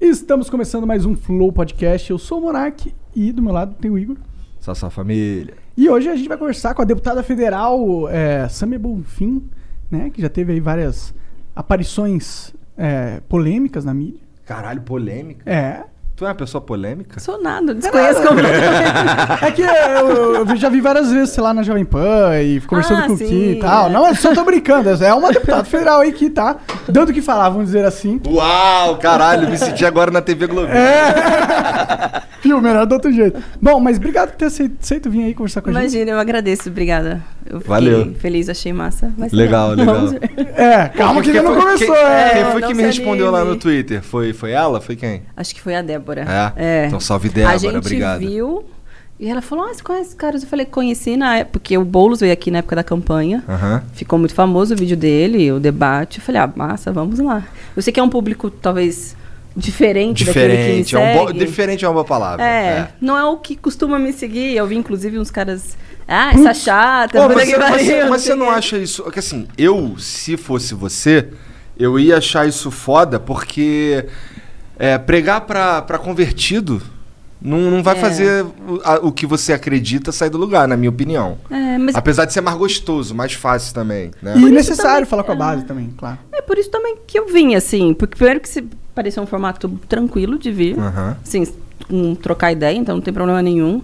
Estamos começando mais um Flow Podcast. Eu sou o Monark e do meu lado tem o Igor. Sassá família. E hoje a gente vai conversar com a deputada federal é, Samia Bonfim, né? Que já teve aí várias aparições é, polêmicas na mídia. Caralho, polêmica. É. Tu é uma pessoa polêmica? Sou nada, desconheço completamente. É que eu, eu já vi várias vezes, sei lá, na Jovem Pan e conversando Ah, com o Ki e tal. é. Não, eu só tô brincando. É uma deputada federal aí que tá dando o que falar, vamos dizer assim. Uau, caralho, me senti agora na TV Globo. É. Fio, melhor do outro jeito. Bom, mas obrigado por ter aceito, aceito vir aí conversar com a gente. Imagina, eu agradeço, obrigada. Eu Valeu. feliz, achei massa. Ser Legal, legal. Vamos ver. É, calma que Quem ainda não foi- começou. Quem, é. quem foi não que me respondeu lá anime. no Twitter? Foi, foi ela? Foi quem? Acho que foi a Débora. É? Então salve, Débora, A gente obrigado. viu e ela falou, ah, você conhece os caras? Eu falei, conheci na época, porque o Boulos veio aqui na época da campanha. Ficou muito famoso o vídeo dele, o debate. Eu falei, ah, massa, vamos lá. Eu sei que é um público, talvez, diferente, daquele que me Diferente, é um bo... diferente é uma boa palavra. É, não é o que costuma me seguir. Eu vi, incluve, uns caras. Ah, essa chata. Pô, puta mas, você- mas você- mas você não acha isso. Que assim, eu, se fosse você, eu ia achar isso foda, porque é, pregar pra, pra convertido não, não vai É. fazer o, a- o que você acredita sair do lugar, na minha opinião. É, mas Apesar de ser mais gostoso, mais fácil também, né? E necessário também- falar com a é. base também, claro. é por isso também que eu vim, assim. Porque primeiro que se parecia um formato tranquilo de vir. Aham. Assim, um, trocar ideia, então não tem problema nenhum.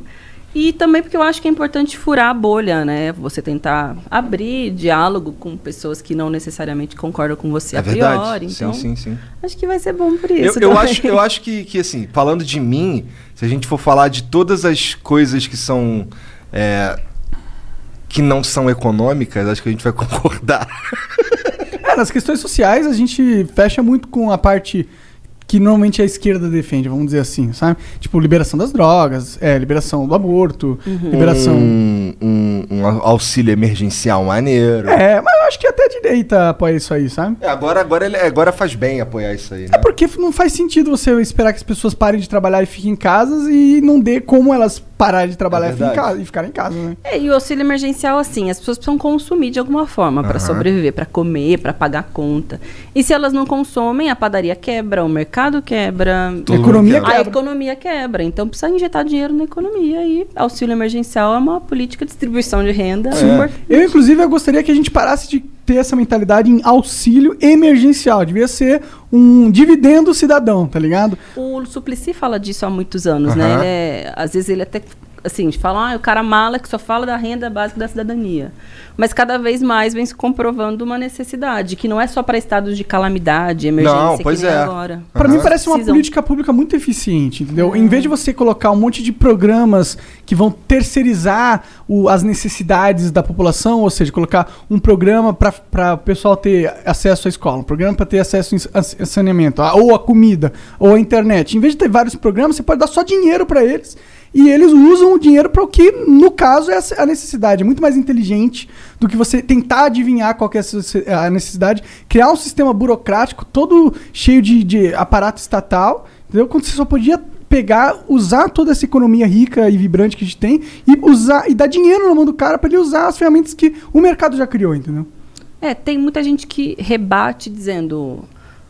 E também porque eu acho que é importante furar a bolha, né? Você tentar abrir diálogo com pessoas que não necessariamente concordam com você É a priori. verdade. Então, sim, sim, sim. acho que vai ser bom por Eu, isso. eu também. acho, eu acho que, que, assim, falando de mim, se a gente for falar de todas as coisas que são. é, que não são econômicas, acho que a gente vai concordar. É, nas questões sociais a gente fecha muito com a parte que normalmente a esquerda defende, vamos dizer assim, sabe? Tipo, liberação das drogas, é, liberação do aborto, Uhum. liberação. Um, um- um auxílio emergencial maneiro. É, mas eu acho que até a direita apoia isso aí, sabe? É, agora, agora, ele- agora faz bem apoiar isso aí, né? É porque não faz sentido você esperar que as pessoas parem de trabalhar e fiquem em casas e não dê como elas pararem de trabalhar É e, casa, e ficarem em casa, né? É, e o auxílio emergencial, assim, as pessoas precisam consumir de alguma forma para Aham. sobreviver, para comer, para pagar conta. E se elas não consomem, a padaria quebra, o mercado quebra, a economia quebra. a economia quebra. Então precisa injetar dinheiro na economia e auxílio emergencial é uma política de distribuição de renda. É. importante. Eu, inclusive, eu gostaria que a gente parasse de ter essa mentalidade em auxílio emergencial. Devia ser um dividendo cidadão, tá ligado? O Suplicy fala disso há muitos anos, né? Aham. Ele é- às vezes ele até assim, fala, ah, o cara mala que só fala da renda básica da cidadania. Mas cada vez mais vem se comprovando uma necessidade, que não é só para estados de calamidade, emergência, Não, que pois nem é. agora. Pra Aham. mim parece uma Precisam. política pública muito eficiente, entendeu? Em vez de você colocar um monte de programas que vão terceirizar o- as necessidades da população, ou seja, colocar um programa para o pessoal ter acesso à escola, um programa para ter acesso a a saneamento, a- ou a comida, ou a internet. Em vez de ter vários programas, você pode dar só dinheiro para eles e eles usam o dinheiro para o que, no caso, é a necessidade. É muito mais inteligente do que você tentar adivinhar qual é a necessidade, criar um sistema burocrático todo cheio de, de aparato estatal, entendeu? Quando você só podia pegar, usar toda essa economia rica e vibrante que a gente tem e usar e dar dinheiro na mão do cara para ele usar as ferramentas que o mercado já criou, entendeu? É, tem muita gente que rebate dizendo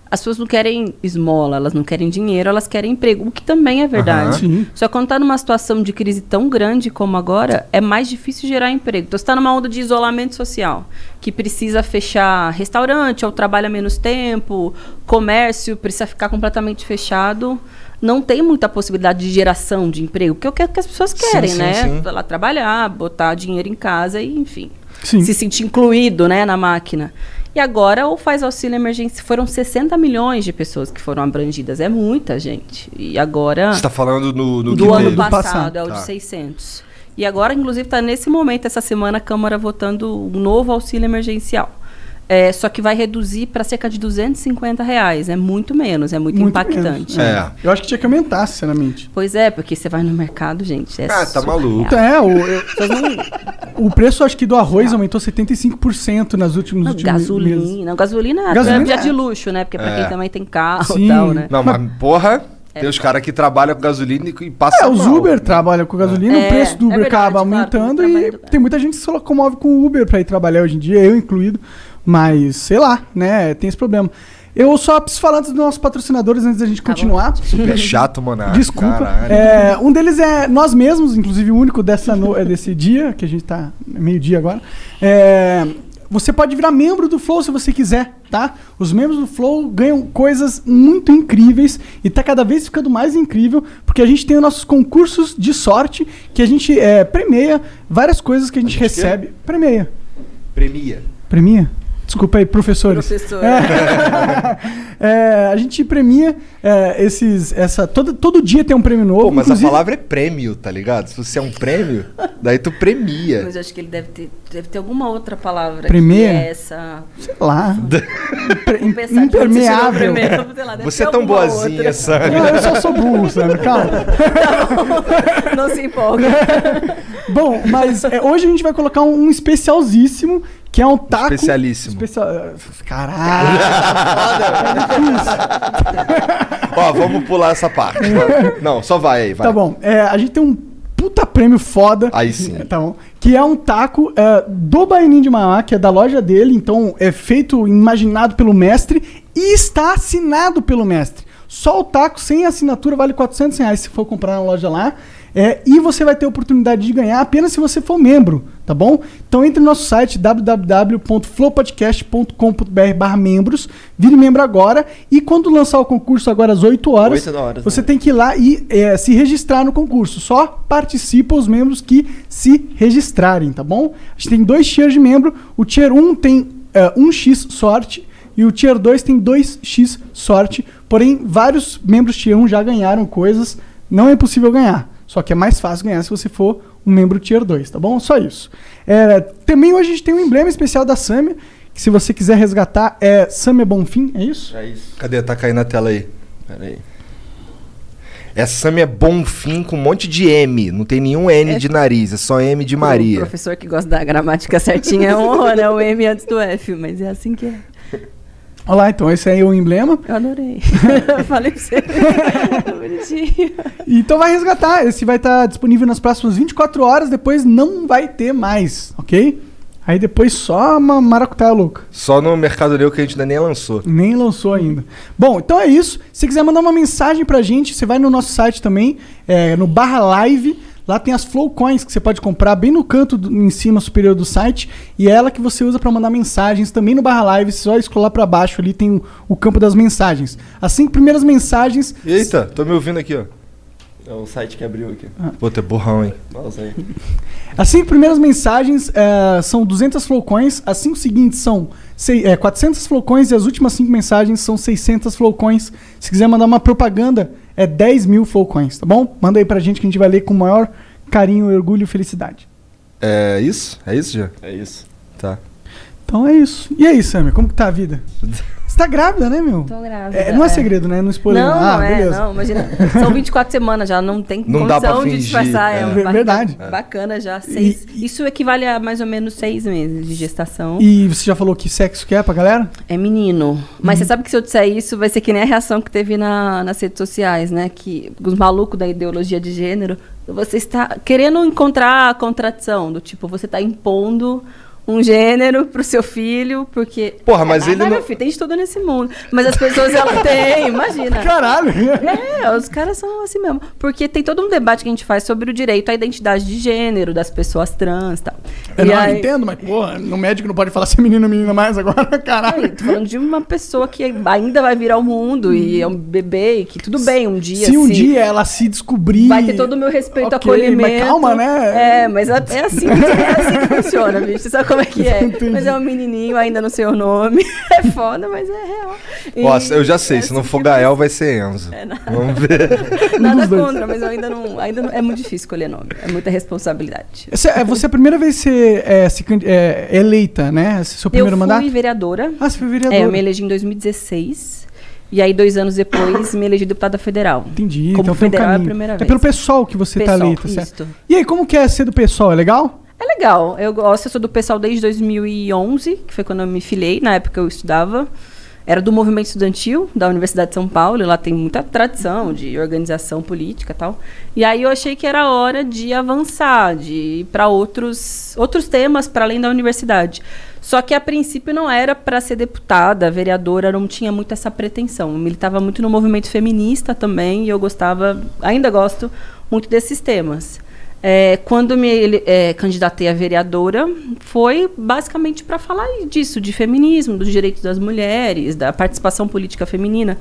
as pessoas não querem esmola, elas não querem dinheiro, elas querem emprego, o que também é verdade. Sim. Só que quando está numa situação de crise tão grande como agora, é mais difícil gerar emprego. Então, você está numa onda de isolamento social, que precisa fechar restaurante, ou trabalha menos tempo, comércio precisa ficar completamente fechado. Não tem muita possibilidade de geração de emprego, porque é o que que as pessoas Sim, querem, sim, né? sim. Lá trabalhar, botar dinheiro em casa e, enfim Sim. se sentir incluído né, na máquina. E agora o Faz Auxílio Emergência foram 60 milhões de pessoas que foram abrangidas. É muita gente. E agora. Você tá falando no, no do ano passado, passado. é o Tá. de 600. E agora, inclusive, está nesse momento, essa semana, a Câmara votando um novo auxílio emergencial. É, só que vai reduzir para cerca de 250 reais. É muito menos, é muito, Muito impactante. menos. É. Eu acho que tinha que aumentar, sinceramente. Pois é, porque você vai no mercado, gente. É Ah, tá maluco. Então, é, o, eu- não- o preço acho que do arroz aumentou 75% nas últimas Não, últimos meses. gasolina. Gasolina, Gasolina é é- de luxo, né? Porque para É. quem também tem carro Sim. e tal, né? Não, mas porra, tem os caras que trabalham com gasolina e, passam É, os mal. Uber trabalham com gasolina, É, o preço do é Uber verdade, acaba claro, aumentando tem e tem muita gente que se locomove com o Uber pra ir trabalhar hoje em dia, eu incluído. Mas, sei lá, né, tem esse problema. Eu só preciso falar antes dos nossos patrocinadores, antes da gente Tá bom. continuar. Super chato, monarca. Desculpa. É, um deles é nós mesmos, inclusive o único dessa no- é desse dia, que a gente tá meio-dia agora. É, você pode virar membro do Flow se você quiser, tá? Os membros do Flow ganham coisas muito incríveis e tá cada vez ficando mais incrível, porque a gente tem os nossos concursos de sorte, que a gente é, premia várias coisas que a gente A gente recebe. Premia. Premia. Premia? Desculpa aí, professores. Professor. É, a gente premia é, esses. Essa, todo, todo dia tem um prêmio novo. Pô, mas inclusive- a palavra é prêmio, tá ligado? Se você é um prêmio, daí tu premia. Mas eu acho que ele deve ter, deve ter alguma outra palavra. Premia? Que é essa. Sei lá. Impermeável. primeiro, sei lá, Você é tão boazinha. Sânia. Não, eu só sou burro, sabe? Calma. Não se empolga. Bom, mas é, hoje a gente vai colocar um, um especialzíssimo, que é um taco. Especialíssimo. Especial... Caralho. Ó, vamos pular essa parte. Não, só vai aí, vai. Tá bom. É, a gente tem um puta prêmio foda. Aí sim. Tá bom. Que é um taco é, do Baianinho de Mauá, que é da loja dele. Então é feito, imaginado pelo mestre e está assinado pelo mestre. Só o taco sem assinatura vale 400 reais se for comprar na loja lá. É, e você vai ter a oportunidade de ganhar apenas se você for membro, tá bom? Então entre no nosso site www.flowpodcast.com.br barra membros, vire membro agora e quando lançar o concurso agora às 8 horas, 8 horas, você né? tem que ir lá e é, se registrar no concurso. Só participam os membros que se registrarem, tá bom? A gente tem dois tiers de membro. O tier 1 tem é, 1x sorte e o tier 2 tem 2x sorte. Porém, vários membros tier 1 já ganharam coisas. Não é impossível ganhar. Só que é mais fácil ganhar se você for um membro tier 2, tá bom? Só isso. É, também hoje a gente tem um emblema especial da Samia, que se você quiser resgatar é Samia Bonfim, é isso? É isso. Cadê? Tá caindo na tela aí. Pera aí. É Bonfim com um monte de M. Não tem nenhum N É- de nariz, é só M de O Maria. professor que gosta da gramática certinha é um honra, né? O M antes do F, mas é assim que é. Olha lá, então esse aí é o emblema. Eu adorei. Falei pra você. Tá bonitinho. Então vai resgatar. Esse vai estar disponível nas próximas 24 horas, depois não vai ter mais, ok? Aí depois só uma maracutaia louca. Só no Mercado Livre que a gente ainda nem lançou. Nem lançou ainda. Bom, então é isso. Se quiser mandar uma mensagem pra gente, você vai no nosso site também, é, no barra live. Lá tem as Flow Coins que você pode comprar bem no canto do- em cima superior do site. E é ela que você usa pra mandar mensagens também no barra live. Você só escolar pra baixo ali tem o, o campo das mensagens. As cinco primeiras mensagens. Eita, tô me ouvindo aqui, ó. É o site que abriu aqui. Pô, tu é burrão, hein? Nossa, aí. As cinco primeiras mensagens é, são 200 flowcoins, as cinco seguintes são sei- é, 400 flowcoins e as últimas cinco mensagens são 600 flowcoins. Se quiser mandar uma propaganda, é 10 mil flowcoins, tá bom? Manda aí pra gente que a gente vai ler com o maior carinho, orgulho e felicidade. É isso? É isso, já? É isso. Tá. Então é isso. E aí, Sammy, como que tá a vida? Você tá grávida, né, meu? Tô grávida. É, não é, segredo, né? Não spoiler. Não, ah, não é, beleza. não. Imagina, são 24 semanas já, não tem Não dá condição pra de fingir, disfarçar. É, é. verdade. Bacana já. Seis, Isso equivale a mais ou menos seis meses de gestação. E você já falou que sexo que é pra galera? É menino. Mas você sabe que se eu disser isso, vai ser que nem a reação que teve na, nas redes sociais, né? Que os malucos da ideologia de gênero, você está querendo encontrar a contradição, do tipo, você está impondo um gênero pro seu filho, porque. Porra, mas Ah, ele meu não- filho, tem de tudo nesse mundo. Mas as pessoas, elas têm, imagina. Caralho! É, os caras são assim mesmo. Porque tem todo um debate que a gente faz sobre o direito à identidade de gênero das pessoas trans e tal. Eu E não aí- entendo, mas, porra, no médico não pode falar se é menino ou menina mais agora, caralho. eu tô falando de uma pessoa que ainda vai vir ao mundo e é um bebê, e que tudo bem, um dia. se um dia ela se descobrir. Vai ter todo o meu respeito, Ok, acolhimento. mas calma, né? É, mas é, é assim, é assim que funciona, bicho. Você sabe como é que é. Mas é um menininho, ainda não sei o nome. É foda, mas é real. E Nossa, eu já sei, é se não for que Gael, vai ser Enzo. não. Vamos ver. Nada contra, mas eu ainda não, ainda não. É muito difícil escolher nome. É muita responsabilidade. Você, é você é a primeira vez que você é, se candi- é, eleita, né? Esse é seu primeiro eu fui mandato? vereadora. Ah, você foi vereadora. É, eu me elegi em 2016. E aí, dois anos depois, me elegi deputada federal. Entendi. Como então tem um federal é a primeira É vez. pelo pessoal que você tá Pessoal, eleita, certo? E aí, como que é ser do pessoal? É legal? É legal. Eu gosto, eu sou do pessoal desde 2011, que foi quando eu me filiei. Na época eu estudava. Era do movimento estudantil da Universidade de São Paulo. Lá tem muita tradição de organização política e tal. E aí eu achei que era hora de avançar, de ir para outros, outros temas para além da universidade. Só que a princípio não era para ser deputada, vereadora, não tinha muito essa pretensão. Eu militava muito no movimento feminista também e eu gostava, ainda gosto muito desses temas. É, quando me ele- é, candidatei a vereadora, foi basicamente para falar disso, de feminismo, dos direitos das mulheres, da participação política feminina.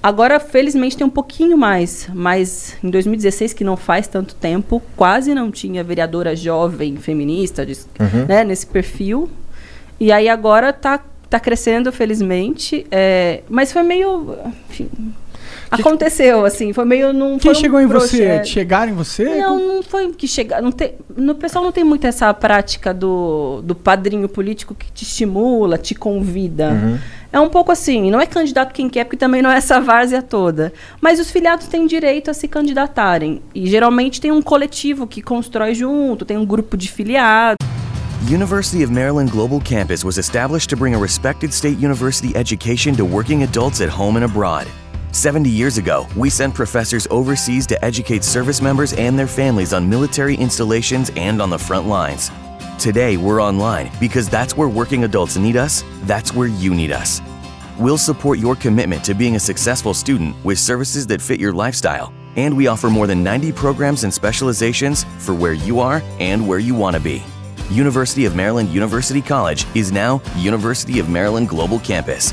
Agora, felizmente, tem um pouquinho mais, mas em 2016, que não faz tanto tempo, quase não tinha vereadora jovem feminista de- né, nesse perfil. E aí agora tá, tá crescendo, felizmente. é, mas foi meio. Enfim, aconteceu, assim, foi meio num. Quem foi um chegou em você? Chegaram em você? não, não foi que chegar. Não tem, no pessoal não tem muito essa prática do, do padrinho político que te estimula, te convida. É um pouco assim, não é candidato quem quer, porque também não é essa várzea toda. Mas os filiados têm direito a se candidatarem. E geralmente tem um coletivo que constrói junto, tem um grupo de filiados. University of Maryland Global Campus was established to bring a respected state university education to working adults at home and abroad. 70 years ago, we sent professors overseas to educate service members and their families on military installations and on the front lines. Today, we're online because that's where working adults need us, that's where you need us. We'll support your commitment to being a successful student with services that fit your lifestyle, and we offer more than 90 programs and specializations for where you are and where you want to be. University of Maryland University College is now University of Maryland Global Campus.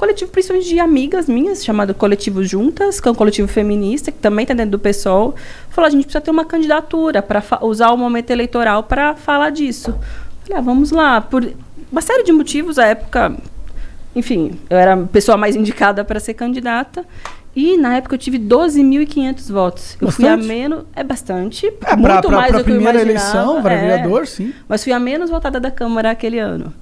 coletivo, principalmente de amigas minhas, chamado Coletivo Juntas, que é um coletivo feminista, que também está dentro do PSOL, falou: a gente precisa ter uma candidatura para usar o momento eleitoral para falar disso. Falei, ah, vamos lá. Por uma série de motivos, à época, enfim, eu era a pessoa mais indicada para ser candidata. E na época eu tive 12.500 votos. Eu fui a Bastante. menos. É bastante. É, pra, muito pra, mais pra do que eu primeira imaginava. eleição, para é. vereador, sim. Mas fui a menos votada da Câmara aquele ano.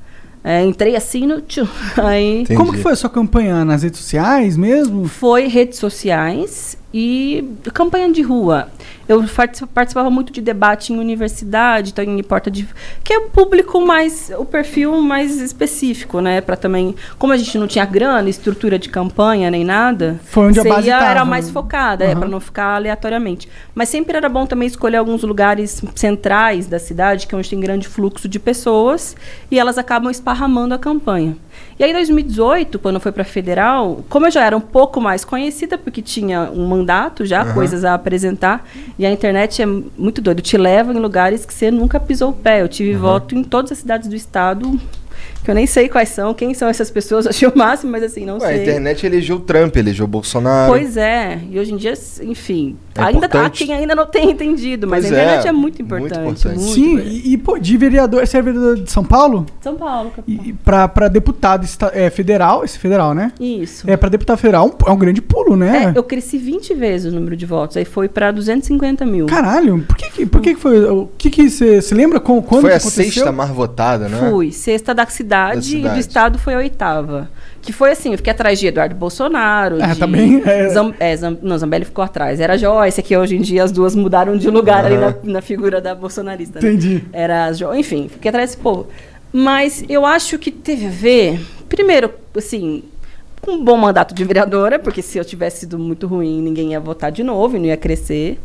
É, entrei assim no. tchu, Aí Entendi. Como que foi a sua campanha? Nas redes sociais mesmo? foi redes sociais e campanha de rua. Eu partici- participava muito de debate em universidade, então em porta de. que é o público mais. o perfil mais específico, né? Para também. Como a gente não tinha grana, estrutura de campanha nem nada. Foi onde a base tava, Era mais focada, é, Aham. para não ficar aleatoriamente. Mas sempre era bom também escolher alguns lugares centrais da cidade, que é onde tem grande fluxo de pessoas, e elas acabam esparramando a campanha. E aí, em 2018, quando foi para federal, como eu já era um pouco mais conhecida, porque tinha um mandato já, coisas a apresentar, e a internet é muito doido, te leva em lugares que você nunca pisou o pé. Eu tive voto em todas as cidades do estado, que eu nem sei quais são, quem são essas pessoas, achei o máximo, mas assim, não Ué, a sei. internet elegeu o Trump, elegeu o Bolsonaro. Pois é, e hoje em dia, enfim, É ainda tá, há importante. quem ainda não tem entendido, mas Pois a internet é, é, muito muito importante. importante. muito Sim, importante. e, e, pô, de vereador, você é vereador de São Paulo? São Paulo, capital. E, e pra, pra deputado esta- é, federal, esse federal, né? Isso. É, pra deputado federal um- é um grande pulo, né? É, eu cresci 20 vezes o número de votos, aí foi pra 250 mil. Caralho, por que por que foi? O que que você se lembra com, quando Foi que a aconteceu? sexta mais votada, né? Fui, sexta da cidade, Da e cidade. do estado foi a oitava. Que foi assim, eu fiquei atrás de Eduardo Bolsonaro. É, de também, é. Zam, é, Zam- não, Zambelli ficou atrás. Era Joyce, que hoje em dia as duas mudaram de lugar ali na, na figura da bolsonarista. né? Entendi. Era as Jo- Enfim, fiquei atrás desse povo. Mas eu acho que teve a ver, primeiro, assim, com um bom mandato de vereadora, porque se eu tivesse sido muito ruim, ninguém ia votar de novo e não ia crescer.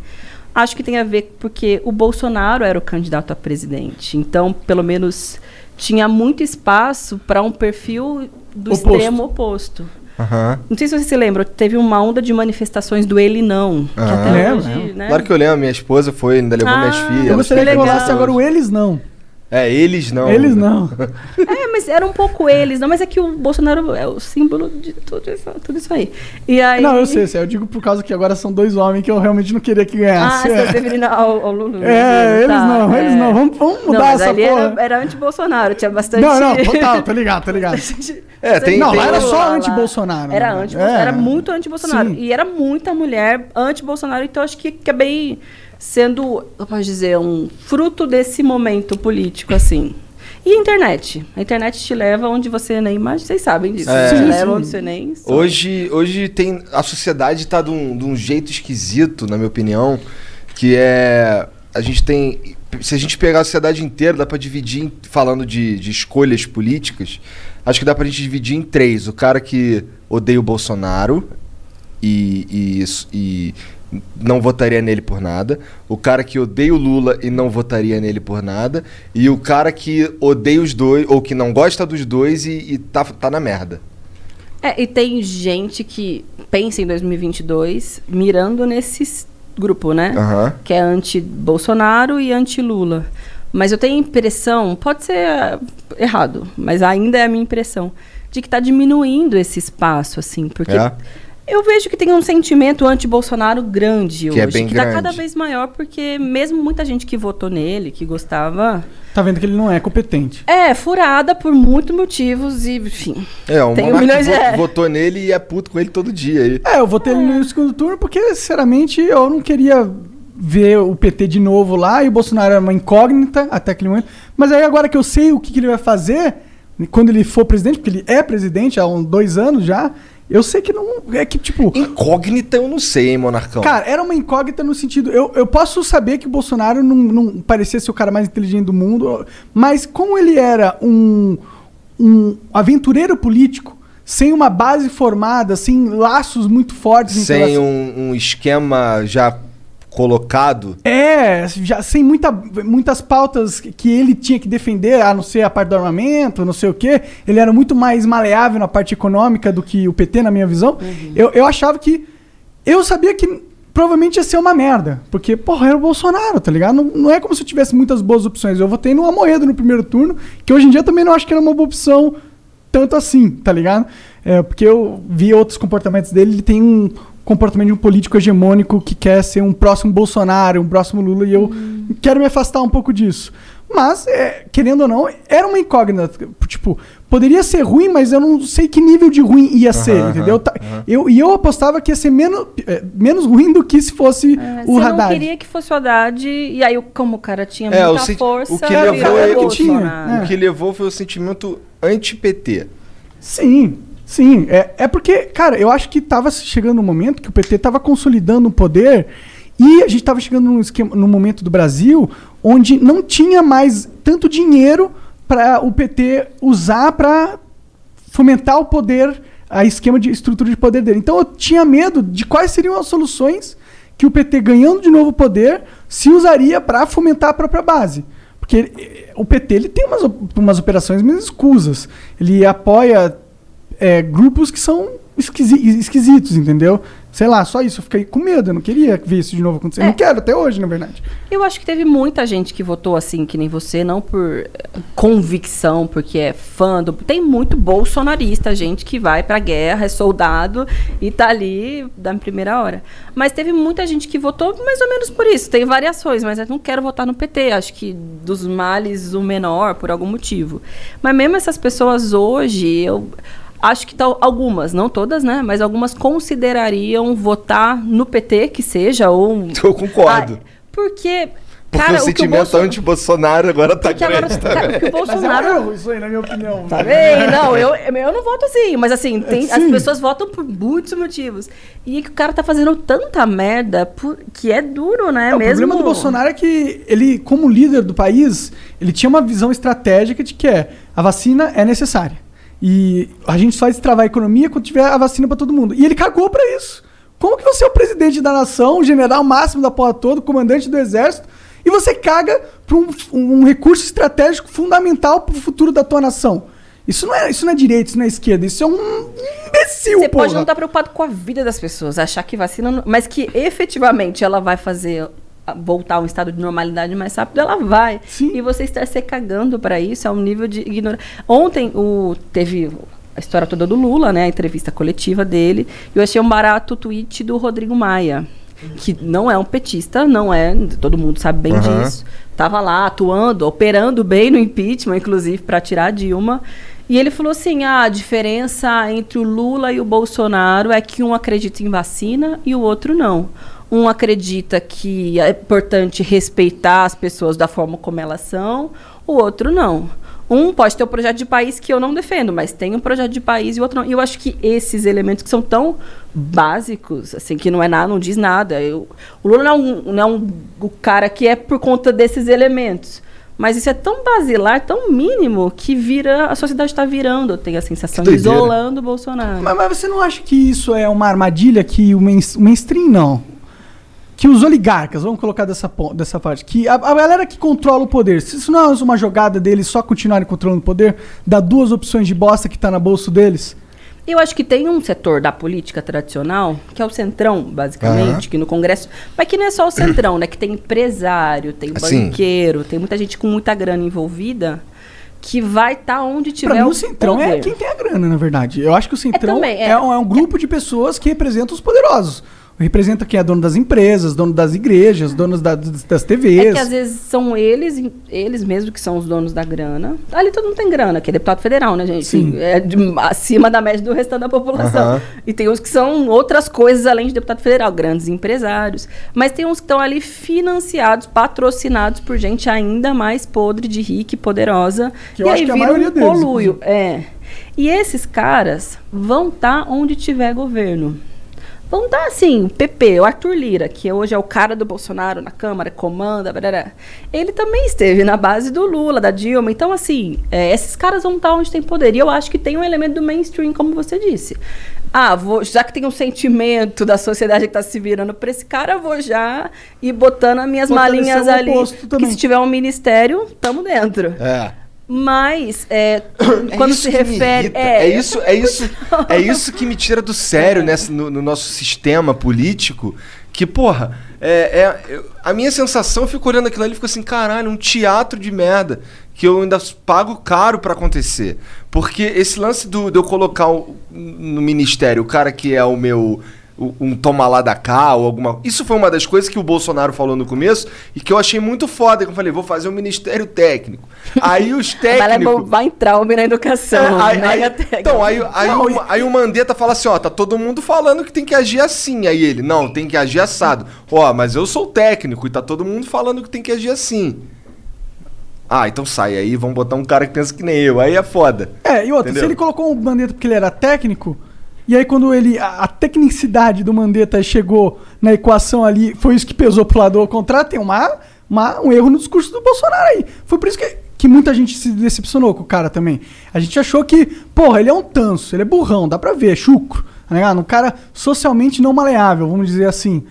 Acho que tem a ver porque o Bolsonaro era o candidato a presidente. Então, pelo menos, tinha muito espaço para um perfil do Oposto. extremo oposto. Aham. Não sei se você se lembra, teve uma onda de manifestações do ele não. Que Ah. até Lembro, hoje, né? Claro que eu lembro, minha esposa foi, ainda levou Ah, minhas filhas. Eu gostaria que legal. rolasse agora o eles não. É, eles não. Eles não. É, mas era um pouco eles, não, mas é que o Bolsonaro é o símbolo de tudo isso, tudo isso aí. E aí Não, eu sei, sei, eu digo por causa que agora são dois homens que eu realmente não queria que Ah, ganhasse. você é. se referindo ao, ao Lulu. É, eles Tá, não, eles é. não. Vamos, vamos mudar não, mas essa ali porra. era, era anti-Bolsonaro, tinha bastante... Não, não, total, tô ligado, tô ligado. É, tem- Não, tem- lá era só anti-Bolsonaro. Era né? anti É. era muito anti-Bolsonaro. E era muita mulher anti-Bolsonaro, então acho que acabei sendo, eu posso dizer, um fruto desse momento político, assim. E a internet. A internet te leva onde você nem imagina. Vocês sabem disso. É. Te leva onde você nem sonha. Hoje, hoje tem. A sociedade tá de um, de um jeito esquisito, na minha opinião. Que é. A gente tem. Se a gente pegar a sociedade inteira, dá pra dividir, falando de, de escolhas políticas, acho que dá pra gente dividir em três. O cara que odeia o Bolsonaro e, e, e não votaria nele por nada. O cara que odeia o Lula e não votaria nele por nada. E o cara que odeia os dois, ou que não gosta dos dois e, e tá, tá na merda. É, e tem gente que pensa em 2022 mirando nesse grupo, né? Aham. Que é anti-Bolsonaro e anti-Lula. Mas eu tenho a impressão, pode ser ah, errado, mas ainda é a minha impressão, de que está diminuindo esse espaço, assim, porque É? Eu vejo que tem um sentimento anti-Bolsonaro grande Que é hoje, bem que está grande. cada vez maior, porque mesmo muita gente que votou nele, que gostava, Tá vendo que ele não é competente. é furada por muitos motivos e, enfim. É, o Tem Monark milhões de- vo- é. votou nele e é puto com ele todo dia aí. É, eu votei ele no segundo turno porque, sinceramente, eu não queria ver o PT de novo lá e o Bolsonaro era uma incógnita até aquele momento. Mas aí agora que eu sei o que, que ele vai fazer quando ele for presidente, porque ele é presidente há uns dois anos já, eu sei que não. É que, tipo. Incógnita eu não sei, hein, Monarcão. Cara, era uma incógnita no sentido. Eu, eu posso saber que o Bolsonaro não, não parecia ser o cara mais inteligente do mundo, mas como ele era um, um aventureiro político, sem uma base formada, sem laços muito fortes em Sem relação- um, um esquema já colocado. É, já sem muita, muitas pautas que ele tinha que defender, a não ser a parte do armamento, não sei o quê. Ele era muito mais maleável na parte econômica do que o PT, na minha visão. Eu, eu achava que. Eu sabia que provavelmente ia ser uma merda. Porque, porra, era o Bolsonaro, tá ligado? Não, não é como se eu tivesse muitas boas opções. Eu votei no Amoedo no primeiro turno, que hoje em dia também não acho que era uma boa opção tanto assim, tá ligado? É, porque eu vi outros comportamentos dele, ele tem um comportamento de um político hegemônico que quer ser um próximo Bolsonaro, um próximo Lula, e eu quero me afastar um pouco disso. Mas, é, querendo ou não, era uma incógnita. Tipo, poderia ser ruim, mas eu não sei que nível de ruim ia ser, aham, entendeu? Aham. Eu, e eu apostava que ia ser menos, é, menos ruim do que se fosse É, o você Haddad. não queria que fosse o Haddad, e aí, como o cara tinha É, muita força, o que levou o ele- que. É. O que levou foi o sentimento anti-PT. Sim, sim. É, é porque, cara, eu acho que tava chegando um momento que o PT tava consolidando o poder e a gente tava chegando num, esquema, num momento do Brasil onde não tinha mais tanto dinheiro para o PT usar para fomentar o poder, a esquema de estrutura de poder dele. Então eu tinha medo de quais seriam as soluções que o PT ganhando de novo poder se usaria para fomentar a própria base. Porque eh, o PT ele tem umas, umas operações meio escusas. Ele apoia é, grupos que são esquisi- esquisitos, entendeu? Sei lá, só isso. Eu fiquei com medo, eu não queria ver isso de novo acontecer. É. Não quero até hoje, na verdade. Eu acho que teve muita gente que votou assim, que nem você, não por eh, convicção, porque é fã do. Tem muito bolsonarista, gente que vai pra guerra, é soldado e tá ali da primeira hora. Mas teve muita gente que votou mais ou menos por isso. Tem variações, mas eu não quero votar no PT. Acho que dos males o menor, por algum motivo. Mas mesmo essas pessoas hoje, eu. Acho que tal, algumas, não todas, né? Mas algumas considerariam votar no PT, que seja, ou. Eu concordo. Ah, porque. Porque cara, o sentimento Bolso- anti-Bolsonaro agora tá porque agora, cara, o Mas é um Bolsonaro. erro isso aí, na minha opinião. Tá bem? Não, eu, eu não voto assim, mas assim, tem, as pessoas votam por muitos motivos. E que o cara tá fazendo tanta merda por- que é duro, né? É, o Mesmo... problema do Bolsonaro é que ele, como líder do país, ele tinha uma visão estratégica de que é a vacina é necessária. E a gente só destravar a economia quando tiver a vacina pra todo mundo. E ele cagou pra isso. Como que você é o presidente da nação, o general máximo da porra toda, o comandante do exército, e você caga pra um, um recurso estratégico fundamental pro futuro da tua nação? Isso não é, isso não é direita, isso não é esquerda, isso é um imbecil, Você porra. pode não estar preocupado com a vida das pessoas, achar que vacina. não- Mas que efetivamente ela vai fazer voltar a um estado de normalidade mais rápido, ela vai. Sim. E você estar se cagando para isso é um nível de ignorância. Ontem o, teve a história toda do Lula, né? A entrevista coletiva dele. E eu achei um barato tweet do Rodrigo Maia. Que não é um petista, não é. Todo mundo sabe bem Aham. disso. Tava lá atuando, operando bem no impeachment, inclusive, para tirar a Dilma. E ele falou assim: "Ah, a diferença entre o Lula e o Bolsonaro é que um acredita em vacina e o outro não. Um acredita que é importante respeitar as pessoas da forma como elas são, o outro não. Um pode ter um projeto de país que eu não defendo, mas tem um projeto de país e o outro não. E eu acho que esses elementos que são tão básicos, assim, que não é nada, não diz nada. Eu, o Lula não é, um, não é um, o cara que é por conta desses elementos. Mas isso é tão basilar, tão mínimo, que vira. A sociedade está virando, eu tenho a sensação, isolando o Bolsonaro. Mas, mas você não acha que isso é uma armadilha que o, main, o mainstream não? Que os oligarcas, vamos colocar dessa, dessa parte, que a, a galera que controla o poder, se isso não é uma jogada deles só continuarem controlando o poder, dá duas opções de bosta que tá na bolsa deles? Eu acho que tem um setor da política tradicional, que é o centrão, basicamente, que no Congresso. Mas que não é só o centrão, né? Que tem empresário, tem Sim. banqueiro, tem muita gente com muita grana envolvida, que vai estar onde tiver Pra mim, o centrão é poder. quem tem a grana, na verdade. Eu acho que o centrão é, também, é. um, é um grupo de pessoas que representam os poderosos. Representa quem é dono das empresas, dono das igrejas, donos da- das, TVs. É que às vezes são eles, eles mesmo que são os donos da grana. Ali todo mundo tem grana, que é deputado federal, né, gente? Sim. É de- acima da média do restante da população. Aham. E tem uns que são outras coisas além de deputado federal, grandes empresários. Mas tem uns que estão ali financiados, patrocinados por gente ainda mais podre de rica e poderosa. Que eu e acho aí que é a maioria um deles, coluio. É. E esses caras vão estar onde tiver governo. Vão dar assim, o PP, o Arthur Lira, que hoje é o cara do Bolsonaro na Câmara, comanda, barará. ele também esteve na base do Lula, da Dilma. Então, assim, é, esses caras vão estar onde tem poder. E eu acho que tem um elemento do mainstream, como você disse. Ah, vou, já que tem um sentimento da sociedade que está se virando para esse cara, eu vou já ir botando as minhas Fortalecer malinhas ali. Que se tiver um ministério, tamo dentro. É. Mas, é, É quando se refere. irrita. É, isso, é isso, é isso que me tira do sério nessa, no, no nosso sistema político. Que, porra, é, é- a minha sensação, eu fico olhando aquilo ali e fico assim, caralho, um teatro de merda que eu ainda pago caro pra acontecer. Porque esse lance do, de eu colocar o- no ministério o cara que é o meu. Um toma lá da cá ou alguma. Isso foi uma das coisas que o Bolsonaro falou no começo e que eu achei muito foda. Que eu falei, vou fazer um ministério técnico. Aí os técnicos. vai entrar homem na educação. É, aí- mega aí- então, aí, aí, Não, o, aí o Mandetta fala assim, ó, tá todo mundo falando que tem que agir assim. Aí ele, não, tem que agir assado. Ó, mas eu sou técnico e tá todo mundo falando que tem que agir assim. Ah, então sai aí, vamos botar um cara que pensa que nem eu. Aí é foda. É, e outra, Entendeu? se ele colocou o Mandetta porque ele era técnico, e aí quando ele. A, a tecnicidade do Mandetta chegou na equação ali, foi isso que pesou pro lado ao contrário, tem uma, uma- um erro no discurso do Bolsonaro aí. Foi por isso que, que muita gente se decepcionou com o cara também. A gente achou que, porra, ele é um tanso, ele é burrão, dá pra ver, é chucro. Tá ligado? Um cara socialmente não maleável, vamos dizer assim.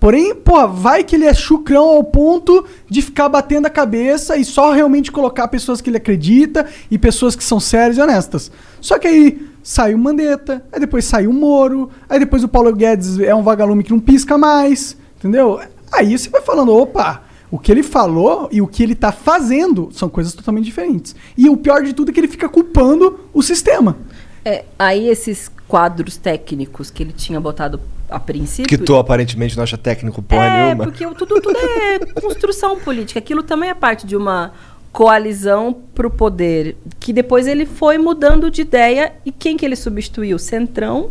Porém, pô, vai que ele é chucrão ao ponto de ficar batendo a cabeça e só realmente colocar pessoas que ele acredita e pessoas que são sérias e honestas. Só que aí sai o Mandetta, aí depois sai o Moro, aí depois o Paulo Guedes é um vagalume que não pisca mais, entendeu? Aí você vai falando, opa, o que ele falou e o que ele tá fazendo são coisas totalmente diferentes. E o pior de tudo é que ele fica culpando o sistema. É, aí esses quadros técnicos que ele tinha botado a princípio. Que tu aparentemente não acha técnico porra é, nenhuma. porque o- tudo, tudo é construção política. Aquilo também é parte de uma coalizão para o poder, que depois ele foi mudando de ideia e quem que ele substituiu? Centrão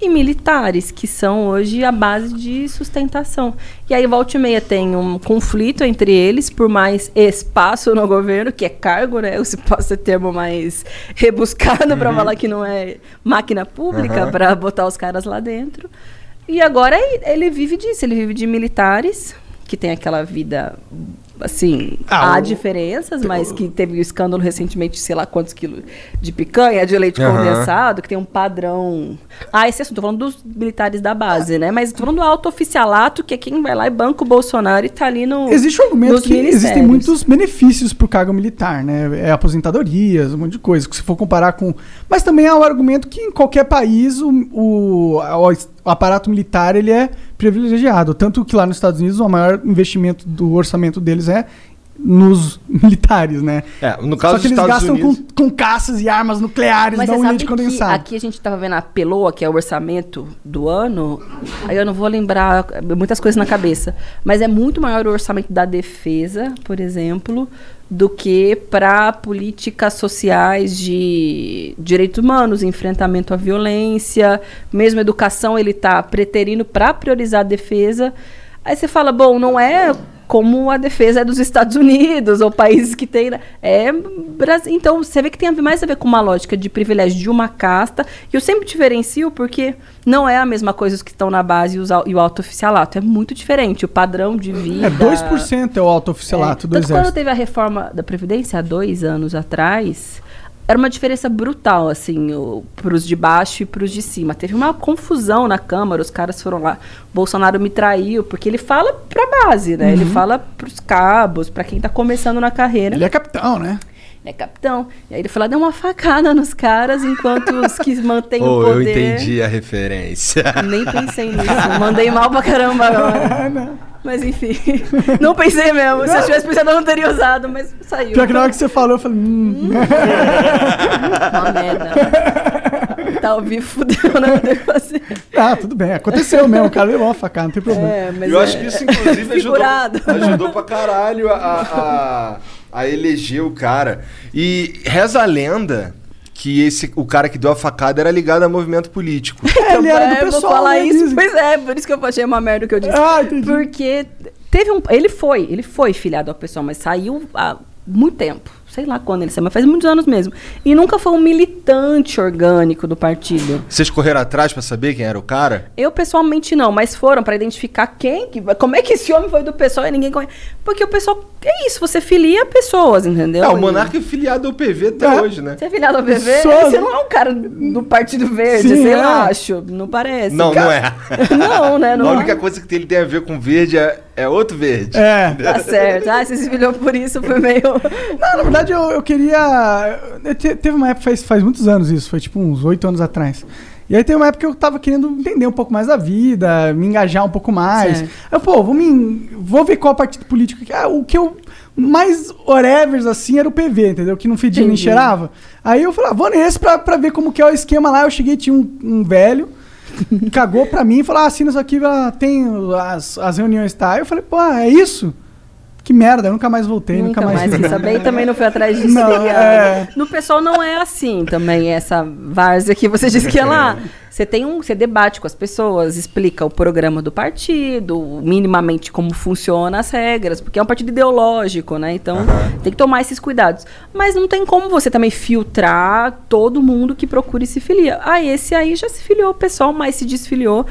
e militares, que são hoje a base de sustentação. E aí volta e meia tem um conflito entre eles por mais espaço no governo, que é cargo, né? Se posso ter termo mais rebuscado para falar que não é máquina pública Uhum. para botar os caras lá dentro. E agora ele vive disso, ele vive de militares, que tem aquela vida assim, Ah, há o- diferenças, mas que teve o escândalo recentemente, sei lá quantos quilos de picanha, de leite Aham. condensado, que tem um padrão. Ah, esse assunto, tô falando dos militares da base, né? Mas tô falando do alto oficialato, que é quem vai lá e banca o Bolsonaro e tá ali no. Existe um argumento que existem muitos benefícios pro cargo militar, né? É aposentadorias, um monte de coisa, que se for comparar com. Mas também há o argumento que em qualquer país o, o, o aparato militar ele é privilegiado. Tanto que lá nos Estados Unidos o maior investimento do orçamento deles é nos militares, né? É, no caso Só que dos eles Estados gastam Unidos. com, com caças e armas nucleares Mas da sabe de condensado. aqui a gente tava vendo a Peloa, que é o orçamento do ano. Aí eu não vou lembrar muitas coisas na cabeça. Mas é muito maior o orçamento da defesa, por exemplo, do que para políticas sociais de direitos humanos, enfrentamento à violência, mesmo educação ele está preterindo para priorizar a defesa. Aí você fala, bom, não é como a defesa é dos Estados Unidos ou países que tem. né? É Brasil. Então você vê que tem mais a ver com uma lógica de privilégio de uma casta. E eu sempre diferencio porque não é a mesma coisa os que estão na base e, os, e o alto oficialato. É muito diferente. O padrão de vida. É 2% é o alto oficialato É, do tanto quando exército. teve a reforma da Previdência, há dois anos atrás, era uma diferença brutal, assim, para os de baixo e para os de cima. Teve uma confusão na Câmara, os caras foram lá, Bolsonaro me traiu, porque ele fala para base, né? Ele fala para os cabos, para quem está começando na carreira. Ele é capitão, né? É capitão. E aí ele foi lá, deu uma facada nos caras, enquanto os que mantêm Oh, o eu poder... entendi a referência. Nem pensei nisso. Mandei mal pra caramba agora. Mas enfim, não pensei mesmo. Se eu tivesse pensado, eu não teria usado, mas saiu. Pior que na hora que você falou, eu falei. Hum, Uma merda. Tá ao vivo, fudeu, né? Não tem fazer. ah, tudo bem. Aconteceu mesmo. O cara levou uma facada, não tem problema. É, mas Eu é- acho que isso, inclusive, ajudou, ajudou pra caralho a, a, a eleger o cara. E reza a lenda que esse, o cara que deu a facada era ligado a movimento político. É, ele era do É, pessoal. falar né, isso, pois é, por isso que eu achei uma merda o que eu disse. Ah, entendi. Porque teve um. Ele foi, ele foi filiado ao pessoal, mas saiu há muito tempo. Sei lá quando ele saiu, mas faz muitos anos mesmo. E nunca foi um militante orgânico do partido. Vocês correram atrás pra saber quem era o cara? Eu pessoalmente não, mas foram pra identificar quem, que- como é que esse homem foi do pessoal e ninguém conhece. Porque o pessoal, é isso, você filia pessoas, entendeu? É, o Monarca é filiado ao PV até É. hoje, né? Você é filiado ao PV? Sou. Você não é um cara do Partido Verde, Sim, sei é. lá, acho. Não parece. Não, não é. Não, né? Não a é. única coisa que ele tem a ver com verde é, é outro verde. É. Tá certo. Ah, você se filiou por isso, foi meio... Não, na verdade, eu, eu queria. eu te- teve uma época, faz, faz muitos anos isso, foi tipo uns oito anos atrás. E aí tem uma época que eu tava querendo entender um pouco mais da vida, me engajar um pouco mais. Certo. Eu, pô, vou, me, vou ver qual partido político que. Ah, o que eu. Mais whatever, assim, era o PV, entendeu? Que não fedia nem Entendi. cheirava. Aí eu falei, ah, vou nesse pra, pra ver como que é o esquema lá. Eu cheguei, tinha um, um velho, cagou pra mim e falou: ah, assina isso aqui, ah, tem as, as reuniões tal. Eu falei, pô, é isso? Que merda, eu nunca mais voltei, nunca, Nunca mais fiz quis saber e também não foi atrás disso. Não, é. No pessoal não é assim também, essa várzea que você disse que é lá. Você tem um, você debate com as pessoas, explica o programa do partido, minimamente como funciona as regras, porque é um partido ideológico, né? Então tem que tomar esses cuidados. Mas não tem como você também filtrar todo mundo que procure se filiar. Ah, esse aí já se filiou, o pessoal mais se desfiliou.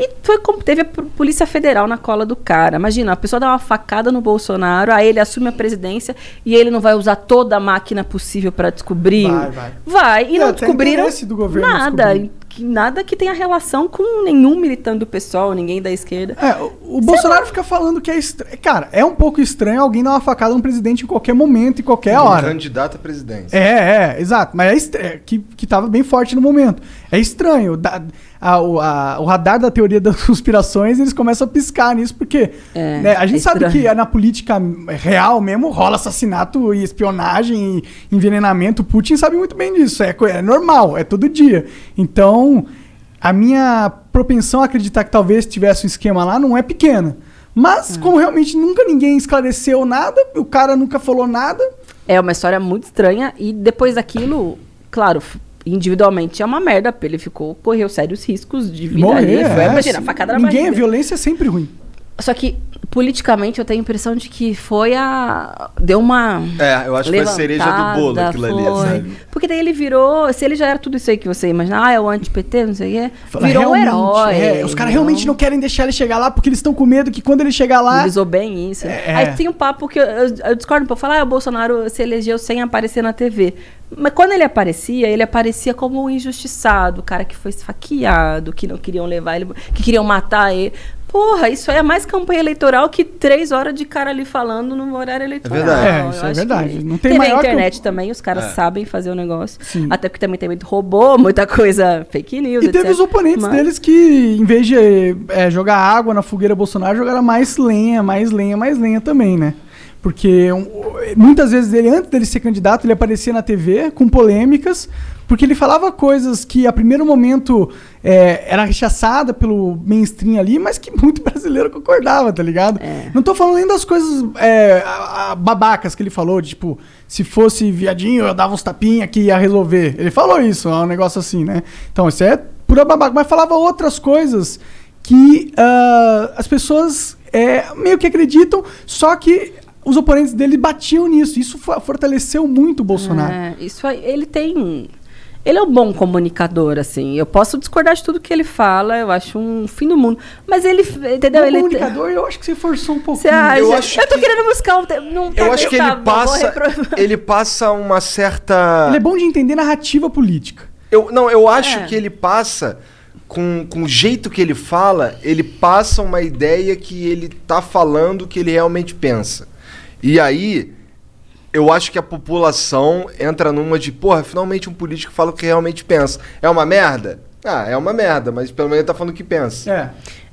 E foi como teve a Polícia Federal na cola do cara. Imagina, a pessoa dá uma facada no Bolsonaro, aí ele assume a presidência e ele não vai usar toda a máquina possível para descobrir. Vai, vai. Vai, e É, não até descobriram do governo nada. descobrir. Que nada que tenha relação com nenhum militante do pessoal, ninguém da esquerda. É, o, o Bolsonaro fica falando que é estranho. Cara, é um pouco estranho alguém dar uma facada num presidente em qualquer momento, em qualquer Um hora. candidato à presidência. É, é, exato. Mas é estranho, que, que tava bem forte no momento. É estranho. Da- a- o, a- o radar da teoria das conspirações, eles começam a piscar nisso, porque É, né, a gente é sabe que na política real mesmo rola assassinato e espionagem e envenenamento. O Putin sabe muito bem disso. É, é normal, é todo dia. Então, a minha propensão a acreditar que talvez tivesse um esquema lá não é pequena. Mas, como realmente nunca ninguém esclareceu nada, o cara nunca falou nada, É uma história muito estranha e depois daquilo, claro, individualmente é uma merda, ele ficou, correu sérios riscos de vida ali. Foi, é, imagina, facada na Ninguém, a barriga. violência é sempre ruim. Só que, politicamente, eu tenho a impressão de que foi a... Deu uma... É, eu acho que foi a cereja do bolo levantada, aquilo ali, foi. sabe? Porque daí ele virou... Se ele já era tudo isso aí que você imagina, ah, é o anti-PT, não sei o quê, Fala, virou um herói. é, os caras realmente não querem deixar ele chegar lá porque eles estão com medo que quando ele chegar lá. Utilizou bem isso. É. Aí tem um papo que eu, eu, eu discordo um pouco. Falar, ah, o Bolsonaro se elegeu sem aparecer na TV. Mas quando ele aparecia, ele aparecia como um injustiçado, o cara que foi esfaqueado, que não queriam levar ele, que queriam matar ele. Porra, isso aí é mais campanha eleitoral que três horas de cara ali falando no horário eleitoral. verdade. É, isso é verdade. que- Não tem Teve maior a que internet também, os caras É. sabem fazer o negócio. Sim. Até porque também tem muito robô, muita coisa fake news, E teve etc. os oponentes Mas- deles que, em vez de é, jogar água na fogueira Bolsonaro, jogaram mais lenha, mais lenha, mais lenha também, né? Porque um, muitas vezes ele, antes dele ser candidato, ele aparecia na TV com polêmicas, porque ele falava coisas que a primeiro momento é, era rechaçada pelo mainstream ali, mas que muito brasileiro concordava, tá ligado? É. Não tô falando nem das coisas é, a- a- babacas que ele falou, de, tipo, se fosse viadinho, eu dava uns tapinha que ia resolver. Ele falou isso, é um negócio assim, né? Então, isso é pura babaca. Mas falava outras coisas que ah, as pessoas é, meio que acreditam, só que os oponentes dele batiam nisso. Isso fo- fortaleceu muito o Bolsonaro. É, isso aí, ele tem. Ele é um bom comunicador, assim. Eu posso discordar de tudo que ele fala, eu acho um fim do mundo. Mas ele, entendeu? Como ele comunicador, eu acho que você forçou um pouquinho. Eu Eu, acho tô que- querendo buscar um. Não tá Eu acho que ele passa. Ele passa uma certa. Ele é bom de entender narrativa política. Eu, não, eu acho É. que ele passa, com, com o jeito que ele fala, ele passa uma ideia que ele tá falando que ele realmente pensa. E aí, eu acho que a população entra numa de, porra, finalmente um político fala o que realmente pensa. É uma merda? Ah, é uma merda, mas pelo menos ele tá falando o que pensa. É.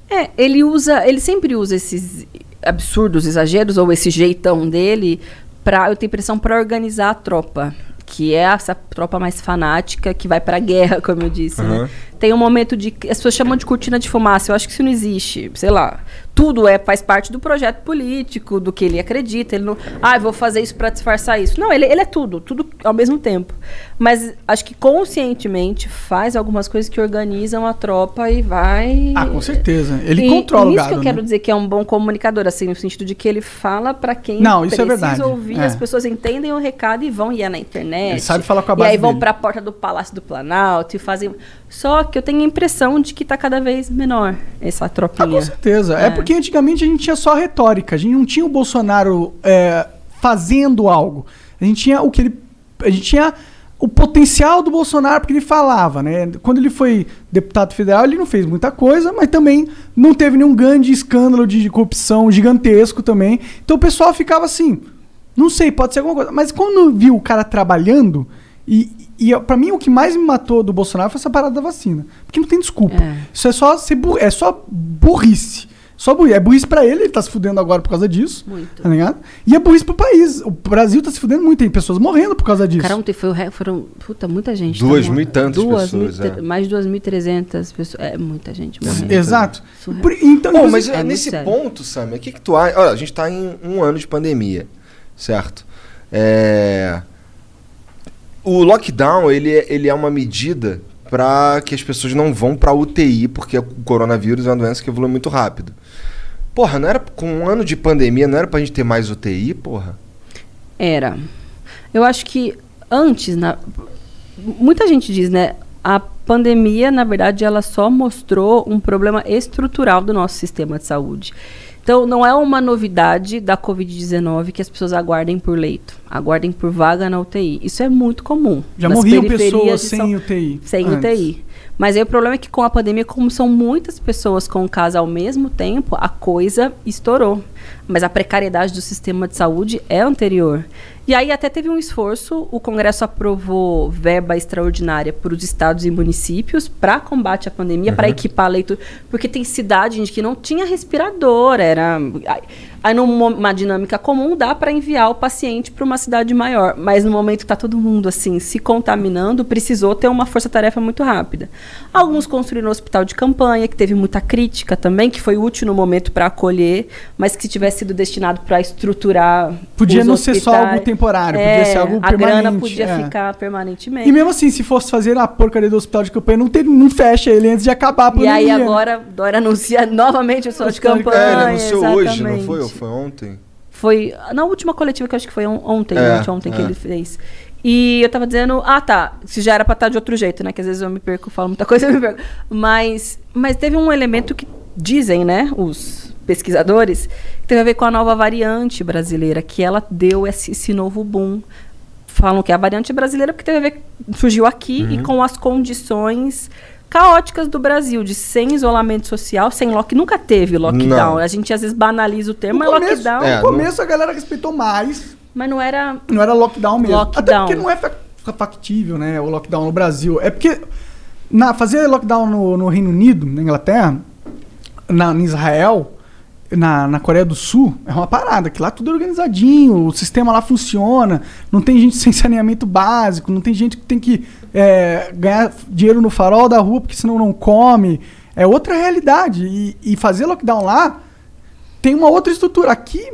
É, ele usa. Ele sempre usa esses absurdos, exageros, ou esse jeitão dele, pra, eu tenho impressão, pra organizar a tropa. Que é essa tropa mais fanática que vai pra guerra, como eu disse, Aham. né? Tem um momento de. As pessoas chamam de cortina de fumaça. Eu acho que isso não existe. Sei lá. Tudo é, faz parte do projeto político, do que ele acredita. Ele não. Ah, vou fazer isso pra disfarçar isso. Não, ele, ele é tudo, tudo ao mesmo tempo. Mas acho que conscientemente faz algumas coisas que organizam a tropa e vai. Ah, com certeza. Ele E- controla e o gado. que eu quero né? dizer que é um bom comunicador, assim, no sentido de que ele fala pra quem Não, isso é verdade. ouvir, É. as pessoas entendem o recado e vão e é na internet. Ele sabe falar com a E base aí vão dele. pra porta do Palácio do Planalto e fazem. Só que eu tenho a impressão de que tá cada vez menor essa Ah, tropinha. com certeza. É. É. porque antigamente a gente tinha só retórica. A gente não tinha o Bolsonaro é, fazendo algo. A gente tinha o que ele. A gente tinha o potencial do Bolsonaro, porque ele falava, né? Quando ele foi deputado federal, ele não fez muita coisa, mas também não teve nenhum grande escândalo de corrupção gigantesco também. Então o pessoal ficava assim, não sei, pode ser alguma coisa. Mas quando viu o cara trabalhando, e, e para mim o que mais me matou do Bolsonaro foi essa parada da vacina. Porque não tem desculpa. É. Isso é só, ser é só burrice. Só burrice. É burrice pra ele, ele tá se fudendo agora por causa disso. Muito. Tá ligado? E é burrice pro país. O Brasil tá se fudendo muito, tem pessoas morrendo por causa disso. Cara, ontem foi, o re- foram, puta, muita gente. Duas tá mil e tantas Duas pessoas, mil e é. Mais de 2.300 pessoas. É muita gente morrendo. Exato. Por- então, Bom, inclusive- mas é muito nesse ponto, Sam, o que, que tu acha? Olha, a gente tá em um ano de pandemia, certo? É... O lockdown, ele, é- ele é uma medida para que as pessoas não vão pra UTI, porque o coronavírus é uma doença que evolui muito rápido. Porra, não era com um ano de pandemia, não era pra gente ter mais UTI, porra? Era. Eu acho que antes, na... muita gente diz, né? A pandemia, na verdade, ela só mostrou um problema estrutural do nosso sistema de saúde. Então, não é uma novidade da Covid-19 que as pessoas aguardem por leito. Aguardem por vaga na UTI. Isso é muito comum. Já morriam pessoas sem São- UTI. sem antes. UTI. Mas aí o problema é que com a pandemia, como são muitas pessoas com casa ao mesmo tempo, a coisa estourou. Mas a precariedade do sistema de saúde é anterior. E aí até teve um esforço, o Congresso aprovou verba extraordinária para os estados e municípios para combate à pandemia, para equipar leito, porque tem cidade gente, que não tinha respirador, era aí- numa dinâmica comum dá para enviar o paciente para uma cidade maior, mas no momento que está todo mundo assim se contaminando, precisou ter uma força-tarefa muito rápida. Alguns construíram um hospital de campanha, que teve muita crítica também, que foi útil no momento para acolher, mas que se tivesse sido destinado para estruturar Podia os não ser só hospitais. algo temporário, É, podia ser algo a grana permanente, podia é. ficar permanentemente. E mesmo assim, se fosse fazer a porcaria do hospital de campanha, não, ter, não fecha ele antes de acabar a E pandemia. aí né? agora Dória anuncia novamente o hospital de campanha. É, ele anunciou hoje, não exatamente. foi? Foi ontem? Foi na última coletiva que eu acho que foi on- ontem, É, ontem, ontem que é. ele fez. E eu tava dizendo, ah tá, se já era pra estar de outro jeito, né? Que às vezes eu me perco, falo muita coisa, eu me perco. Mas, mas teve um elemento que dizem, né, os pesquisadores, que teve a ver com a nova variante brasileira, que ela deu esse, esse novo boom. Falam que é a variante brasileira porque teve a ver, surgiu aqui Uhum. e com as condições caóticas do Brasil, de sem isolamento social, sem lock, nunca teve lockdown. Não. A gente às vezes banaliza o termo, No mas começo, lockdown, É, no começo a galera respeitou mais, mas não era não era lockdown mesmo. Até Lockdown. porque não é fa- factível, né, o lockdown no Brasil. É porque na, fazer lockdown no, no Reino Unido, na Inglaterra, na, em Israel, na, na Coreia do Sul, é uma parada, que lá tudo é organizadinho, o sistema lá funciona, não tem gente sem saneamento básico, não tem gente que tem que é, ganhar dinheiro no farol da rua porque senão não come. É outra realidade. E, e fazer lockdown lá tem uma outra estrutura. Aqui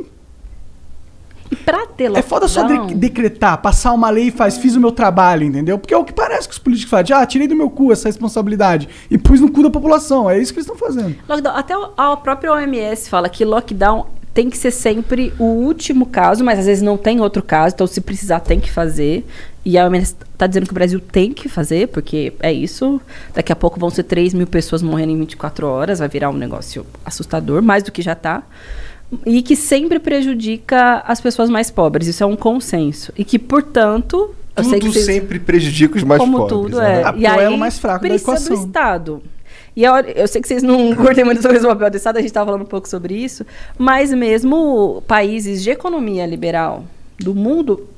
E pra ter lockdown... é foda só de- decretar, passar uma lei e faz, fiz o meu trabalho, entendeu? Porque é o que parece que os políticos fazem. Ah, tirei do meu cu essa responsabilidade e pus no cu da população. É isso que eles estão fazendo. Lockdown, até o- a própria OMS fala que lockdown tem que ser sempre o último caso, mas às vezes não tem outro caso, então se precisar tem que fazer. E a OMS está dizendo que o Brasil tem que fazer, porque é isso. Daqui a pouco vão ser 3 mil pessoas morrendo em 24 horas, vai virar um negócio assustador, mais do que já está. E que sempre prejudica as pessoas mais pobres. Isso é um consenso. E que, portanto, que Tudo vocês- sempre prejudica os mais como pobres. tudo né? é. Ah, E pô, é aí o mais fraco da equação. do Estado. E eu, eu sei que vocês não curtem muito sobre esse papel do Estado, a gente estava falando um pouco sobre isso, mas mesmo países de economia liberal do mundo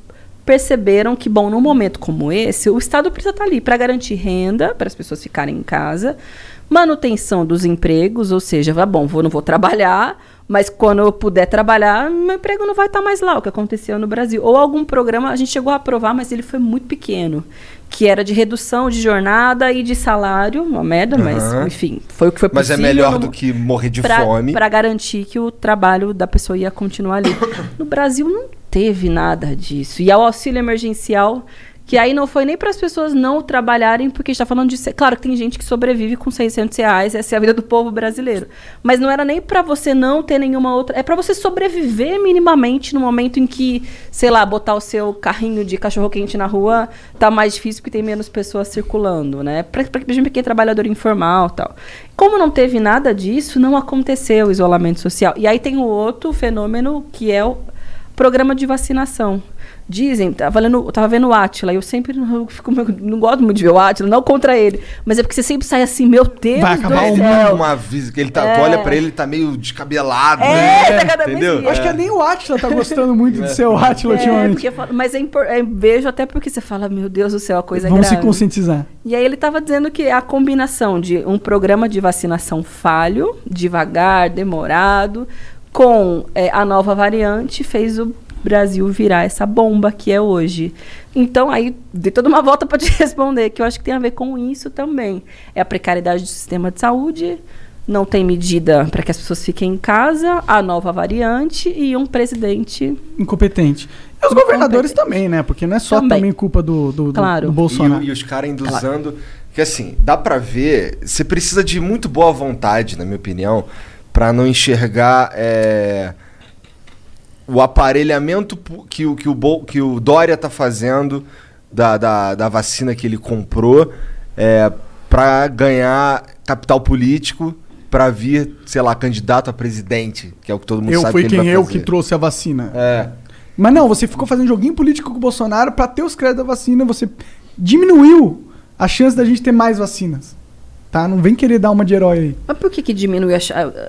perceberam que, bom, num momento como esse, o Estado precisa estar ali para garantir renda, para as pessoas ficarem em casa, manutenção dos empregos, ou seja, vai bom, vou, não vou trabalhar, mas quando eu puder trabalhar, meu emprego não vai estar mais lá, o que aconteceu no Brasil. Ou algum programa, a gente chegou a aprovar, mas ele foi muito pequeno, que era de redução de jornada e de salário, uma merda, mas Aham. enfim, foi o que foi Mas é possível melhor do que morrer de pra- fome. Pra garantir que o trabalho da pessoa ia continuar ali. No Brasil não teve nada disso. E ao auxílio emergencial, que aí não foi nem para as pessoas não trabalharem, porque a gente tá falando de. Claro que tem gente que sobrevive com 600 reais, essa é a vida do povo brasileiro. Mas não era nem para você não ter nenhuma outra. É para você sobreviver minimamente no momento em que, sei lá, botar o seu carrinho de cachorro-quente na rua tá mais difícil porque tem menos pessoas circulando, né? Pra, pra, pra quem é trabalhador informal tal. Como não teve nada disso, não aconteceu o isolamento social. E aí tem o outro fenômeno que é o programa de vacinação. Dizem, tava, lendo, eu tava vendo o Atila, e eu sempre não, eu fico, não gosto muito de ver o Atila, não contra ele, mas é porque você sempre sai assim, meu Deus Vai acabar o céu. Uma vez que ele tá, tu É. olha pra ele, ele tá meio descabelado. É, né? tá cada vez Entendeu? pior. Acho que nem o Atila tá gostando muito de ser o Atila É, ultimamente. porque, mas é, é, vejo até porque você fala, meu Deus do céu, a coisa é Vamos se grave. conscientizar. E aí ele estava dizendo que a combinação de um programa de vacinação falho, devagar, demorado, com é, a nova variante, fez o Brasil virar essa bomba que é hoje. Então, aí, dei toda uma volta para te responder, que eu acho que tem a ver com isso também. É a precariedade do sistema de saúde, não tem medida para que as pessoas fiquem em casa, a nova variante e um presidente Incompetente. E os governadores também, né? Porque não é só Também. também, culpa do, do, Claro. do Bolsonaro. E, e os caras induzando. Que assim, dá pra ver. Você precisa de muito boa vontade, na minha opinião, pra não enxergar é, o aparelhamento que o, que, o, que o Dória tá fazendo da, da, da vacina que ele comprou é, pra ganhar capital político pra vir, sei lá, candidato a presidente, que é o que todo mundo Eu sabe fui que ele quem vai eu fazer. que trouxe a vacina. É. Mas não, você ficou fazendo joguinho político com o Bolsonaro pra ter os créditos da vacina, você diminuiu a chance da gente ter mais vacinas. Tá? Não vem querer dar uma de herói aí. Mas por que que diminui a...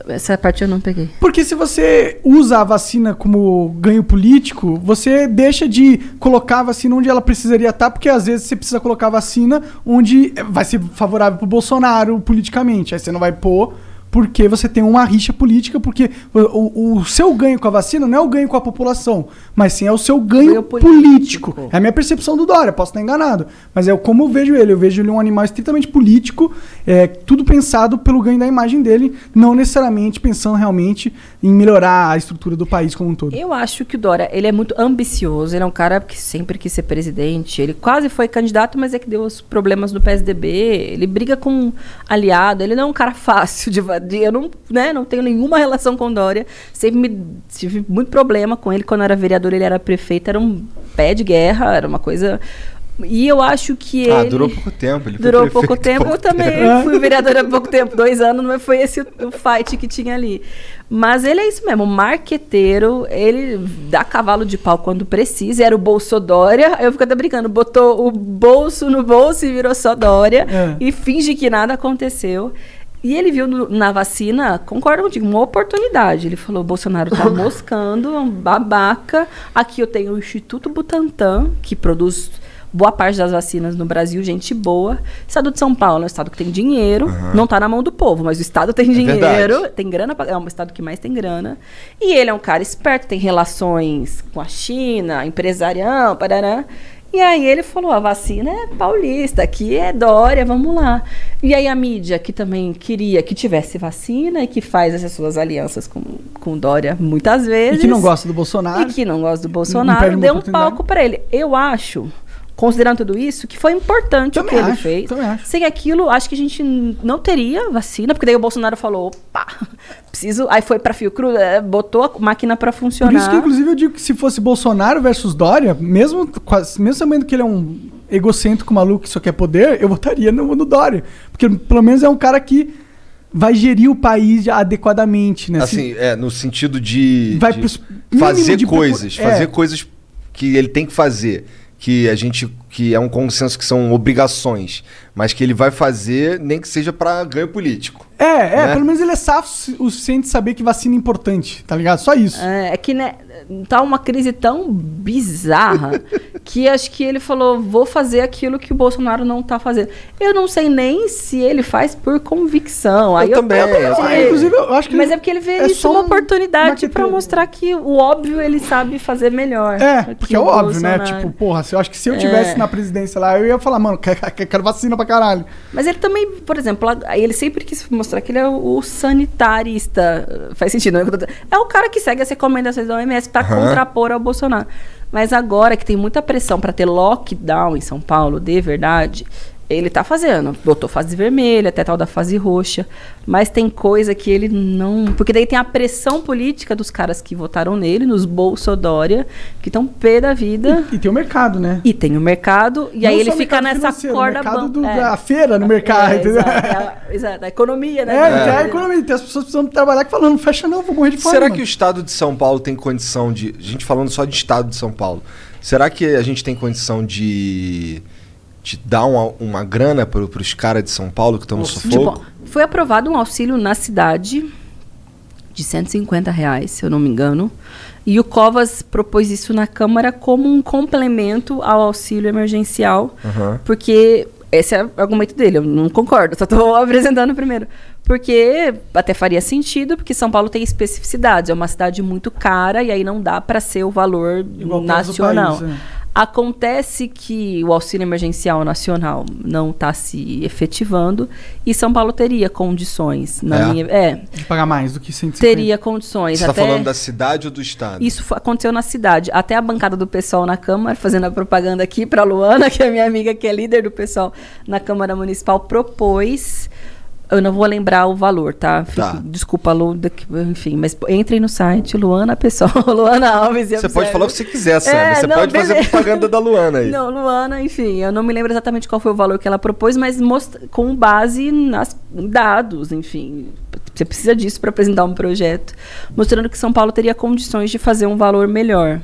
Essa parte eu não peguei. Porque se você usa a vacina como ganho político, você deixa de colocar a vacina onde ela precisaria estar, porque às vezes você precisa colocar a vacina onde vai ser favorável pro Bolsonaro politicamente. Aí você não vai pôr porque você tem uma rixa política, porque o, o- o seu ganho com a vacina não é o ganho com a população, mas sim é o seu ganho, político. político. É a minha percepção do Dória, posso estar enganado. Mas é como eu vejo ele. Eu vejo ele um animal estritamente político, é, tudo pensado pelo ganho da imagem dele, não necessariamente pensando realmente em melhorar a estrutura do país como um todo. Eu acho que o Dória, ele é muito ambicioso, ele é um cara que sempre quis ser presidente, ele quase foi candidato, mas é que deu os problemas do PSDB, ele briga com um aliado, ele não é um cara fácil de eu não, né, não tenho nenhuma relação com Dória, sempre me, tive muito problema com ele, quando eu era vereador, ele era prefeito, era um pé de guerra, era uma coisa... E eu acho que Ah, ele... durou pouco tempo. Ele Durou pouco tempo. pouco eu também tempo. fui vereadora há pouco tempo, dois anos, mas foi esse o, fight que tinha ali. Mas ele é isso mesmo, marqueteiro, ele dá cavalo de pau quando precisa, era o Bolsodória, eu fico até brincando, botou o bolso no bolso e virou só Dória, É. e finge que nada aconteceu. E ele viu no- na vacina, concordo contigo, uma oportunidade. Ele falou: Bolsonaro tá moscando, é um babaca. Aqui eu tenho o Instituto Butantan, que produz boa parte das vacinas no Brasil, gente boa. Estado de São Paulo é um estado que tem dinheiro, não tá na mão do povo, mas o estado tem dinheiro, verdade. tem grana, pra- é um estado que mais tem grana. E ele é um cara esperto, tem relações com a China, empresarião, parará. E aí ele falou, a vacina é paulista, aqui é Dória, vamos lá. E aí a mídia, que também queria que tivesse vacina e que faz essas suas alianças com, com Dória muitas E vezes. que não gosta do Bolsonaro. E que não gosta do Bolsonaro, deu um palco pra ele. Eu acho, considerando tudo isso, que foi importante o Também que ele acho, fez. também acho. Sem aquilo, acho que a gente não teria vacina, porque daí o Bolsonaro falou, opa, preciso. Aí foi pra Fiocruz, eh, botou a máquina pra funcionar. Por isso que, inclusive, eu digo que se fosse Bolsonaro versus Dória, mesmo, mesmo sabendo que ele é um egocêntrico maluco que só quer poder, eu votaria no, no Dória. Porque pelo menos é um cara que vai gerir o país adequadamente, né? Assim, é, no sentido de, Vai de fazer de coisas, é. fazer coisas que ele tem que fazer, que a gente que é um consenso que são obrigações, mas que ele vai fazer nem que seja pra ganho político. É, é, né? pelo menos ele é safo o suficiente de saber que vacina é importante, tá ligado? Só isso. É, é que né, tá uma crise tão bizarra que acho que ele falou: vou fazer aquilo que o Bolsonaro não tá fazendo. Eu não sei nem se ele faz por convicção. Aí Eu também, eu perdi. também. Inclusive, eu acho que Mas ele- é porque ele vê é isso só uma um oportunidade pra mostrar que o óbvio ele sabe fazer melhor. É, que porque é o óbvio, né? Bolsonaro. Tipo, porra, se eu acho que se eu tivesse É. na presidência lá, eu ia falar, mano, quero, quero vacina pra caralho. Mas ele também, por exemplo, ele sempre quis mostrar que ele é o sanitarista. Faz sentido, né? É o cara que segue as recomendações da OMS para Aham. contrapor ao Bolsonaro. Mas agora que tem muita pressão para ter lockdown em São Paulo, de verdade, ele tá fazendo. Botou fase vermelha, até tal da fase roxa. Mas tem coisa que ele não. Porque daí tem a pressão política dos caras que votaram nele, nos Bolsodória, que estão pé da vida. E tem o mercado, né? E tem o mercado, e aí Não ele só o fica nessa corda bamba- do- é. da feira no mercado, É, entendeu? exato, é a- exato, a economia, né? É, é a economia. Tem as pessoas precisam trabalhar que falam, não fecha não, vou morrer de fome. Será que o estado de São Paulo tem condição de. A gente falando só de estado de São Paulo. Será que a gente tem condição de. De dar uma, uma grana para os caras de São Paulo que estão no sufoco? Tipo, foi aprovado um auxílio na cidade de 150 reais, se eu não me engano. E o Covas propôs isso na Câmara como um complemento ao auxílio emergencial, Aham. porque esse é o argumento dele, eu não concordo, só estou apresentando primeiro. Porque até faria sentido, porque São Paulo tem especificidades, é uma cidade muito cara e aí não dá para ser o valor Igual nacional. país, é. Acontece que o auxílio emergencial nacional não está se efetivando e São Paulo teria condições, na É? minha, é, De pagar mais do que 150. teria condições. Você está falando da cidade ou do estado? isso aconteceu na cidade. Até a bancada do pessoal na Câmara, fazendo a propaganda aqui para Luana, que é minha amiga, que é líder do pessoal na Câmara Municipal, propôs. Eu não vou lembrar o valor, tá? Fique- Tá. Desculpa, Lu, enfim, mas entrem no site, Luana Pessoal, Luana Alves. e Você pode falar o que você quiser, Sam. É, você não, pode fazer beleza. propaganda da Luana aí. Não, Luana, enfim, eu não me lembro exatamente qual foi o valor que ela propôs, mas com base nas dados, enfim. Você precisa disso para apresentar um projeto, mostrando que São Paulo teria condições de fazer um valor melhor.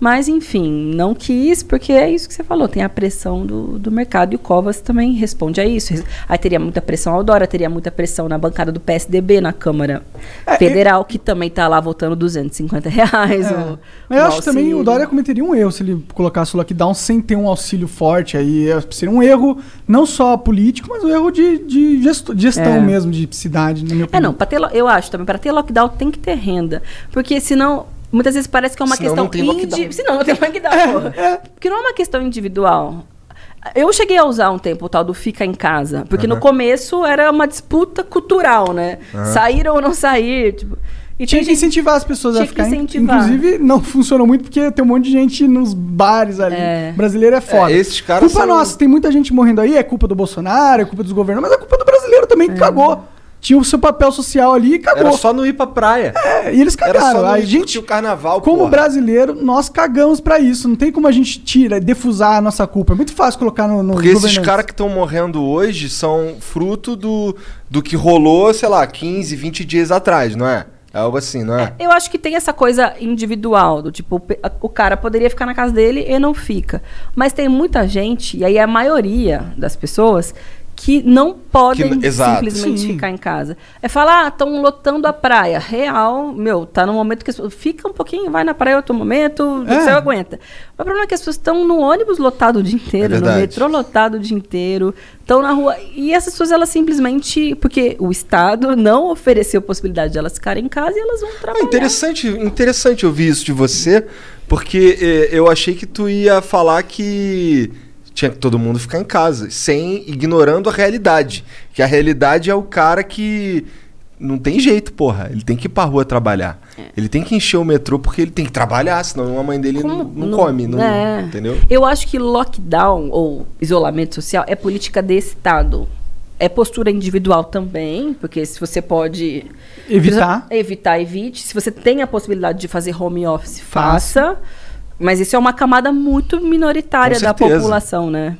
Mas, enfim, não quis, porque é isso que você falou, tem a pressão do, do mercado e o Covas também responde a isso. Aí teria muita pressão ao Dória, teria muita pressão na bancada do PSDB, na Câmara É, Federal, que também tá lá votando 250 reais. É. o- Mas eu acho que também o. Dória cometeria um erro se ele colocasse o lockdown sem ter um auxílio forte. Aí é, seria um erro não só político, mas um erro de, de, gesto- gestão É. mesmo, de cidade, na minha É, opinião. não, pra ter, eu acho também, para ter lockdown tem que ter renda. Porque senão, muitas vezes parece que é uma Senão questão não tem lockdown. indi- Senão não tem lockdown, porra. Porque não é uma questão individual. Eu cheguei a usar um tempo o tal do fica em casa. Porque no começo era uma disputa cultural, né? Sair ou não sair. Tipo, e Tinha que gente- incentivar as pessoas a tinha que ficar em incentivar. Inclusive, não funcionou muito porque tem um monte de gente nos bares ali. É. Brasileiro é foda. É, esses caras Culpa são- nossa, tem muita gente morrendo aí, é culpa do Bolsonaro, é culpa dos governos, mas é culpa do brasileiro também que cagou. Tinha o seu papel social ali e cagou. Era só não ir pra praia. É, e eles Era cagaram. só não a ir gente, o carnaval, como porra. brasileiro, nós cagamos pra isso. Não tem como a gente tira, defusar a nossa culpa. É muito fácil colocar no, no Porque esses caras que estão morrendo hoje são fruto do, do que rolou, sei lá, 15, 20 dias atrás, não é? É algo assim, não é? Eu acho que tem essa coisa individual, do tipo, o cara poderia ficar na casa dele e não fica. Mas tem muita gente, e aí a maioria das pessoas, que não podem Que- exato. simplesmente Sim. ficar em casa. É falar, ah, estão lotando a praia. Real, meu, tá no momento que as pessoas. Fica um pouquinho, vai na praia outro momento, É. você aguenta. Mas o problema é que as pessoas estão no ônibus lotado o dia inteiro, É no metrô lotado o dia inteiro, estão na rua. E essas pessoas, elas simplesmente. Porque o Estado não ofereceu possibilidade de elas ficarem em casa e elas vão Ah, trabalhar. interessante, interessante ouvir isso de você, porque eh, eu achei que tu ia falar que tinha que todo mundo ficar em casa, sem ignorando a realidade. Que a realidade é o cara que não tem jeito, porra. Ele tem que ir pra rua trabalhar. Ele tem que encher o metrô porque ele tem que trabalhar, senão a mãe dele não, Como não não- come, não, é. entendeu? Eu acho que lockdown ou isolamento social é política de Estado. É postura individual também, porque se você pode Evitar. evitar, evite. Se você tem a possibilidade de fazer home office, faça. Mas isso é uma camada muito minoritária da população, né?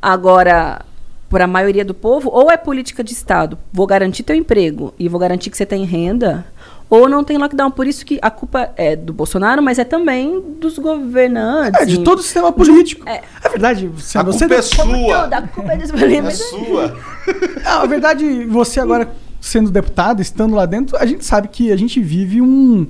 Agora, para a maioria do povo, ou é política de Estado, vou garantir teu emprego e vou garantir que você tem renda, ou não tem lockdown. Por isso que a culpa é do Bolsonaro, mas é também dos governantes. É, de todo o sistema político. É. É, verdade. Você, A você culpa é sua. toda, a culpa é dos É sua. Ah, a verdade, você agora sendo deputado, estando lá dentro, a gente sabe que a gente vive um,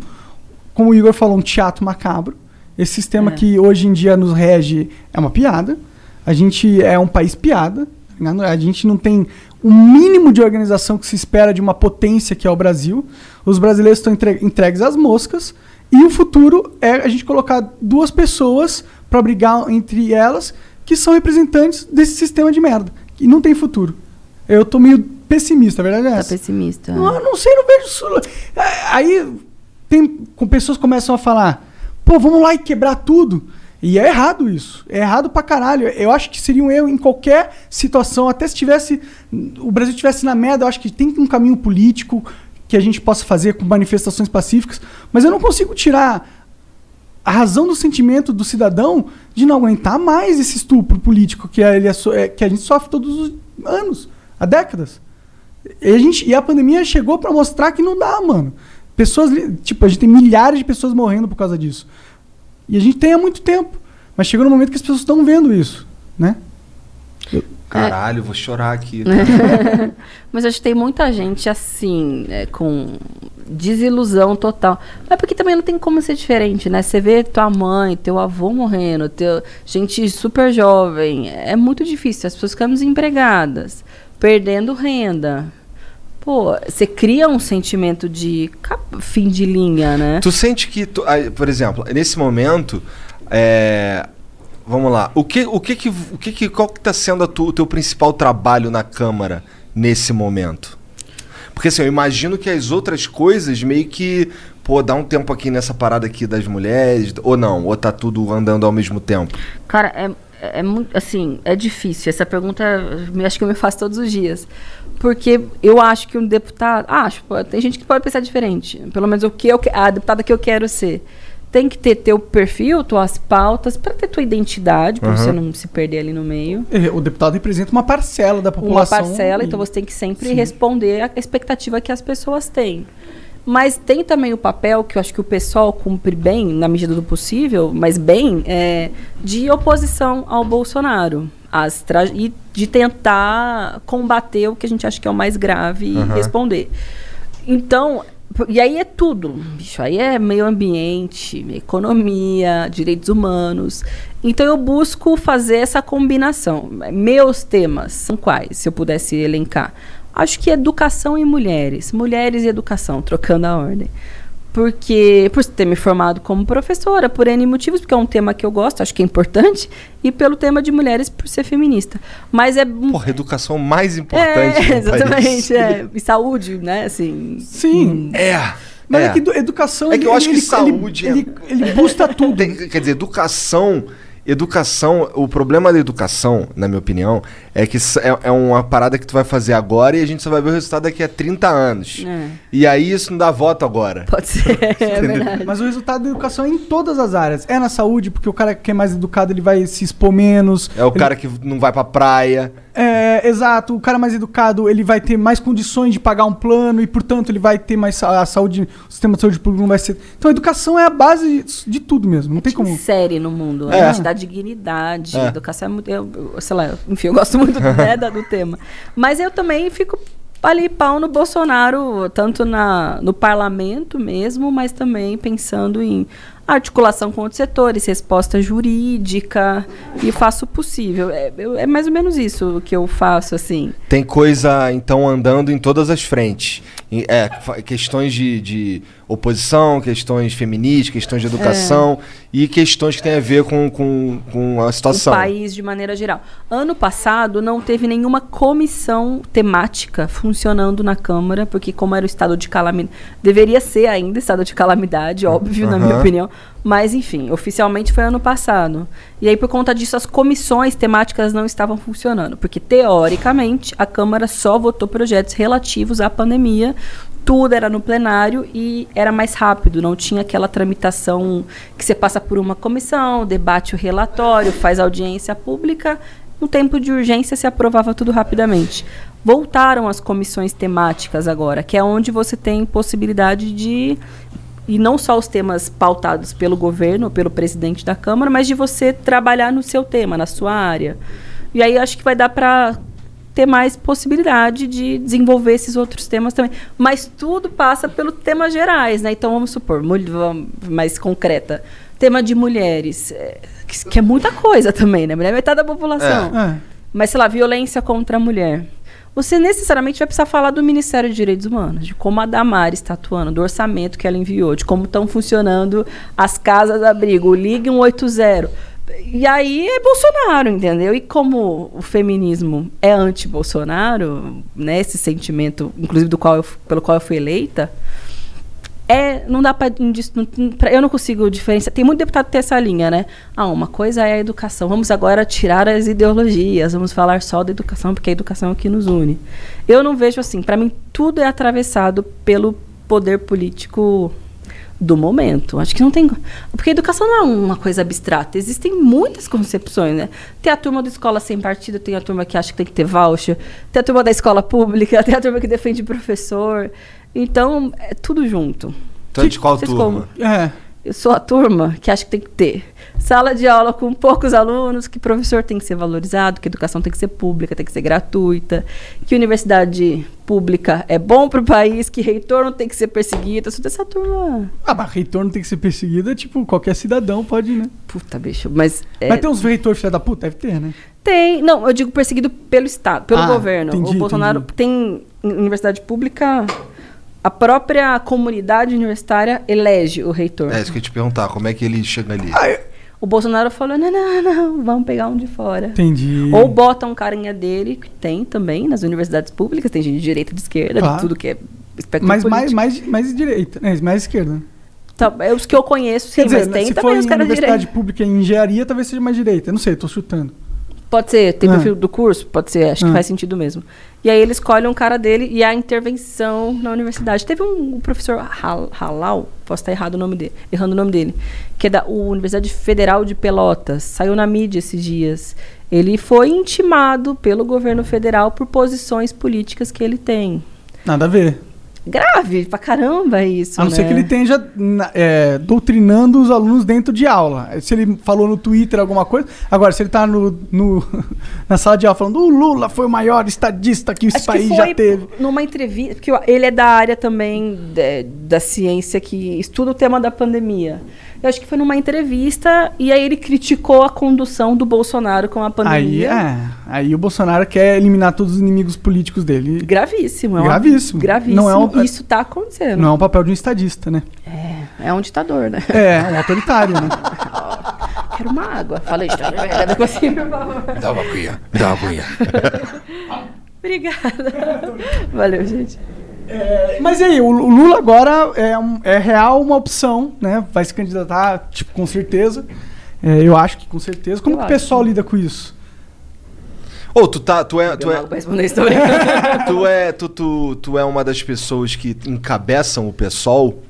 como o Igor falou, um teatro macabro. Esse sistema É. que hoje em dia nos rege é uma piada. A gente é um país piada. tá ligado? A gente não tem o mínimo de organização que se espera de uma potência que é o Brasil. Os brasileiros estão entre- entregues às moscas. E o futuro é a gente colocar duas pessoas para brigar entre elas que são representantes desse sistema de merda. E não tem futuro. Eu tô meio pessimista, a verdade é Tá essa. pessimista. Não, eu não sei, não vejo. É, Aí tem, com pessoas começam a falar, pô, vamos lá e quebrar tudo. E é errado isso. É errado pra caralho. Eu acho que seria um erro em qualquer situação. Até se tivesse. O Brasil tivesse na merda, eu acho que tem um caminho político que a gente possa fazer com manifestações pacíficas. Mas eu não consigo tirar a razão do sentimento do cidadão de não aguentar mais esse estupro político que ele é é- que a gente sofre todos os anos, há décadas. E a, gente, e a pandemia chegou pra mostrar que não dá, mano. Pessoas, tipo, a gente tem milhares de pessoas morrendo por causa disso. E a gente tem há muito tempo. Mas chegou no momento que as pessoas estão vendo isso, né? Caralho, vou chorar aqui. Mas acho que tem muita gente assim, é, com desilusão total. Mas porque também não tem como ser diferente, né? Você vê tua mãe, teu avô morrendo, teu, gente super jovem. É muito difícil. As pessoas ficando desempregadas, perdendo renda. Pô, você cria um sentimento de fim de linha, né? Tu sente que, tu- aí, por exemplo, nesse momento, é, vamos lá, o que, o que que, o que que, qual que tá sendo tu- o teu principal trabalho na Câmara nesse momento? Porque assim, eu imagino que as outras coisas meio que, pô, dá um tempo aqui nessa parada aqui das mulheres, ou não, ou tá tudo andando ao mesmo tempo? Cara, é, é muito, assim, é difícil. Essa pergunta, acho que eu me faço todos os dias. Porque eu acho que um deputado, acho, pô, tem gente que pode pensar diferente. Pelo menos o que eu, que- a deputada que eu quero ser. Tem que ter teu perfil, tuas pautas, para ter tua identidade, para Aham. você não se perder ali no meio. É, O deputado representa uma parcela da Uma população. parcela, e- então você tem que sempre Sim. responder à expectativa que as pessoas têm. Mas tem também o papel que eu acho que o pessoal cumpre bem, na medida do possível, mas bem, é, de oposição ao Bolsonaro. As e de tentar combater o que a gente acha que é o mais grave e Aham. responder. Então, e aí é tudo, bicho. Aí é meio ambiente, economia, direitos humanos. Então eu busco fazer essa combinação. Meus temas são quais, se eu pudesse elencar? Acho que educação e mulheres. Mulheres e educação, trocando a ordem. Porque, por ter me formado como professora, por N motivos, porque é um tema que eu gosto, acho que é importante, e pelo tema de mulheres, por ser feminista. Mas é. Porra, educação mais importante. é, exatamente. É. E saúde, né? Assim. Sim. É. Mas é, é. que edu- educação. É que eu ele- acho que ele- saúde é- Ele, ele, ele busta tudo. Tem- quer dizer, educação. Educação, o problema da educação, na minha opinião, é que é, é uma parada que tu vai fazer agora e a gente só vai ver o resultado daqui a 30 anos. É. E aí isso não dá voto agora. Pode ser, é verdade. Mas o resultado da educação é em todas as áreas. É na saúde, porque o cara que é mais educado, ele vai se expor menos. É o Ele- cara que não vai pra praia. É, exato. O cara mais educado, ele vai ter mais condições de pagar um plano e, portanto, ele vai ter mais a saúde, o sistema de saúde pública não vai ser. Então, a educação é a base de, de tudo mesmo. Não tem como. Série no mundo. É. A gente dá dignidade. É. Educação é muito. Eu, eu- sei lá, enfim, eu gosto muito né, do tema. Mas eu também fico ali pau no Bolsonaro, tanto na, no parlamento mesmo, mas também pensando em articulação com outros setores, resposta jurídica, e faço o possível. É, é mais ou menos isso que eu faço, assim. Tem coisa, então, andando em todas as frentes. É, questões de, de oposição, questões feministas, questões de educação e questões que têm a ver com, com, com a situação. o país de maneira geral. Ano passado não teve nenhuma comissão temática funcionando na Câmara, porque como era o estado de calamidade, deveria ser ainda estado de calamidade, óbvio, na minha opinião, mas enfim, oficialmente foi ano passado. E aí por conta disso as comissões temáticas não estavam funcionando, porque teoricamente a Câmara só votou projetos relativos à pandemia tudo era no plenário e era mais rápido, não tinha aquela tramitação que você passa por uma comissão, debate o relatório, faz audiência pública, no tempo de urgência se aprovava tudo rapidamente. Voltaram as comissões temáticas agora, que é onde você tem possibilidade de e não só os temas pautados pelo governo, pelo presidente da Câmara, mas de você trabalhar no seu tema, na sua área. E aí acho que vai dar para ter mais possibilidade de desenvolver esses outros temas também. Mas tudo passa pelos temas gerais, né? Então vamos supor, mais concreta, tema de mulheres, é, que, é muita coisa também, né? Mulher é metade da população. É. Mas, sei lá, violência contra a mulher. Você necessariamente vai precisar falar do Ministério de Direitos Humanos, de como a Damares está atuando, do orçamento que ela enviou, de como estão funcionando as casas abrigo, o Ligue 180. E aí é Bolsonaro, entendeu? E como o feminismo é anti-Bolsonaro, né, esse sentimento, inclusive do qual eu, pelo qual eu fui eleita, é, não dá para eu não consigo diferenciar. Tem muito deputado que tem essa linha, né? Ah, uma coisa é a educação. Vamos agora tirar as ideologias, vamos falar só da educação, porque é a educação que nos une. Eu não vejo assim, para mim tudo é atravessado pelo poder político do momento. Acho que não tem. Porque educação não é uma coisa abstrata. Existem muitas concepções, né? Tem a turma da escola sem partido, tem a turma que acha que tem que ter voucher, tem a turma da escola pública, tem a turma que defende professor. Então, é tudo junto. É de qual Vocês turma? É. Eu sou a turma que acha que tem que ter sala de aula com poucos alunos, que professor tem que ser valorizado, que educação tem que ser pública, tem que ser gratuita, que universidade pública é bom para o país, que reitor não tem que ser perseguido. Eu sou dessa turma. Ah, mas reitor não tem que ser perseguido, é tipo, qualquer cidadão pode, né? Puta, bicho, mas. é, Mas tem uns reitor filha da puta? Deve ter, né? Tem, não, eu digo perseguido pelo Estado, pelo Ah, governo. entendi, o Bolsonaro entendi. tem em universidade pública, a própria comunidade universitária elege o reitor. É isso que eu ia te perguntar, como é que ele chega ali? O Bolsonaro falou: não, não, não, vamos pegar um de fora. Entendi. Ou bota um carinha dele, que tem também nas universidades públicas, tem gente de direita e de esquerda, Claro. de tudo que é espectro Mas mais, político. mais, mais direita, né? Mais esquerda. né? Tá, é os que eu conheço, sim, Quer dizer, mas tem se também for os caras de universidade direita. pública em engenharia, talvez seja mais direita. Eu não sei, tô chutando. Pode ser, tem Ah. perfil do curso? Pode ser, acho que Ah. faz sentido mesmo. E aí ele escolhe um cara dele e a intervenção na universidade. Teve um professor Hal- Halal, posso estar errado o nome dele, errando o nome dele, que é da Universidade Federal de Pelotas, saiu na mídia esses dias. Ele foi intimado pelo governo federal por posições políticas que ele tem. Nada a ver. Grave pra caramba isso. A não né? ser que ele esteja é, doutrinando os alunos dentro de aula. Se ele falou no Twitter alguma coisa. Agora, se ele tá no, no- na sala de aula falando o Lula foi o maior estadista que esse Acho que país foi já teve. numa entrevista, porque ele é da área também de- da ciência que estuda o tema da pandemia. Eu acho que foi numa entrevista e aí ele criticou a condução do Bolsonaro com a Aí, pandemia. é, aí o Bolsonaro quer eliminar todos os inimigos políticos dele. Gravíssimo. É uma- Gravíssimo. Gravíssimo. Não é um- Isso tá acontecendo. Não é um papel de um estadista, né? É um ditador, né? É, um autoritário, né? Quero uma água. Falei, você, por favor. Dá uma me dá uma aguinha. Obrigada. Valeu, gente. Mas e aí, o Lula agora é, um- é real uma opção, né? Vai se candidatar, tipo, com certeza. É, eu acho que com certeza. Como Eu que o pessoal lida com isso? Ô, tu tá. Tu é. Tu é, tu, é tu, tu, tu é uma das pessoas que encabeçam o PSOL?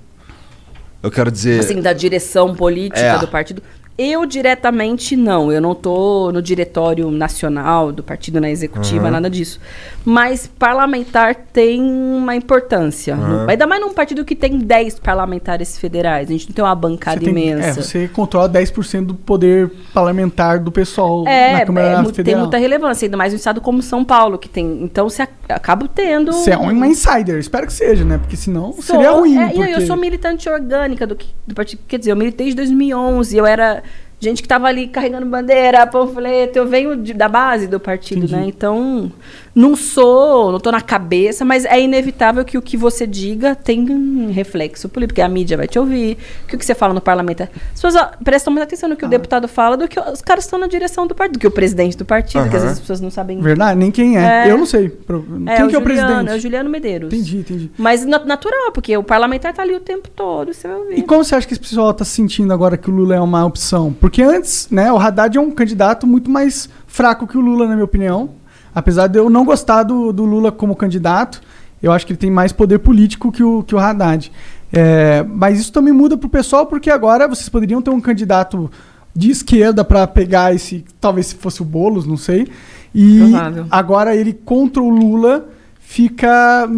Eu quero dizer. assim, da direção política É. do partido. Eu diretamente não, eu não tô no diretório nacional do partido, na executiva, nada disso. Mas parlamentar tem uma importância. No- ainda mais num partido que tem 10 parlamentares federais. A gente não tem uma bancada tem- imensa. É, você controla 10% do poder parlamentar do pessoal É, na Câmara é mu- tem Federal. muita relevância, ainda mais um estado como São Paulo, que tem. Então você ac- acaba tendo. Você é uma insider, espero que seja, né? Porque senão Sou, seria ruim. é, e aí porque... eu sou militante orgânica do, do partido. Quer dizer, eu militei desde 2011. Eu era gente que tava ali carregando bandeira, panfleto. Eu venho de- da base do partido, Entendi. né? Então, não sou, não tô na cabeça, mas é inevitável que o que você diga tenha um reflexo político, porque a mídia vai te ouvir, que o que você fala no parlamento. é- As pessoas ó, prestam mais atenção no que o deputado fala do que os caras estão na direção do partido, do que o presidente do partido, que às vezes as pessoas não sabem. Verdade? Nem quem é. É. Eu não sei. É, quem o que é o Juliano, presidente? É o Juliano Medeiros. Entendi, entendi. Mas na- natural, porque o parlamentar tá ali o tempo todo, você vai ouvir. E como você acha que esse pessoal tá se sentindo agora que o Lula é uma opção? Porque antes, né, o Haddad é um candidato muito mais fraco que o Lula, na minha opinião. Apesar de eu não gostar do, do Lula como candidato, eu acho que ele tem mais poder político que o, que o Haddad. É, mas isso também muda pro pessoal, porque agora vocês poderiam ter um candidato de esquerda para pegar esse. Talvez se fosse o Boulos, não sei. E Provável. agora ele contra o Lula fica,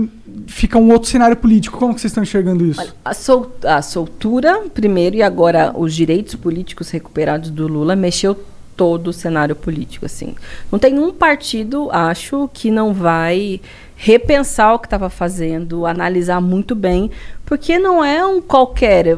fica um outro cenário político. Como que vocês estão enxergando isso? Olha, a, sol- a soltura, primeiro, e agora os direitos políticos recuperados do Lula mexeu todo o cenário político, assim. Não tem um partido, acho, que não vai repensar o que estava fazendo, analisar muito bem, porque não é um qualquer.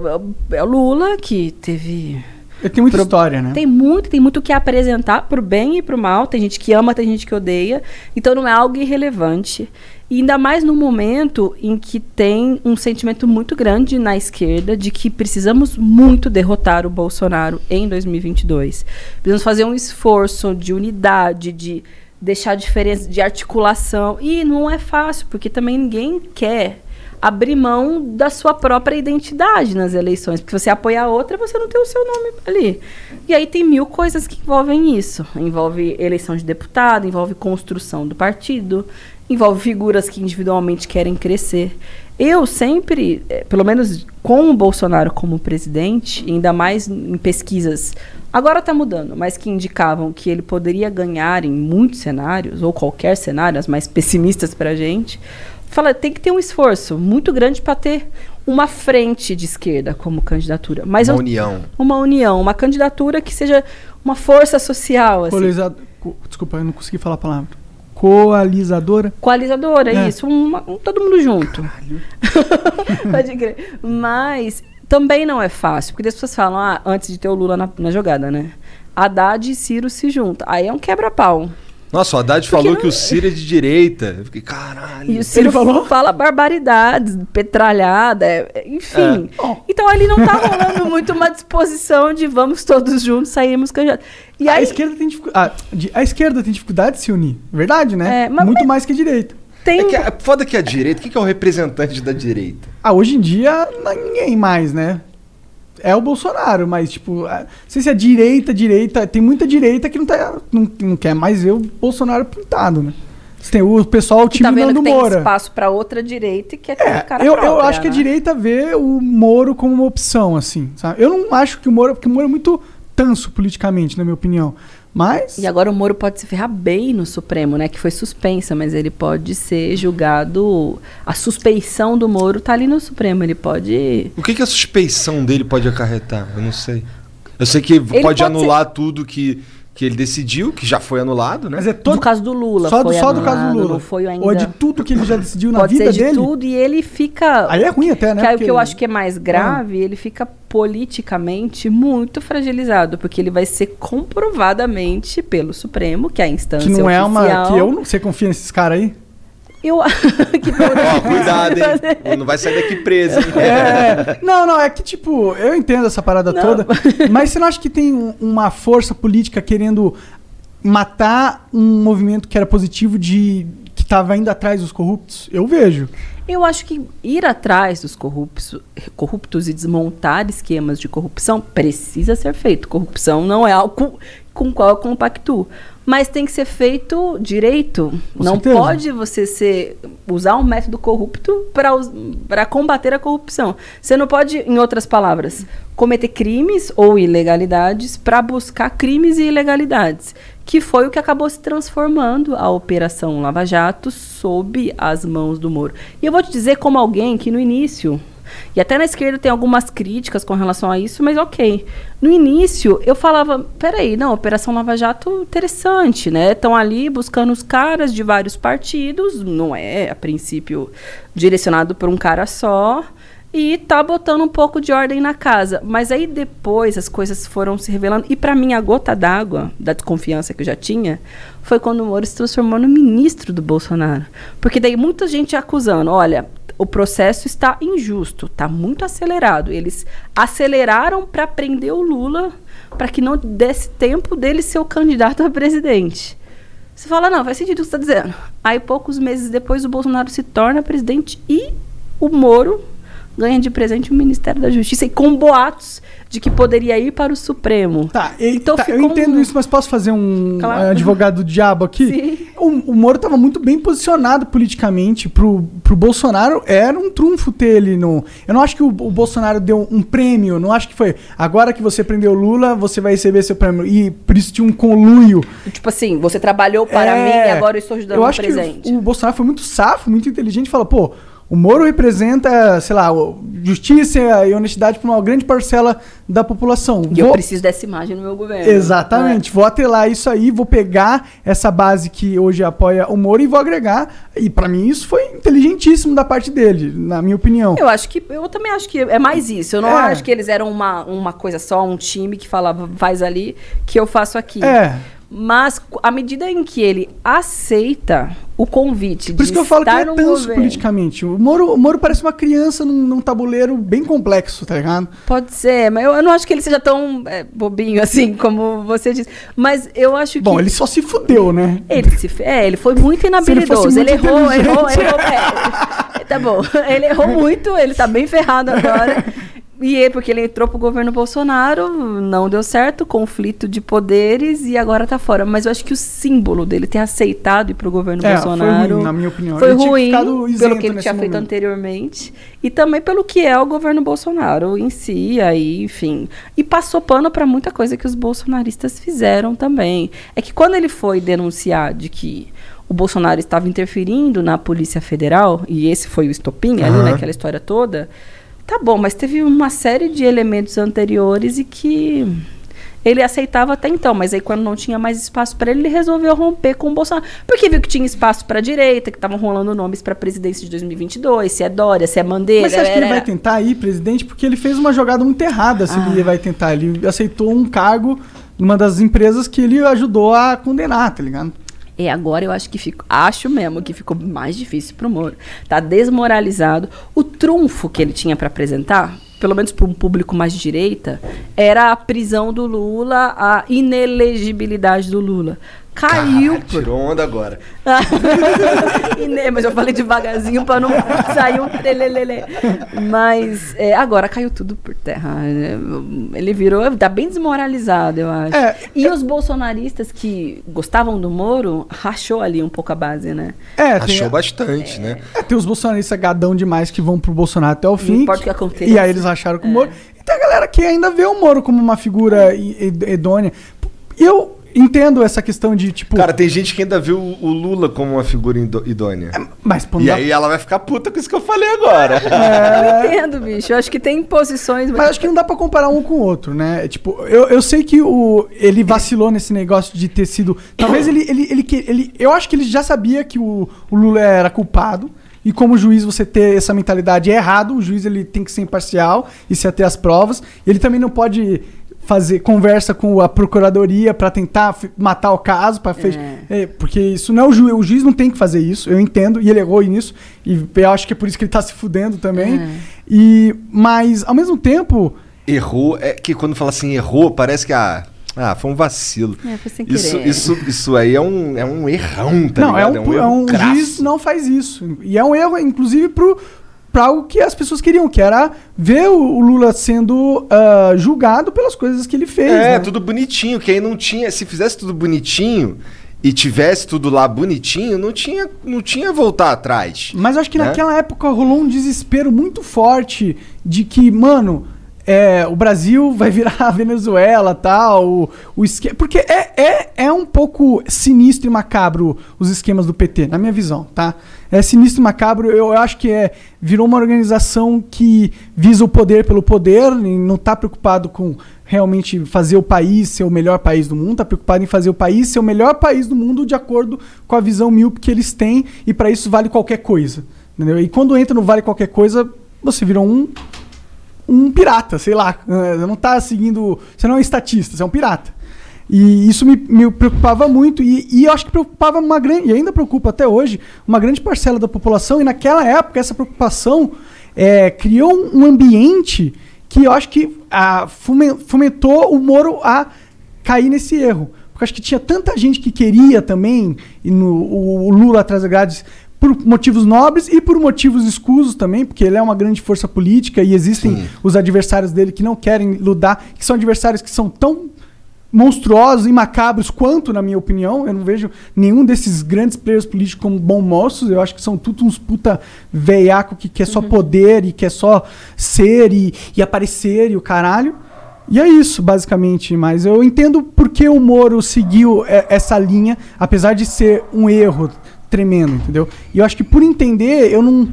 É, o Lula que teve tem muita Pro- história, né? Tem muito, tem muito o que apresentar pro bem e pro mal. Tem gente que ama, tem gente que odeia. Então não é algo irrelevante. E ainda mais no momento em que tem um sentimento muito grande na esquerda de que precisamos muito derrotar o Bolsonaro em 2022. Precisamos fazer um esforço de unidade, de deixar diferença de articulação. E não é fácil, porque também ninguém quer abrir mão da sua própria identidade nas eleições. Porque você apoiar outra, você não tem o seu nome ali. E aí tem mil coisas que envolvem isso. Envolve eleição de deputado, envolve construção do partido, envolve figuras que individualmente querem crescer. Eu sempre, eh, pelo menos com o Bolsonaro como presidente, ainda mais em pesquisas, agora está mudando, mas que indicavam que ele poderia ganhar em muitos cenários, ou qualquer cenário, as mais pessimistas para a gente, fala, tem que ter um esforço muito grande para ter uma frente de esquerda como candidatura. Mas Uma eu- união. uma união, uma candidatura que seja uma força social, assim. Coaliza- co- Desculpa, eu não consegui falar a palavra. Coalizadora? Coalizadora, É. isso, uma- um- todo mundo junto. Pode crer. Mas também não é fácil, porque as pessoas falam, ah, antes de ter o Lula na, na jogada, né? Haddad e Ciro se juntam. Aí é um quebra-pau. Nossa, o Haddad Porque falou não- que o Ciro é de direita. Eu fiquei, caralho. E o Ciro falou? fala barbaridades, petralhada, é- é- enfim. Então ali não tá rolando muito uma disposição de vamos todos juntos sairmos candidatos. E a, aí esquerda tem dificu- ah, a esquerda tem dificuldade de se unir. Verdade, né? É, mas- Muito mais que a direita. tem É que é foda que a direita, o que que é o representante da direita? Ah, hoje em dia, ninguém mais, né? É o Bolsonaro, mas, tipo, não sei se é direita, direita. Tem muita direita que não, tá, não, não quer mais ver o Bolsonaro pintado, né? Você tem o pessoal, o que time tá do vendo Nando que tem Moura. espaço pra outra direita e quer ter É, cara eu, eu própria, acho que a né? direita vê o Moro como uma opção, assim, sabe? Eu não acho que o Moro, porque o Moro é muito tanso politicamente, na minha opinião. Mas. E agora o Moro pode se ferrar bem no Supremo, né? Que foi suspensa, mas ele pode ser julgado. A suspeição do Moro tá ali no Supremo. Ele pode. O que, que a suspeição dele pode acarretar? Eu não sei. Eu sei que pode, pode anular tudo que, que ele decidiu, que já foi anulado, né? Mas é todo. No caso do Lula, só do, foi só do caso do anulado, Lula. Não foi ainda. Ou de tudo que ele já decidiu na pode vida ser de dele. tudo e ele fica. Aí é ruim até, né? Que aí o que eu acho que é mais grave, ele fica politicamente muito fragilizado, porque ele vai ser comprovadamente pelo Supremo, que é a instância Que não é uma. Que eu não. Você confia nesses caras aí? Eu que Ó, cuidado, hein? Não vai sair daqui preso, hein? É, não, não, é que tipo, eu entendo essa parada Não. toda, mas você não acha que tem um- uma força política querendo matar um movimento que era positivo de que tava indo atrás dos corruptos? Eu vejo. Eu acho que ir atrás dos corruptos, corruptos e desmontar esquemas de corrupção precisa ser feito. Corrupção não é algo com qual eu compactuo. Mas tem que ser feito direito. Com não certeza. pode você ser, usar um método corrupto para combater a corrupção. Você não pode, em outras palavras, cometer crimes ou ilegalidades para buscar crimes e ilegalidades. Que foi o que acabou se transformando a Operação Lava Jato sob as mãos do Moro. E eu vou te dizer, como alguém que no início e até na esquerda tem algumas críticas com relação a isso, mas ok. No início, eu falava, peraí, não, Operação Lava Jato, interessante, né? Estão ali buscando os caras de vários partidos, não é, a princípio, direcionado por um cara só, e tá botando um pouco de ordem na casa. Mas aí depois as coisas foram se revelando, e para mim a gota d'água da desconfiança que eu já tinha, foi quando o Moro se transformou no ministro do Bolsonaro. Porque daí muita gente acusando, olha, o processo está injusto, está muito acelerado. Eles aceleraram para prender o Lula para que não desse tempo dele ser o candidato a presidente. Você fala, não, faz sentido o que você está dizendo. Aí, poucos meses depois, o Bolsonaro se torna presidente e o Moro ganha de presente o Ministério da Justiça e com boatos de que poderia ir para o Supremo. Tá, e- Então tá, eu entendo um- isso, mas posso fazer um Claro. eh, advogado do diabo aqui? Sim. O, o Moro estava muito bem posicionado politicamente. Pro, pro Bolsonaro era um trunfo ter ele no. Eu não acho que o, o Bolsonaro deu um prêmio, não acho que foi. Agora que você prendeu o Lula, você vai receber seu prêmio. E por isso tinha um conluio. Tipo assim, você trabalhou para É, mim e agora eu estou ajudando eu um acho presente. que o, o Bolsonaro foi muito safo, muito inteligente. Fala, pô, o Moro representa, sei lá, justiça e honestidade para uma grande parcela da população. E eu Vou- preciso dessa imagem no meu governo. Exatamente. Vou atrelar isso aí, vou pegar essa base que hoje apoia o Moro e vou agregar. E pra mim isso foi inteligentíssimo da parte dele, na minha opinião. Eu acho que eu também acho que é mais isso. Eu não É. acho que eles eram uma, uma coisa só, um time que falava faz ali, que eu faço aqui. É. Mas à medida em que ele aceita o convite Por isso que eu falo que ele é tanso governo, politicamente. O Moro, o Moro parece uma criança num, num tabuleiro bem complexo, tá ligado? Pode ser, mas eu, eu não acho que ele seja tão é, bobinho assim como você disse. Mas eu acho que Bom, ele só se fudeu, né? Ele se é, ele foi muito ele inabilidoso. Ele, muito errou, errou, inteligente. errou. é, tá bom. Ele errou muito, ele tá bem ferrado agora. E é porque ele entrou pro governo Bolsonaro, não deu certo, conflito de poderes e agora tá fora. Mas eu acho que o símbolo dele ter aceitado ir pro governo É, foi Bolsonaro ruim, na minha opinião. foi ruim pelo que ele tinha feito momento. anteriormente e também pelo que é o governo Bolsonaro em si, aí, enfim. E passou pano para muita coisa que os bolsonaristas fizeram também. É que quando ele foi denunciar de que o Bolsonaro estava interferindo na Polícia Federal, e esse foi o estopim ali, Aham. naquela história toda, tá bom, mas teve uma série de elementos anteriores e que ele aceitava até então, mas aí quando não tinha mais espaço para ele, ele resolveu romper com o Bolsonaro. Porque viu que tinha espaço para a direita, que estavam rolando nomes para a presidência de 2022, se é Dória, se é Mandeira. Mas você acha que ele vai tentar ir presidente? Porque ele fez uma jogada muito errada se Ah. ele vai tentar. Ele aceitou um cargo numa das empresas que ele ajudou a condenar, tá ligado? É, agora eu acho que fico, acho mesmo que ficou mais difícil pro Moro. Tá desmoralizado. O trunfo que ele tinha para apresentar, pelo menos para um público mais de direita, era a prisão do Lula, a inelegibilidade do Lula. Caiu Caralho, por tirou onda agora. Ine- mas eu falei devagarzinho para não sair um trelelele. Mas é, agora caiu tudo por terra. É, Ele virou, tá bem desmoralizado, eu acho. É, e os bolsonaristas que gostavam do Moro, rachou ali um pouco a base, né? É, tem, Achou bastante, né? é, tem os bolsonaristas gadão demais que vão pro Bolsonaro até o fim. importa o que aconteça. E aí eles acharam com o É. Moro. E tem a galera que ainda vê o Moro como uma figura i- id- idônea. E eu, entendo essa questão de, tipo. Cara, tem gente que ainda viu o Lula como uma figura idônea. mas pô, E dá- aí ela vai ficar puta com isso que eu falei agora. Eu entendo, bicho. Eu acho que tem posições. Mas acho que não dá pra comparar um com o outro, né? Tipo, eu, eu sei que o, ele vacilou nesse negócio de ter sido. Talvez ele, ele, ele, que- ele. Eu acho que ele já sabia que o, o Lula era culpado. E como juiz você ter essa mentalidade é errado. O juiz ele tem que ser imparcial e se ater às provas. Ele também não pode fazer conversa com a procuradoria pra tentar matar o caso para É. porque isso não é o juiz, o juiz não tem que fazer isso, eu entendo, e ele errou nisso, e eu acho que é por isso que ele tá se fudendo também. É. E mas ao mesmo tempo, Errou, é que quando fala assim, errou, parece que ah, ah foi um vacilo. É, foi sem Isso, querer. isso, isso aí é um, é um errão, tá não, é ligado? um, é um crasso. juiz não faz isso. E é um erro, inclusive, pro, pra algo que as pessoas queriam, que era ver o, Lula sendo ah, julgado pelas coisas que ele fez. É, né? tudo bonitinho, que aí não tinha. Se fizesse tudo bonitinho e tivesse tudo lá bonitinho, não tinha, não tinha voltar atrás. Mas eu acho que né? naquela época rolou um desespero muito forte de que, mano, é, o Brasil vai virar a Venezuela tal. O, o esque... Porque é, é, é um pouco sinistro e macabro os esquemas do PT, na minha visão, tá? É sinistro e macabro. Eu, eu acho que é, virou uma organização que visa o poder pelo poder não tá preocupado com realmente fazer o país ser o melhor país do mundo, tá preocupado em fazer o país ser o melhor país do mundo de acordo com a visão míope que eles têm e para isso vale qualquer coisa. Entendeu? E quando entra no vale qualquer coisa, você virou um um pirata, sei lá. Eh, Não tá seguindo. Você não é um estatista, você é um pirata. E isso me, me preocupava muito. E, e eu acho que preocupava uma grande. E ainda preocupa até hoje, uma grande parcela da população. E naquela época, essa preocupação eh, criou um ambiente que eu acho que fume- fomentou o Moro a cair nesse erro. Porque acho que tinha tanta gente que queria também, e no, o, o Lula atrás da grades, por motivos nobres e por motivos escusos também, porque ele é uma grande força política e existem Sim. os adversários dele que não querem ludar, que são adversários que são tão monstruosos e macabros quanto, na minha opinião. Eu não vejo nenhum desses grandes players políticos como bons moços. Eu acho que são tudo uns puta veiaco que quer só poder e quer só ser e, e aparecer e o caralho. E é isso, basicamente. Mas eu entendo por que o Moro seguiu é, essa linha, apesar de ser um erro tremendo, entendeu? E eu acho que por entender, eu não.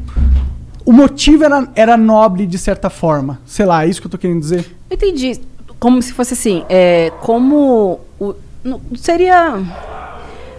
O motivo era, era nobre de certa forma. Sei lá, é isso que eu tô querendo dizer. Entendi. Como se fosse assim, é, como o, não- seria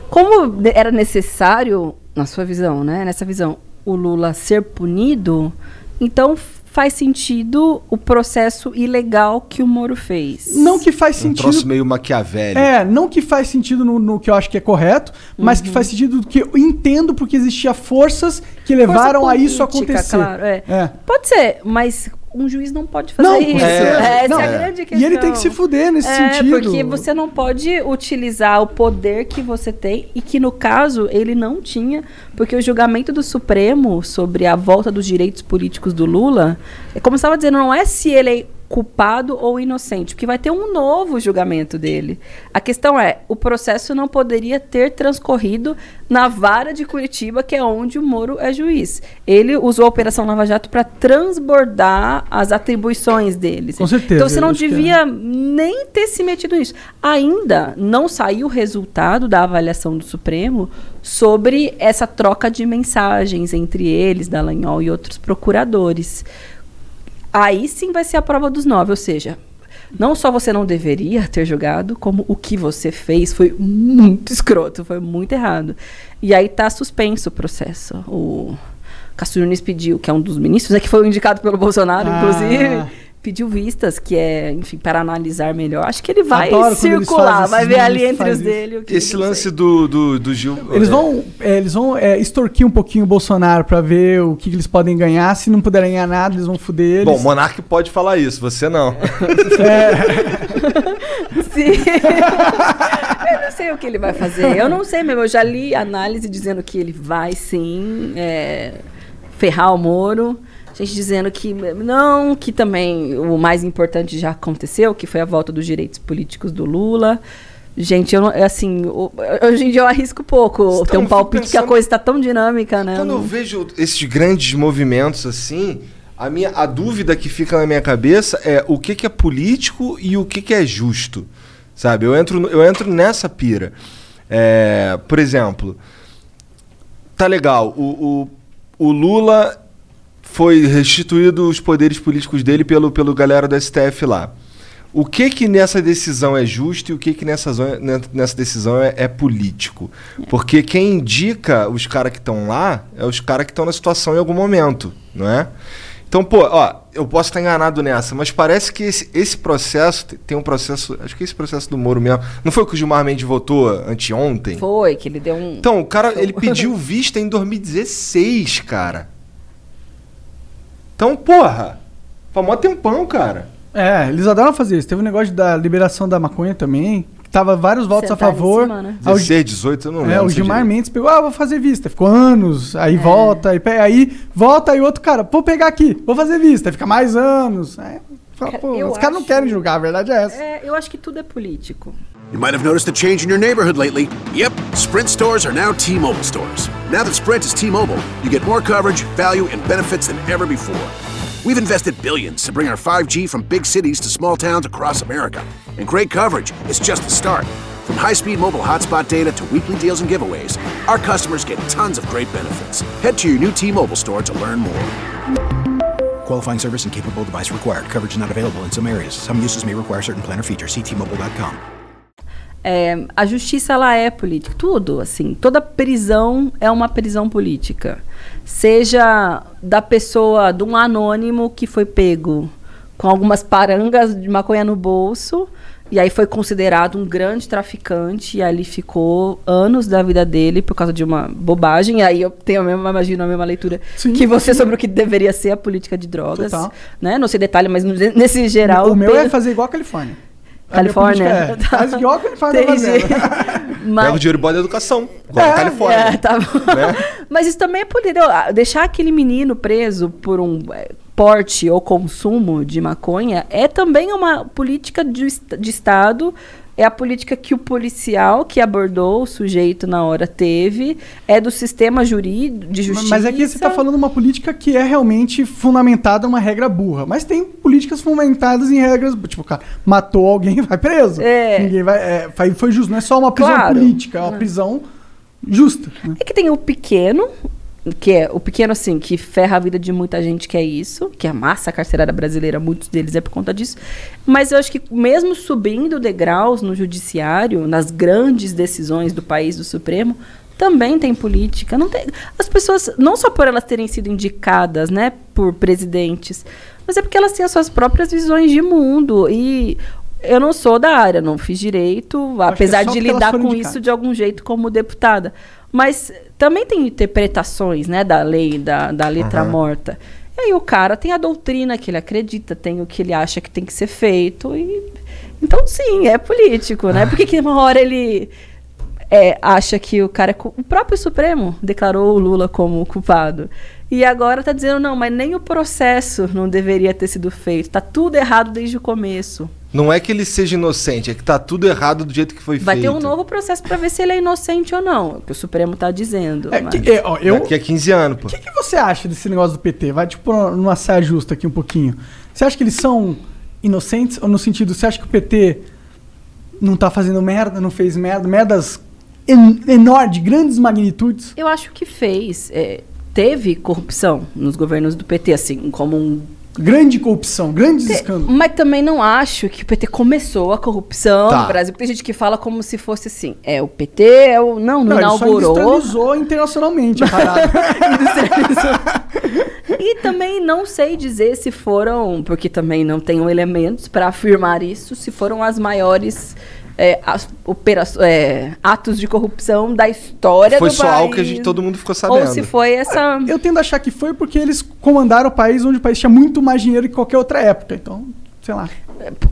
como era necessário na sua visão, né? Nessa visão, o Lula ser punido, então faz sentido o processo ilegal que o Moro fez. Não que faz Um sentido. troço meio maquiavélico. É, não que faz sentido no, no que eu acho que é correto, mas que faz sentido que eu entendo porque existia forças que Força levaram a isso acontecer. Claro, é. É. Pode ser, mas um juiz não pode fazer Não, isso. é, essa não. é a grande questão. E ele tem que se fuder nesse é, sentido. porque você não pode utilizar o poder que você tem e que, no caso, ele não tinha, porque o julgamento do Supremo sobre a volta dos direitos políticos do Lula, é como eu estava dizendo, não é se ele é culpado ou inocente, porque vai ter um novo julgamento dele. A questão é, o processo não poderia ter transcorrido na vara de Curitiba, que é onde o Moro é juiz. Ele usou a Operação Lava Jato para transbordar as atribuições deles. Com certeza, Então você não é. devia nem ter se metido nisso. Ainda não saiu o resultado da avaliação do Supremo sobre essa troca de mensagens entre eles, Dallagnol e outros procuradores. Aí sim vai ser a prova dos nove, ou seja, não só você não deveria ter jogado, como o que você fez foi muito escroto, foi muito errado. E aí tá suspenso o processo. O Castro Nunes pediu, que é um dos ministros, né, que foi indicado pelo Bolsonaro, Ah. inclusive, pediu vistas, que é, enfim, para analisar melhor. Acho que ele vai circular, vai ver ali entre os fazem dele. o que Esse lance sei. do, do, do Gil. Eles é, vão, é, eles vão é, extorquir um pouquinho o Bolsonaro pra ver o que, que eles podem ganhar. Se não puderem ganhar nada, eles vão fuder eles. Bom, o Monark pode falar isso, você não. Sim. eu não sei o que ele vai fazer. Eu não sei mesmo. Eu já li análise dizendo que ele vai sim é, ferrar o Moro. Gente dizendo que não, que também o mais importante já aconteceu, que foi a volta dos direitos políticos do Lula. Gente, eu não, assim, hoje em dia eu arrisco pouco Então, ter um palpite que a pensando- coisa está tão dinâmica, né? Quando eu vejo esses grandes movimentos assim, a, minha, a dúvida que fica na minha cabeça é o que, que é político e o que, que é justo. Sabe? Eu entro, eu entro nessa pira. É, por exemplo, tá legal, o, o, o Lula foi restituído os poderes políticos dele pelo, pelo galera do STF lá. O que que nessa decisão é justo e o que que nessa, ne- nessa decisão é, é político? Porque quem indica os caras que estão lá é os caras que estão na situação em algum momento, não é? Então, pô, ó, eu posso estar enganado nessa, mas parece que esse, esse processo, te- tem um processo, acho que esse processo do Moro mesmo, não foi o que o Gilmar Mendes votou anteontem? Foi, que ele deu um. Então, o cara, ele pediu vista em 2016, cara. Então, porra, foi mó tempão, cara. É, eles adoram fazer isso. Teve um negócio da liberação da maconha também. Que tava vários votos a em favor. cima, né? Aí o- 16, 18, eu não lembro. É, o sei Gilmar direito. Mendes pegou, ah, vou fazer vista. Ficou anos, aí É. volta, aí, pe- aí volta, aí outro cara, vou pegar aqui, vou fazer vista, aí fica mais anos. Aí, fala, pô, os caras não querem julgar, a verdade é essa. É, eu acho que tudo é político. You might have noticed a change in your neighborhood lately. Yep, Sprint stores are now T Mobile stores. Now that Sprint is T Mobile, you get more coverage, value, and benefits than ever before. We've invested billions to bring our 5G from big cities to small towns across America. And great coverage is just the start. From high speed mobile hotspot data to weekly deals and giveaways, our customers get tons of great benefits. Head to your new T Mobile store to learn more. Qualifying service and capable device required. Coverage not available in some areas. Some uses may require certain plan or features. Ctmobile.com. É, a justiça ela é política, tudo assim, toda prisão é uma prisão política, seja da pessoa, de um anônimo que foi pego com algumas parangas de maconha no bolso e aí foi considerado um grande traficante e ali ficou anos da vida dele por causa de uma bobagem. E aí eu tenho a mesma, imagino a mesma leitura Sim, que você sim. sobre o que deveria ser a política de drogas, Total. né? Não sei detalhe, mas nesse geral o meu é fazer igual a Califórnia. Califórnia. É, faz igual a Califórnia. Mas- Pega o dinheiro e bota na educação. Igual na Califórnia. É, tá bom. Né? Mas isso também é poder. ó, Deixar aquele menino preso por um é, porte ou consumo de maconha é também uma política de, de Estado. É a política que o policial que abordou o sujeito na hora teve. É do sistema jurídico de justiça. Mas aqui você está falando uma política que é realmente fundamentada numa regra burra. Mas tem políticas fundamentadas em regras. Tipo, cara matou alguém, vai preso. É. Ninguém vai. é, foi- foi justo. Não é só uma prisão Claro. política, é uma prisão justa. né? É que tem o pequeno, que é o pequeno, assim, que ferra a vida de muita gente, que é isso, que amassa a carcerária brasileira, muitos deles é por conta disso. Mas eu acho que mesmo subindo degraus no judiciário, nas grandes decisões do país, do Supremo, também tem política. Não tem, as pessoas, não só por elas terem sido indicadas, né, por presidentes, mas é porque elas têm as suas próprias visões de mundo. E eu não sou da área, não fiz direito, é apesar só de lidar com indicadas. isso de algum jeito como deputada. Mas também tem interpretações, né, da lei, da, da letra morta. E aí o cara tem a doutrina que ele acredita, tem o que ele acha que tem que ser feito. E... Então, sim, é político, né? Por que que uma hora ele é, acha que o cara é o próprio Supremo declarou o Lula como culpado. E agora tá dizendo, não, mas nem o processo não deveria ter sido feito. Tá tudo errado desde o começo. Não é que ele seja inocente, é que tá tudo errado do jeito que foi Vai feito. ter um novo processo para ver se ele é inocente ou não, é o que o Supremo tá dizendo. É, mas- que- é, ó, eu, Daqui a 15 anos, pô. O que, que você acha desse negócio do PT? Vai, tipo, numa saia justa aqui um pouquinho. Você acha que eles são inocentes? Ou no sentido, você acha que o PT não tá fazendo merda, não fez merda? Merdas en enormes, de grandes magnitudes? Eu acho que fez. é, teve corrupção nos governos do PT, assim, como um. Grande corrupção, grandes escândalos. Mas também não acho que o PT começou a corrupção Tá. no Brasil. Porque tem gente que fala como se fosse assim. É o PT, é o. Não, não, Não, inaugurou. industrializou internacionalmente a parada. E também não sei dizer se foram, porque também não tenho elementos para afirmar isso, se foram as maiores é, as opera- é, atos de corrupção da história Foi do só país. algo que a gente, todo mundo ficou sabendo. Ou se foi essa. Eu tendo a achar que foi porque eles comandaram o país onde o país tinha muito mais dinheiro que qualquer outra época. Então, sei lá.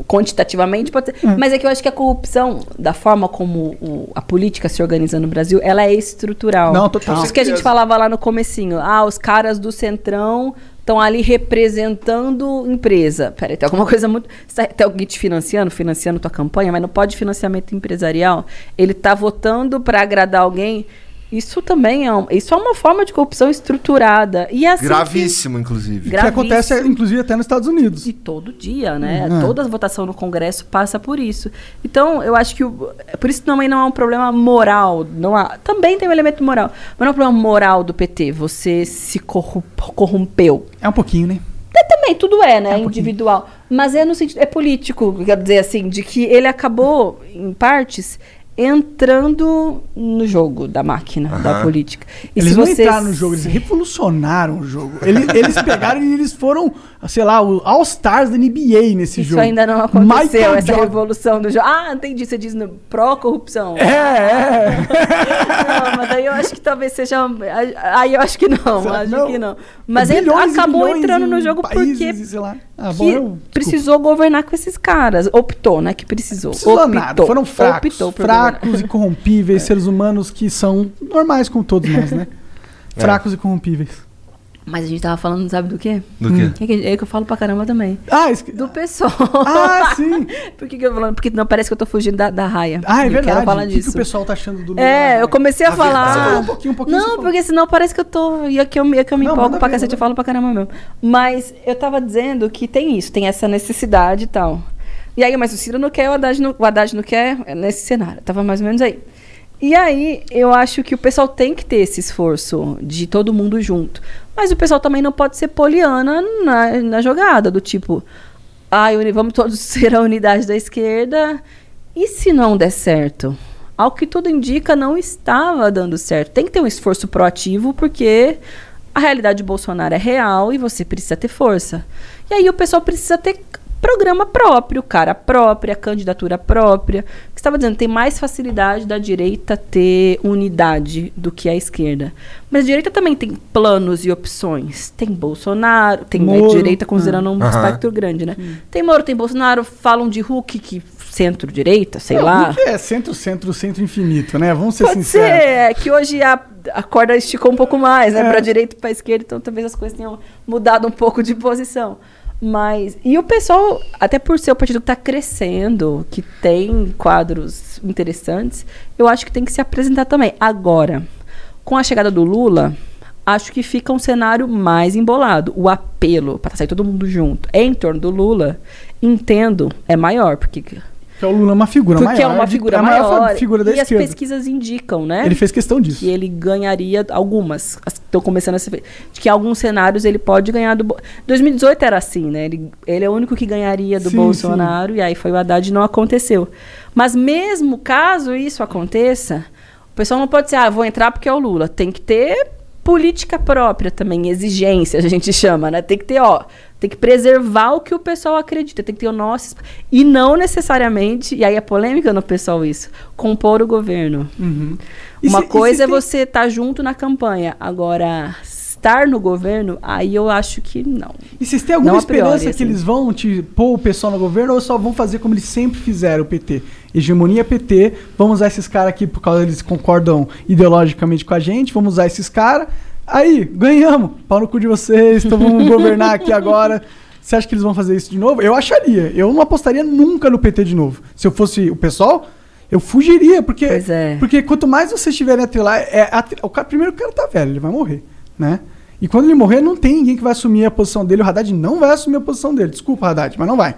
quantitativamente pode ser. Hum. Mas é que eu acho que a corrupção, da forma como o- a política se organiza no Brasil, ela é estrutural. Não, total. Isso que a gente falava lá no comecinho. Ah, os caras do Centrão estão ali representando empresa. Peraí, tem alguma coisa muito... Tem alguém te financiando, financiando tua campanha, mas não pode financiamento empresarial. Ele tá votando para agradar alguém Isso também é, um- isso é uma forma de corrupção estruturada. E é assim que- Gravíssimo, inclusive. Que acontece, inclusive, até nos Estados Unidos. E todo dia, né? Uhum. Toda votação no Congresso passa por isso. Então, eu acho que o, por isso também não é um problema moral. Não há, também tem um elemento moral. Mas não é um problema moral do PT. Você se corru- corrompeu. É um pouquinho, né? É, também, tudo é, né? É um pouquinho. individual. Mas é no sentido. É político, quer dizer assim, de que ele acabou, em partes, entrando no jogo da máquina, da Aham. política. E eles se não você entraram no jogo, eles revolucionaram o jogo. Eles, eles pegaram e eles foram, sei lá, o All-Stars da NBA nesse Isso jogo. ainda não aconteceu, Michael essa Jordan- revolução do jogo. Ah, entendi. Você diz no pró-corrupção. É, é. Não, mas aí eu acho que talvez seja. Aí eu acho que não, Será acho não? que não. Mas e acabou entrando no jogo países porque sei lá. Ah, bom, que eu- precisou governar com esses caras. Optou, né? Que precisou. Precisou Optou. nada, foram fracos, fracos e corrompíveis, seres humanos que são normais como todos nós, né? É. Fracos e corrompíveis. Mas a gente tava falando, sabe do quê? Do quê? É que, é que eu falo pra caramba também. Ah, esque... Do pessoal. ah sim. Por que, que eu tô falando? Porque não parece que eu tô fugindo da, da raia. Ah, é Não verdade. Quero falar o que, disso. que o pessoal tá achando do Lula? É, eu comecei a, A falar. Você falou um pouquinho, um pouquinho, Não, porque senão parece que eu tô. E aqui eu, me- que eu me Não, empolgo pra ver, cacete, eu falo pra caramba mesmo. Mas eu tava dizendo que tem isso, tem essa necessidade e tal. E aí, mas o Ciro não quer, o Haddad não, o Haddad não quer é nesse cenário. Tava mais ou menos aí. E aí, eu acho que o pessoal tem que ter esse esforço de todo mundo junto. Mas o pessoal também não pode ser poliana na, na jogada, do tipo, uni- vamos todos ser a unidade da esquerda. E se não der certo? Ao que tudo indica, não estava dando certo. Tem que ter um esforço proativo, porque a realidade de Bolsonaro é real e você precisa ter força. E aí o pessoal precisa ter programa próprio, cara própria, candidatura própria. O que você estava dizendo, tem mais facilidade da direita ter unidade do que a esquerda. Mas a direita também tem planos e opções. Tem Bolsonaro, tem né, Moro, direita considerando um Aham. espectro grande, né? Tem Moro, tem Bolsonaro, falam de Hulk, que centro-direita, sei Não, lá. é centro, centro, centro infinito, né? Vamos ser Pode ser, sinceros. é que hoje a, a corda esticou um pouco mais, né? É. Pra direita e pra esquerda, então talvez as coisas tenham mudado um pouco de posição. Mas. E o pessoal, até por ser o partido que tá crescendo, que tem quadros interessantes, eu acho que tem que se apresentar também. Agora, com a chegada do Lula, acho que fica um cenário mais embolado. O apelo para sair todo mundo junto em torno do Lula, entendo, é maior, porque Que é o Lula é uma figura porque maior. é uma de- figura a maior maior. figura da e as esquerda. pesquisas indicam, né? Ele fez questão disso. que ele ganharia algumas. as Estão começando a ser. De que em alguns cenários ele pode ganhar do. Bo- 2018 era assim, né? Ele, ele é o único que ganharia do Sim, Bolsonaro, e aí foi o Haddad e não aconteceu. Mas mesmo caso isso aconteça, o pessoal não pode dizer, ah, vou entrar porque é o Lula. Tem que ter política própria também, exigência, a gente chama, né? Tem que ter, ó, tem que preservar o que o pessoal acredita, tem que ter o nosso. E não necessariamente, e aí é polêmica no pessoal isso, compor o governo. Uhum. Uma cê- e coisa é tem- você estar junto na campanha. Agora, estar no governo, aí eu acho que não. E vocês têm alguma Não a priori, esperança que assim. eles vão te pôr o pessoal no governo ou só vão fazer como eles sempre fizeram o PT? Hegemonia PT, vamos usar esses caras aqui por causa eles concordam ideologicamente com a gente, vamos usar esses caras. Aí, ganhamos. Pau no cu de vocês, então vamos governar aqui agora. Você acha que eles vão fazer isso de novo? Eu acharia. Eu não apostaria nunca no PT de novo. Se eu fosse o pessoal, eu fugiria, porque é. porque quanto mais vocês estiverem atrelar, é, atre- o cara, primeiro o cara tá velho, ele vai morrer, né? E quando ele morrer, não tem ninguém que vai assumir a posição dele. O Haddad não vai assumir a posição dele. Desculpa, Haddad, mas não vai.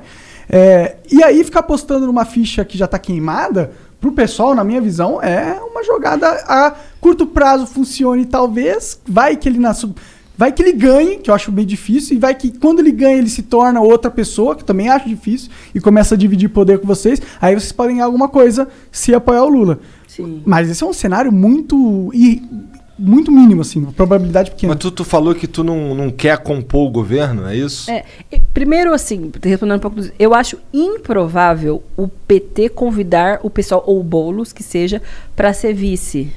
É, e aí ficar apostando numa ficha que já tá queimada, pro pessoal, na minha visão, é uma jogada a curto prazo funcione, talvez. Vai que ele na sub- Vai que ele ganhe, que eu acho bem difícil, e vai que quando ele ganha, ele se torna outra pessoa, que eu também acho difícil, e começa a dividir poder com vocês. Aí vocês podem ganhar alguma coisa se apoiar o Lula. Sim. Mas esse é um cenário muito. Muito mínimo, assim, uma probabilidade pequena. Mas tu, tu falou que tu não, não quer compor o governo, é isso? É, primeiro, assim, respondendo um pouco, eu acho improvável o PT convidar o pessoal, ou o Boulos, que seja, para ser vice.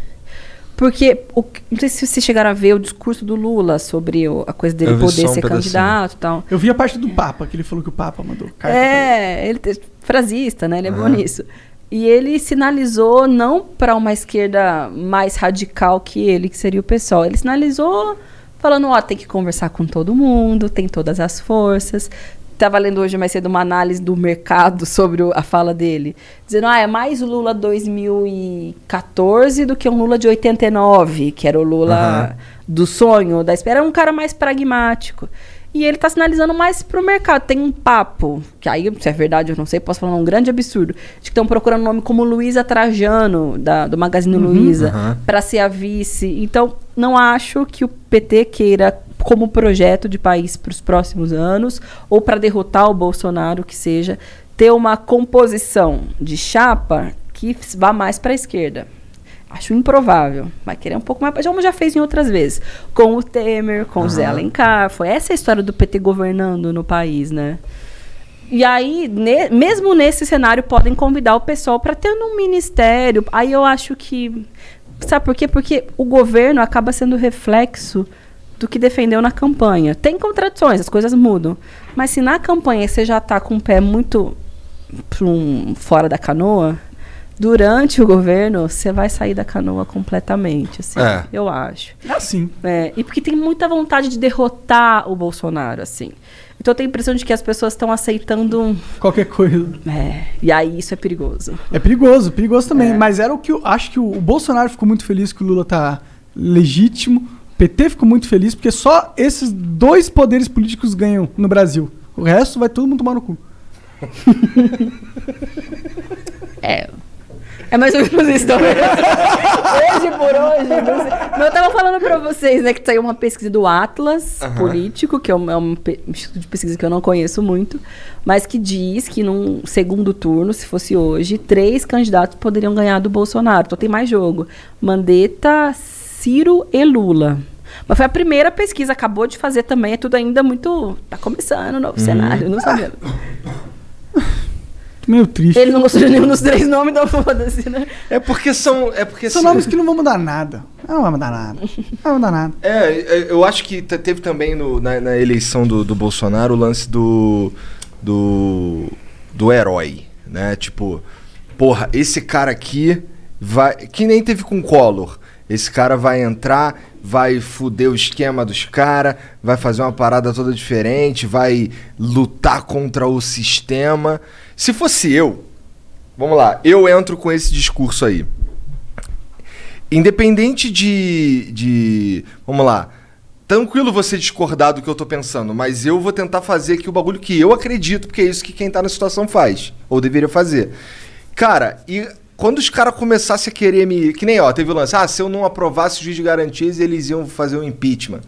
Porque, o não sei se vocês chegaram a ver o discurso do Lula sobre o- a coisa dele poder um ser pedacinho. candidato e tal. Eu vi a parte do Papa, que ele falou que o Papa mandou carta. É, ele é frasista, né? Ele é bom nisso. E ele sinalizou não para uma esquerda mais radical que ele, que seria o pessoal. Ele sinalizou falando, ó, tem que conversar com todo mundo, tem todas as forças, Estava lendo hoje mais cedo uma análise do mercado sobre o- a fala dele. Dizendo, ah, é mais Lula 2014 do que um Lula de 89, que era o Lula do sonho, da espera. Era um cara mais pragmático. E ele está sinalizando mais pro mercado. Tem um papo, que aí, se é verdade eu não sei, posso falar um grande absurdo, de que estão procurando um nome como Luísa Trajano, da, do Magazine Luiza, Aham. para ser a vice. Então, não acho que o PT queira, como projeto de país para os próximos anos, ou para derrotar o Bolsonaro, que seja, ter uma composição de chapa que vá mais para a esquerda. Acho improvável. Vai querer um pouco mais, como já fez em outras vezes. Com o Temer, com o Zé Alencar. Foi essa a história do PT governando no país, né? E aí, ne- mesmo nesse cenário, podem convidar o pessoal para ter um ministério. Aí eu acho que. Sabe por quê? Porque o governo acaba sendo reflexo do que defendeu na campanha. Tem contradições, as coisas mudam. Mas se na campanha você já está com o pé muito plum, fora da canoa, durante o governo você vai sair da canoa completamente. Assim, É. Eu acho. É assim. É, e porque tem muita vontade de derrotar o Bolsonaro, assim. Então eu tenho a impressão de que as pessoas estão aceitando. um- Qualquer coisa. É, e aí isso é perigoso. É perigoso, perigoso também. É. Mas era o que eu acho que o, o Bolsonaro ficou muito feliz que o Lula tá legítimo. O PT ficou muito feliz porque só esses dois poderes políticos ganham no Brasil. O resto vai todo mundo tomar no cu. É. É mais ou menos isso também. hoje por hoje. Mas eu tava falando pra vocês, né, que saiu uma pesquisa do Atlas Político, que é um, é um instituto de pesquisa que eu não conheço muito, mas que diz que num segundo turno, se fosse hoje, três candidatos poderiam ganhar do Bolsonaro. Então tem mais jogo. Mandetta, Ciro e Lula. Mas foi a primeira pesquisa, acabou de fazer também, é tudo ainda muito. Tá começando o novo cenário, não sabemos. Meio triste. Ele não gostou de nenhum dos três nomes, então foda-se, né? É porque são. É porque São assim, nomes que não vão mudar nada. Não vai mudar nada. Não vai mudar nada. É, é, eu acho que te- teve também no- na, na eleição do, do Bolsonaro o lance do, do. do herói, né? Tipo, porra, esse cara aqui vai. Que nem teve com o Collor. Esse cara vai entrar, vai fuder o esquema dos caras, vai fazer uma parada toda diferente, vai lutar contra o sistema. Se fosse eu, vamos lá, eu entro com esse discurso aí. Independente de, de. Vamos lá. Tranquilo você discordar do que eu tô pensando, mas eu vou tentar fazer aqui o bagulho que eu acredito, porque é isso que quem tá na situação faz. Ou deveria fazer. Cara, e quando os caras começassem a querer me. Que nem, ó, teve o lance. Ah, se eu não aprovasse o juiz de garantias, eles iam fazer o impeachment.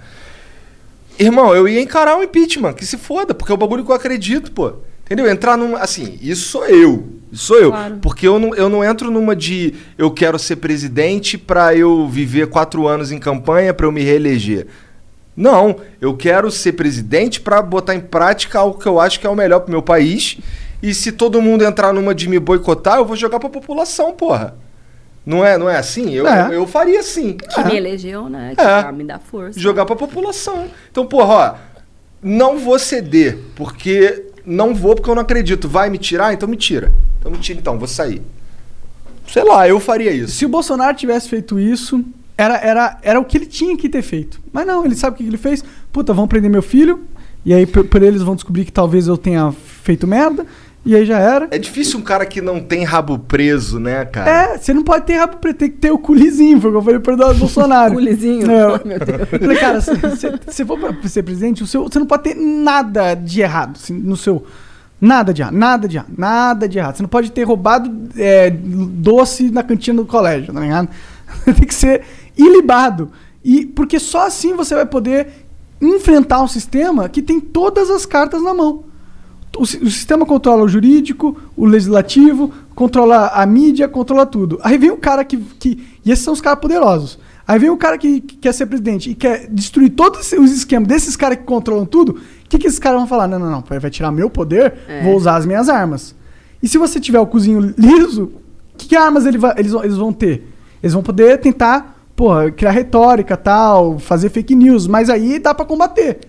Irmão, eu ia encarar o impeachment, que se foda, porque é o bagulho que eu acredito, pô. Entendeu? Entrar numa. Assim, isso sou eu. Isso sou eu. Claro. Porque eu não, eu não entro numa de eu quero ser presidente pra eu viver quatro anos em campanha pra eu me reeleger. Não, eu quero ser presidente pra botar em prática algo que eu acho que é o melhor pro meu país. E se todo mundo entrar numa de me boicotar, eu vou jogar pra população, porra. Não é, não é assim? Eu, É. eu, faria assim. Que me elegeu, né? Que É. me dá força. Jogar pra população. Então, porra, ó, não vou ceder, porque não vou porque eu não acredito. Vai me tirar? Então me tira. Então me tira então, vou sair. Sei lá, eu faria isso. Se o Bolsonaro tivesse feito isso, era, era, era o que ele tinha que ter feito. Mas não, ele sabe o que ele fez. Puta, vão prender meu filho. E aí por, eles vão descobrir que talvez eu tenha feito merda. E aí já era. É difícil um cara que não tem rabo preso, né, cara? É, você não pode ter rabo preto, tem que ter o culizinho, foi o que eu falei pro Eduardo Bolsonaro. Culizinho? É, Ai, meu Deus. eu Falei, cara, se for pra ser presidente, o seu, você não pode ter nada de errado assim, no seu. Nada de errado, nada de errado, nada de errado. Você não pode ter roubado é, doce na cantina do colégio, tá ligado? Tem que ser ilibado. E, porque só assim você vai poder enfrentar um sistema que tem todas as cartas na mão. O, o sistema controla o jurídico, o legislativo, controla a mídia, controla tudo. Aí vem o cara que. que e esses são os caras poderosos. Aí vem o cara que, que quer ser presidente e quer destruir todos os esquemas desses caras que controlam tudo. O que, que esses caras vão falar? Não, não, não. Vai tirar meu poder, É. vou usar as minhas armas. E se você tiver o cozinho liso, que, que armas ele vai- eles, vão- eles vão ter? Eles vão poder tentar, porra, criar retórica tal, fazer fake news. Mas aí dá pra combater.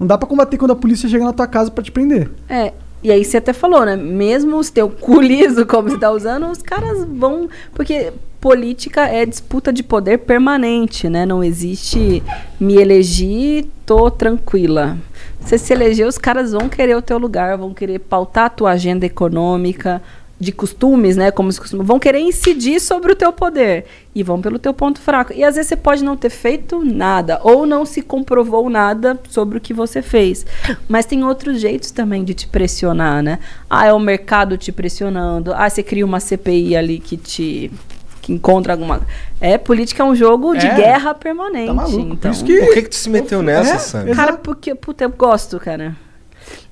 Não dá pra combater quando a polícia chega na tua casa pra te prender. É, E aí você até falou, né? Mesmo os teu cu liso, como você tá usando, os caras vão. Porque política é disputa de poder permanente, né? Não existe me elegi, tô tranquila. Você se eleger, os caras vão querer o teu lugar, vão querer pautar a tua agenda econômica, de costumes, né? Como se costuma, vão querer incidir sobre o teu poder e vão pelo teu ponto fraco. E às vezes você pode não ter feito nada ou não se comprovou nada sobre o que você fez. Mas tem outros jeitos também de te pressionar, né? Ah, é o mercado te pressionando. Ah, você cria uma CPI ali que te que encontra alguma. É, política é um jogo de É. guerra permanente. Tá maluco. Por Então, isso que- Por que, que tu se meteu nessa, É, Sam? Cara, porque, puta, eu gosto, cara.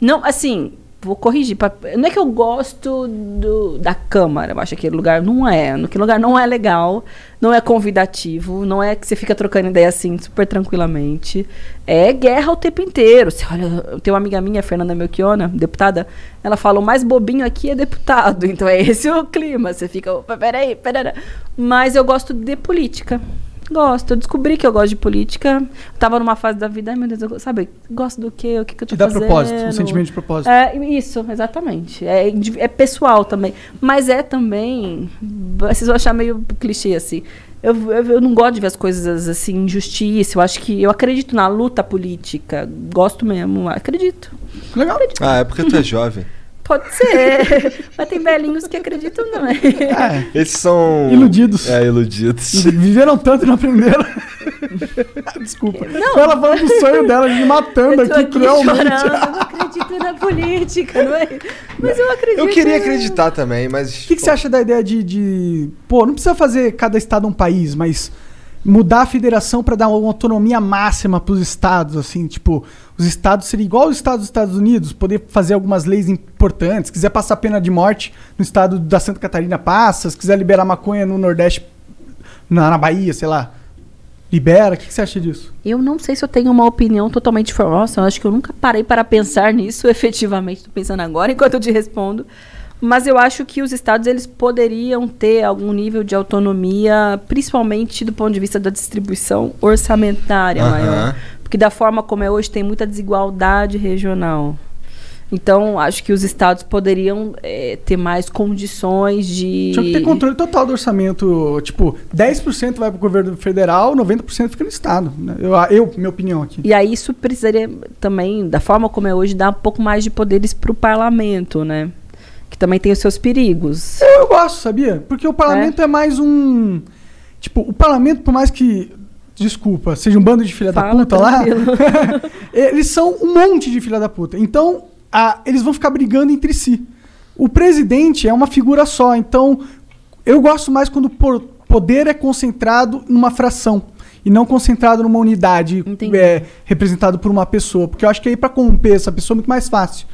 Não, assim, vou corrigir. pra- Não é que eu gosto do, da Câmara, eu acho que aquele lugar não é. Aquele lugar não é legal, não é convidativo, não é que você fica trocando ideia assim super tranquilamente. É guerra o tempo inteiro. Você olha, eu tenho uma amiga minha, Fernanda Melchiona, deputada, ela fala: o mais bobinho aqui é deputado. Então é esse o clima. Você fica, peraí, peraí. Mas eu gosto de política. Gosto, eu descobri que eu gosto de política. Eu tava numa fase da vida, ai meu Deus, eu, sabe, gosto do quê? O que, que eu tô Te dá fazendo? propósito, um sentimento de propósito. É, isso, exatamente. É, é pessoal também. Mas é também. Vocês vão achar meio clichê, assim. Eu, eu, eu não gosto de ver as coisas assim, injustiça. Eu acho que. Eu acredito na luta política. Gosto mesmo, acredito. Legal. Ah, é porque tu é jovem. Pode ser. Mas tem velhinhos que acreditam também. É. Esses são. Iludidos. É, iludidos. Viveram tanto e não aprenderam. Desculpa. Ela falando do sonho dela, me matando aqui, aqui cruelmente. chorando, eu não acredito na política, não é? Mas eu acredito. Eu queria acreditar também, mas. O que, que você acha da ideia de, de- Pô, não precisa fazer cada estado um país, mas mudar a federação para dar uma autonomia máxima para os estados, assim, tipo, os estados seriam igual os estados dos Estados Unidos, poder fazer algumas leis importantes, se quiser passar pena de morte no estado da Santa Catarina, passa, se quiser liberar maconha no Nordeste, na, na Bahia, sei lá, libera. O que, que você acha disso? Eu não sei se eu tenho uma opinião totalmente formada. Nossa, eu acho que eu nunca parei para pensar nisso efetivamente. Estou pensando agora enquanto eu te respondo. Mas eu acho que os estados eles poderiam ter algum nível de autonomia, principalmente do ponto de vista da distribuição orçamentária maior. Porque da forma como é hoje tem muita desigualdade regional. Então, acho que os estados poderiam eh, ter mais condições de. Tinha que ter controle total do orçamento. Tipo, 10% vai pro governo federal, 90% fica no estado. né? Eu, eu, minha opinião aqui. E aí isso precisaria também, da forma como é hoje, dar um pouco mais de poderes para o parlamento, né? Que também tem os seus perigos. Eu, eu gosto, sabia? Porque o parlamento é? mais um. Tipo, o parlamento, por mais que. Desculpa, seja um bando de filha da Fala, puta lá. tranquilo. eles são um monte de filha da puta. Então, a- eles vão ficar brigando entre si. O presidente é uma figura só. Então, eu gosto mais quando o poder é concentrado numa fração. E não concentrado numa unidade é, representado por uma pessoa. Porque eu acho que aí pra corromper essa pessoa é muito mais fácil.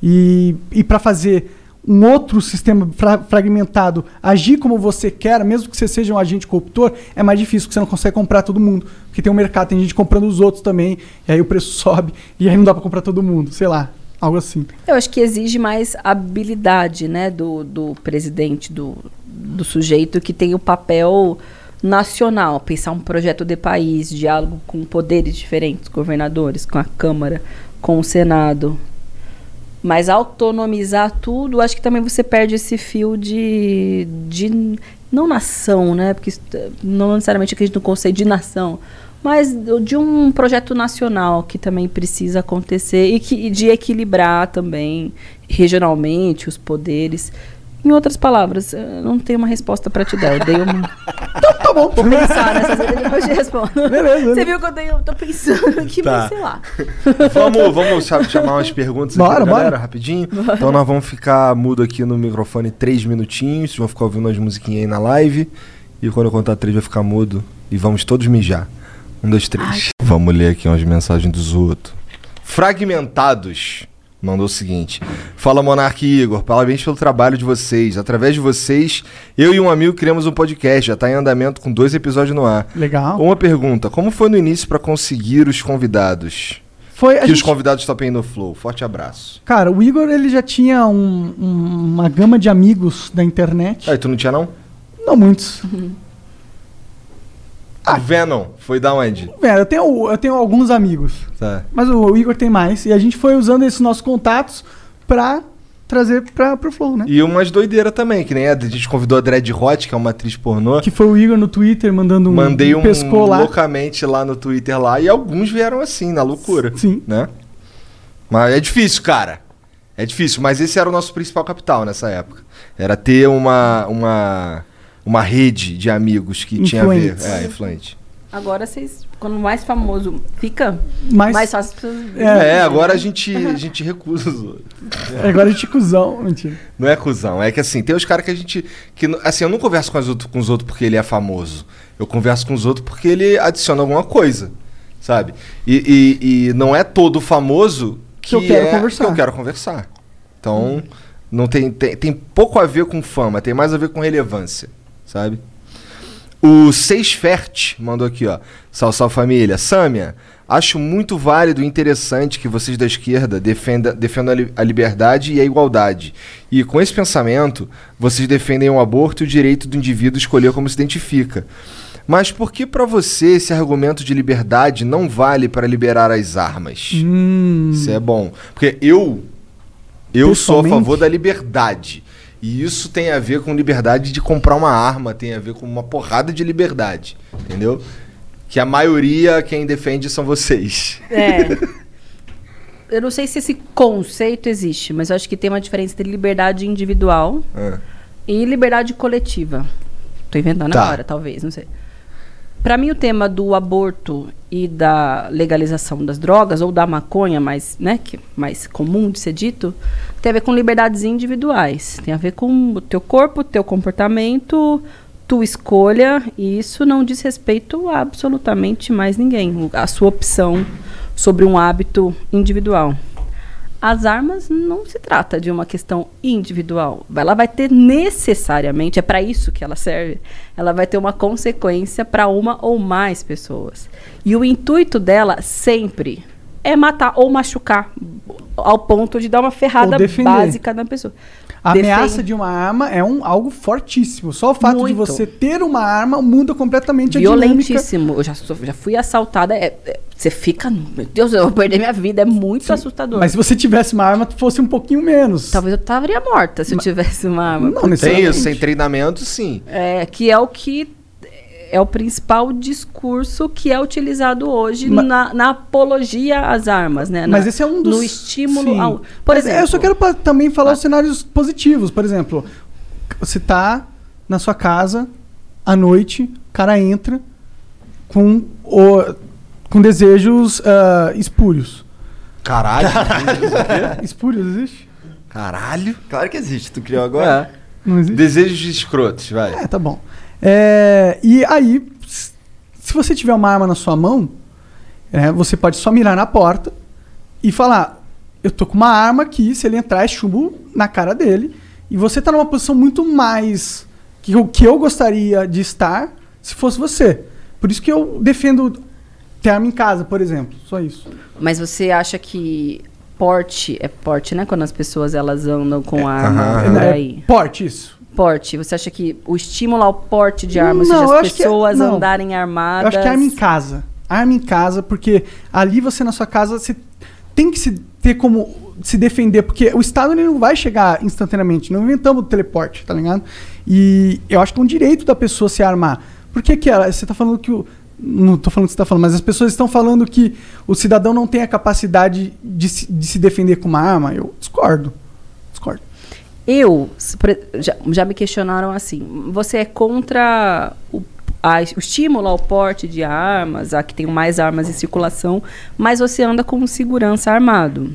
E, e para fazer um outro sistema fra- fragmentado agir como você quer, mesmo que você seja um agente corruptor, é mais difícil, porque você não consegue comprar todo mundo. Porque tem um mercado, tem gente comprando os outros também, e aí o preço sobe, e aí não dá pra comprar todo mundo, sei lá, algo assim. Eu acho que exige mais habilidade, né, do, do presidente, do, do sujeito que tem o papel nacional, pensar um projeto de país, diálogo com poderes diferentes, governadores, com a Câmara, com o Senado. Mas autonomizar tudo, acho que também você perde esse fio de, de não nação, né? Porque eh, não necessariamente acredito no conceito de nação, mas de um projeto nacional que também precisa acontecer e que de equilibrar também regionalmente os poderes. Em outras palavras, eu não tenho uma resposta para te dar. Eu dei uma. Tá bom, Vou pensar nessas e depois te respondo. Beleza. Você viu que eu tenho, tô pensando aqui, Tá. mas sei lá. Vamos, vamos cha- chamar umas perguntas Bora, aqui da galera, bora. rapidinho. Então nós vamos ficar mudo aqui no microfone três minutinhos. Vocês vão ficar ouvindo as musiquinhas aí na live. E quando eu contar três vai ficar mudo. E vamos todos mijar. Um, dois, três. Vamos ler aqui umas mensagens dos outros. Fragmentados. Mandou o seguinte: Fala Monark e Igor, parabéns pelo trabalho de vocês. Através de vocês, eu e um amigo criamos um podcast, já está em andamento com dois episódios no ar. Legal. Uma pergunta: como foi no início para conseguir os convidados? Foi que os gente- convidados topem no Flow. Forte abraço. Cara, o Igor ele já tinha um- um- uma gama de amigos da internet. Aí, tu não tinha não? Não muitos. A Venom foi da onde? Velho, eu tenho, eu tenho alguns amigos. Tá. Mas o Igor tem mais. E a gente foi usando esses nossos contatos pra trazer pra, pro Flow, né? E umas doideiras também, que nem a, a gente convidou a Dread Hot, que é uma atriz pornô. Que foi o Igor no Twitter mandando um Mandei um lá. loucamente lá no Twitter lá e alguns vieram assim, na loucura. Sim. Né? Mas é difícil, cara. É difícil, mas esse era o nosso principal capital nessa época. Era ter uma uma uma rede de amigos que tinha a ver, é, influente. Agora vocês, quando mais famoso fica, Mas- mais fácil as pessoas. É, né? agora a gente a gente recusa os outros. Agora a gente é cuzão. Mentira. Não é cuzão, é que assim, tem os caras que a gente. Que, assim, eu não converso com, as outro- com os outros porque ele é famoso. Eu converso com os outros porque ele adiciona alguma coisa, sabe? E, e- e não é todo famoso que, Que eu quero é- conversar. que eu quero conversar. Então, não tem, tem, tem pouco a ver com fama, tem mais a ver com relevância, sabe? O Seisfert mandou aqui, ó. Sal, sal família. Sâmia, acho muito válido e interessante que vocês da esquerda defenda, defendam a, li- a liberdade e a igualdade. E com esse pensamento, vocês defendem o aborto e o direito do indivíduo escolher como se identifica. Mas por que para você esse argumento de liberdade não vale para liberar as armas? Hum, Isso é bom. Porque eu eu sou a favor da liberdade. E isso tem a ver com liberdade de comprar uma arma, tem a ver com uma porrada de liberdade, entendeu? Que a maioria quem defende são vocês. É. Eu não sei se esse conceito existe, mas eu acho que tem uma diferença entre liberdade individual Ah. e liberdade coletiva. Tô inventando Tá. agora, talvez, não sei. Pra mim, o tema do aborto e da legalização das drogas, ou da maconha, mais, né, que mais comum de ser dito, tem a ver com liberdades individuais. Tem a ver com o teu corpo, teu comportamento, tua escolha, e isso não diz respeito a absolutamente mais ninguém. A sua opção sobre um hábito individual. As armas não se trata de uma questão individual. Ela vai ter necessariamente, é para isso que ela serve, ela vai ter uma consequência para uma ou mais pessoas. E o intuito dela sempre é matar ou machucar ao ponto de dar uma ferrada básica na pessoa. A ameaça de uma arma é um, algo fortíssimo. Só o fato de Muito. você ter uma arma muda completamente a dinâmica. violentíssimo. Eu já, já fui assaltada. é- é- você fica, meu Deus, eu vou perder minha vida. É muito assustador. Mas se você tivesse uma arma, fosse um pouquinho menos. Talvez eu estaria morta se eu tivesse uma arma. Não Tem necessariamente. isso, sem treinamento, sim. É, que é o que é o principal discurso que é utilizado hoje Ma- na, na apologia às armas, né? Mas Na- esse é um dos... No estímulo Sim. ao... Por Mas exemplo... Eu só quero pa- também falar os cenários positivos. Por exemplo, você tá na sua casa, à noite, o cara entra com, o, com desejos ah, espúrios. Caralho. Espúrios existe? Caralho. Claro que existe, tu criou agora. Não existe? Desejos escrotos, vai. É, tá bom. É, e aí, se você tiver uma arma na sua mão, é, você pode só mirar na porta e falar: Eu tô com uma arma aqui, se ele entrar, é chumbo na cara dele. E você tá numa posição muito mais que eu, que eu gostaria de estar se fosse você. Por isso que eu defendo ter arma em casa, por exemplo. Só isso. Mas você acha que porte é porte, né? Quando as pessoas elas andam com arma aham. por É, aí. porte, isso. Porte. Você acha que o estímulo ao porte de arma, ou Não, seja, eu as que é- pessoas não. andarem Eu armadas... acho que é arma em casa. Arma em casa, porque ali você na sua casa você tem que se ter como se defender, porque o Estado ele não vai chegar instantaneamente. Não inventamos o teleporte, tá ligado? E eu acho que é um direito da pessoa se armar. Por que, que ela, você tá falando que o. Não tô falando que você tá falando, mas as pessoas estão falando que o cidadão não tem a capacidade de se, de se defender com uma arma. Eu. Discordo. Eu, já, já me questionaram assim, você é contra o, a- o estímulo ao porte de armas, a que tem mais armas em circulação, mas você anda com segurança armado.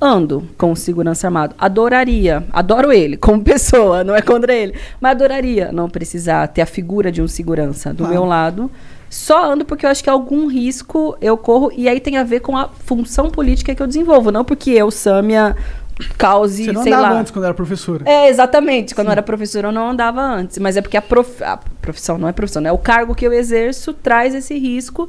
Ando com segurança armado. Adoraria, adoro ele como pessoa, não é contra ele, mas adoraria não precisar ter a figura de um segurança do Claro. meu lado. Só ando porque eu acho que algum risco eu corro, e aí tem a ver com a função política que eu desenvolvo, não porque eu, Sâmia, cause, Você não andava lá. antes quando era professora. É, exatamente. Quando eu era professora, eu não andava antes. Mas é porque a, prof... a profissão não é profissão, né? O cargo que eu exerço traz esse risco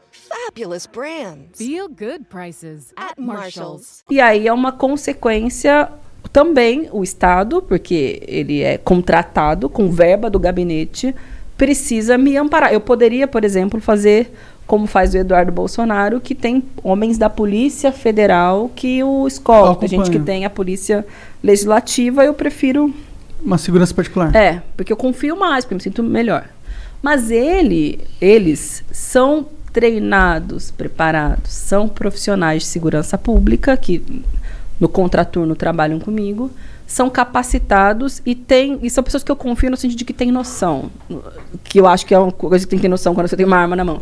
Fabulous brands. Feel good prices At Marshall's. E aí é uma consequência também o Estado, porque ele é contratado com verba do gabinete, precisa me amparar. Eu poderia, por exemplo, fazer como faz o Eduardo Bolsonaro, que tem homens da Polícia Federal que o escoltam. Tem gente que tem a Polícia Legislativa, eu prefiro Uma segurança particular. é, porque eu confio mais, porque eu me sinto melhor. Mas ele, eles são treinados, preparados, são profissionais de segurança pública que no contraturno trabalham comigo, são capacitados e têm, e são pessoas que eu confio no sentido de que têm noção, que eu acho que é uma coisa que tem que ter noção quando você tem uma arma na mão,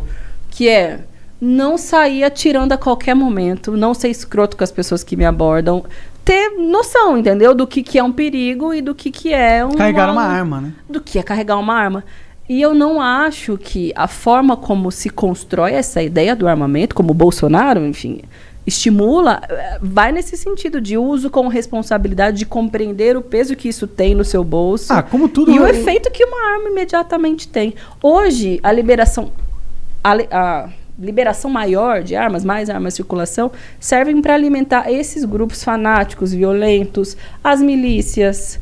que é não sair atirando a qualquer momento, não ser escroto com as pessoas que me abordam, ter noção, entendeu? Do que, que é um perigo e do que, que é um Carregar uma arma, né? do que é carregar uma arma. E eu não acho que a forma como se constrói essa ideia do armamento, como o Bolsonaro, enfim, estimula, eh, vai nesse sentido de uso com responsabilidade, de compreender o peso que isso tem no seu bolso. Ah, como tudo, E o né? efeito que uma arma imediatamente tem. Hoje, a liberação. A, a liberação maior de armas, mais armas em circulação, servem para alimentar esses grupos fanáticos, violentos, as milícias,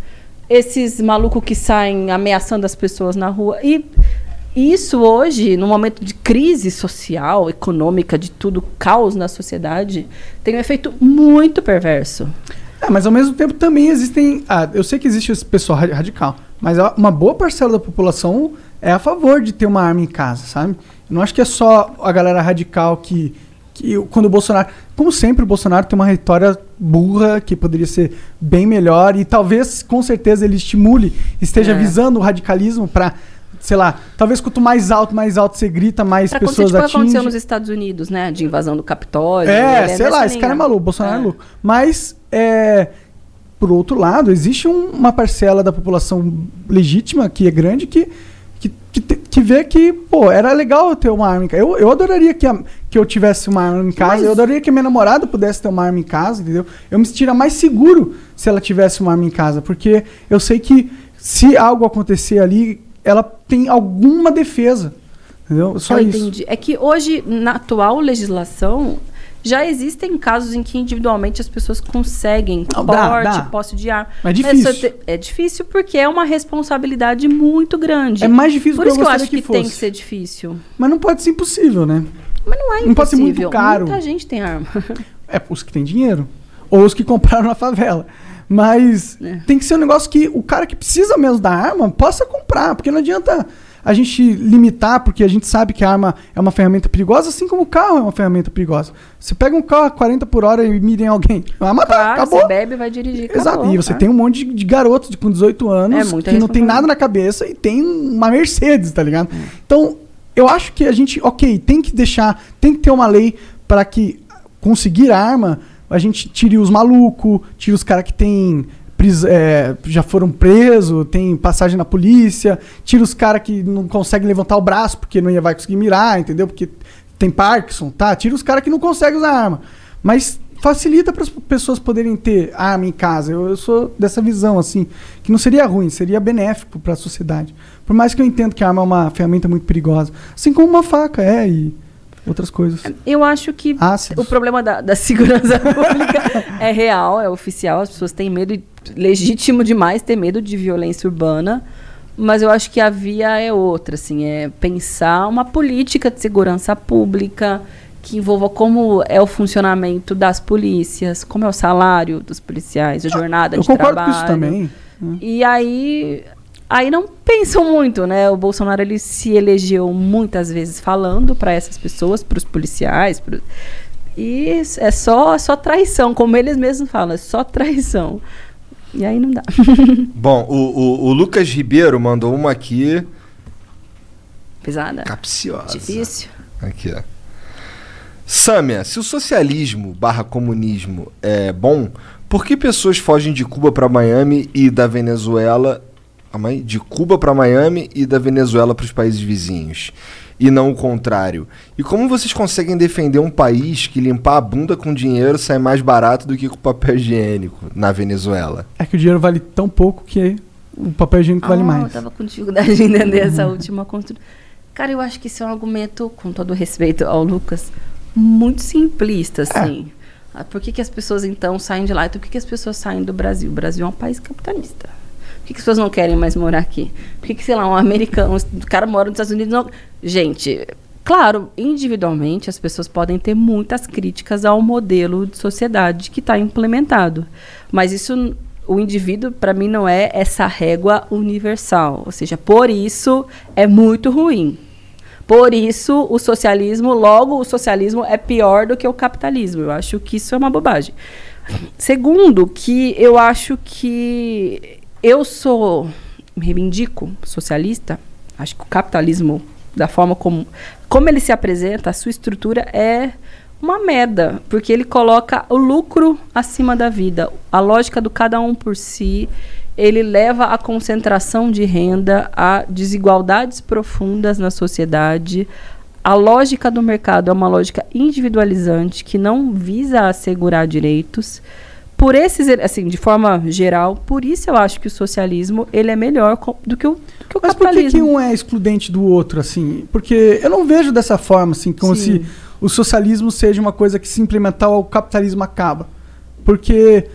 esses malucos que saem ameaçando as pessoas na rua. E isso hoje, no momento de crise social, econômica, de tudo, caos na sociedade, tem um efeito muito perverso. É, mas ao mesmo tempo também existem. Ah, eu sei que existe esse pessoal ra- radical, mas uma boa parcela da população é a favor de ter uma arma em casa, sabe? Eu não acho que é só a galera radical que. Que quando o Bolsonaro. Como sempre, o Bolsonaro tem uma retória burra que poderia ser bem melhor e talvez, com certeza, ele estimule, esteja É. visando o radicalismo para. Sei lá, talvez quanto mais alto, mais alto você grita, mais Pra pessoas tipo que aconteceu atingem. nos Estados Unidos, né? De invasão do Capitólio. É, ele sei lá, esse cara é maluco, Bolsonaro é É. louco. Mas, é, por outro lado, existe um- uma parcela da população legítima, que é grande, que, que, que, que vê que, pô, era legal eu ter uma arma. Eu, eu adoraria que, a- que eu tivesse uma arma em casa, Mas- eu adoraria que a minha namorada pudesse ter uma arma em casa, entendeu? Eu me sentiria mais seguro se ela tivesse uma arma em casa, porque eu sei que se algo acontecer ali, ela tem alguma defesa. Entendeu? Só Eu isso. entendi. É que hoje, na atual legislação, já existem casos em que individualmente as pessoas conseguem Não, dá, porte, dá. posse de arma. Mas é difícil. te- É difícil porque é uma responsabilidade muito grande. É mais difícil Por do que isso eu que eu acho gostaria que, que tem que ser difícil. Mas não pode ser impossível, né? Mas não é impossível. Não pode ser muito caro. Muita gente tem arma. É os que têm dinheiro. Ou os que compraram na favela. Mas É. tem que ser um negócio que o cara que precisa mesmo da arma possa comprar. Porque não adianta a gente limitar, porque a gente sabe que a arma é uma ferramenta perigosa, assim como o carro é uma ferramenta perigosa. Você pega um carro a 40 por hora e mira em alguém, vai matar, Claro, acabou. você bebe e vai dirigir. Exato. acabou, e você cara. tem um monte de, de garotos de, com 18 É anos muita que não tem nada na cabeça e tem uma Mercedes, tá ligado? Então, eu acho que a gente, ok, tem que deixar, tem que ter uma lei para que conseguir arma, a gente tire os malucos, tire os caras que tem é, já foram presos, tem passagem na polícia, tira os caras que não conseguem levantar o braço porque não ia vai conseguir mirar, entendeu? Porque tem Parkinson, tá? Tira os caras que não conseguem usar arma. Mas facilita para as pessoas poderem ter arma em casa. Eu, eu sou dessa visão, assim, que não seria ruim, seria benéfico para a sociedade. Por mais que eu entendo que a arma é uma ferramenta muito perigosa. Assim como uma faca, é, e outras coisas. Eu acho que Ácidos. o problema da, da segurança pública é real, é oficial. As pessoas têm medo, legítimo demais ter medo de violência urbana. Mas eu acho que a via é outra, assim, é pensar uma política de segurança pública que envolva como é o funcionamento das polícias, como é o salário dos policiais, a jornada eu de concordo trabalho. com isso também. E aí, aí não pensam muito, né? O Bolsonaro ele se elegeu muitas vezes falando para essas pessoas, para os policiais, pro... e é só só traição, como eles mesmos falam, é só traição. E aí não dá. Bom, o, o, o Lucas Ribeiro mandou uma aqui Pesada. capciosa. Difícil. Aqui, ó. Sâmia, se o socialismo barra comunismo é bom, por que pessoas fogem de Cuba para Miami e da Venezuela. De Cuba para Miami e da Venezuela para os países vizinhos? E não o contrário. E como vocês conseguem defender um país que limpar a bunda com dinheiro sai mais barato do que com papel higiênico na Venezuela? É que o dinheiro vale tão pouco que o papel higiênico vale Ah, mais. Eu tava com dificuldade de entender essa última construção. Cara, eu acho que isso é um argumento, com todo respeito ao Lucas, muito simplista, assim. Ah, Por que, que as pessoas então saem de lá? Então, por que, que as pessoas saem do Brasil? O Brasil é um país capitalista. Que, que as pessoas não querem mais morar aqui? Por que, que sei lá, um americano, um cara mora nos Estados Unidos não. Gente, claro, individualmente as pessoas podem ter muitas críticas ao modelo de sociedade que está implementado. Mas isso, o indivíduo, para mim, não é essa régua universal. Ou seja, por isso é muito ruim. Por isso, o socialismo, logo, o socialismo é pior do que o capitalismo. Eu acho que isso é uma bobagem. Segundo, que eu acho que eu sou, me reivindico socialista, acho que o capitalismo, da forma como, como ele se apresenta, a sua estrutura é uma merda, porque ele coloca o lucro acima da vida. A lógica do cada um por si, ele leva à concentração de renda, a desigualdades profundas na sociedade. A lógica do mercado é uma lógica individualizante que não visa assegurar direitos. Por esses, assim, de forma geral, por isso eu acho que o socialismo ele é melhor do que o, do que o Mas por que, capitalismo. que um é excludente do outro, assim? Porque eu não vejo dessa forma, assim, como Sim. se o socialismo seja uma coisa que se implementar o capitalismo acaba. Porque,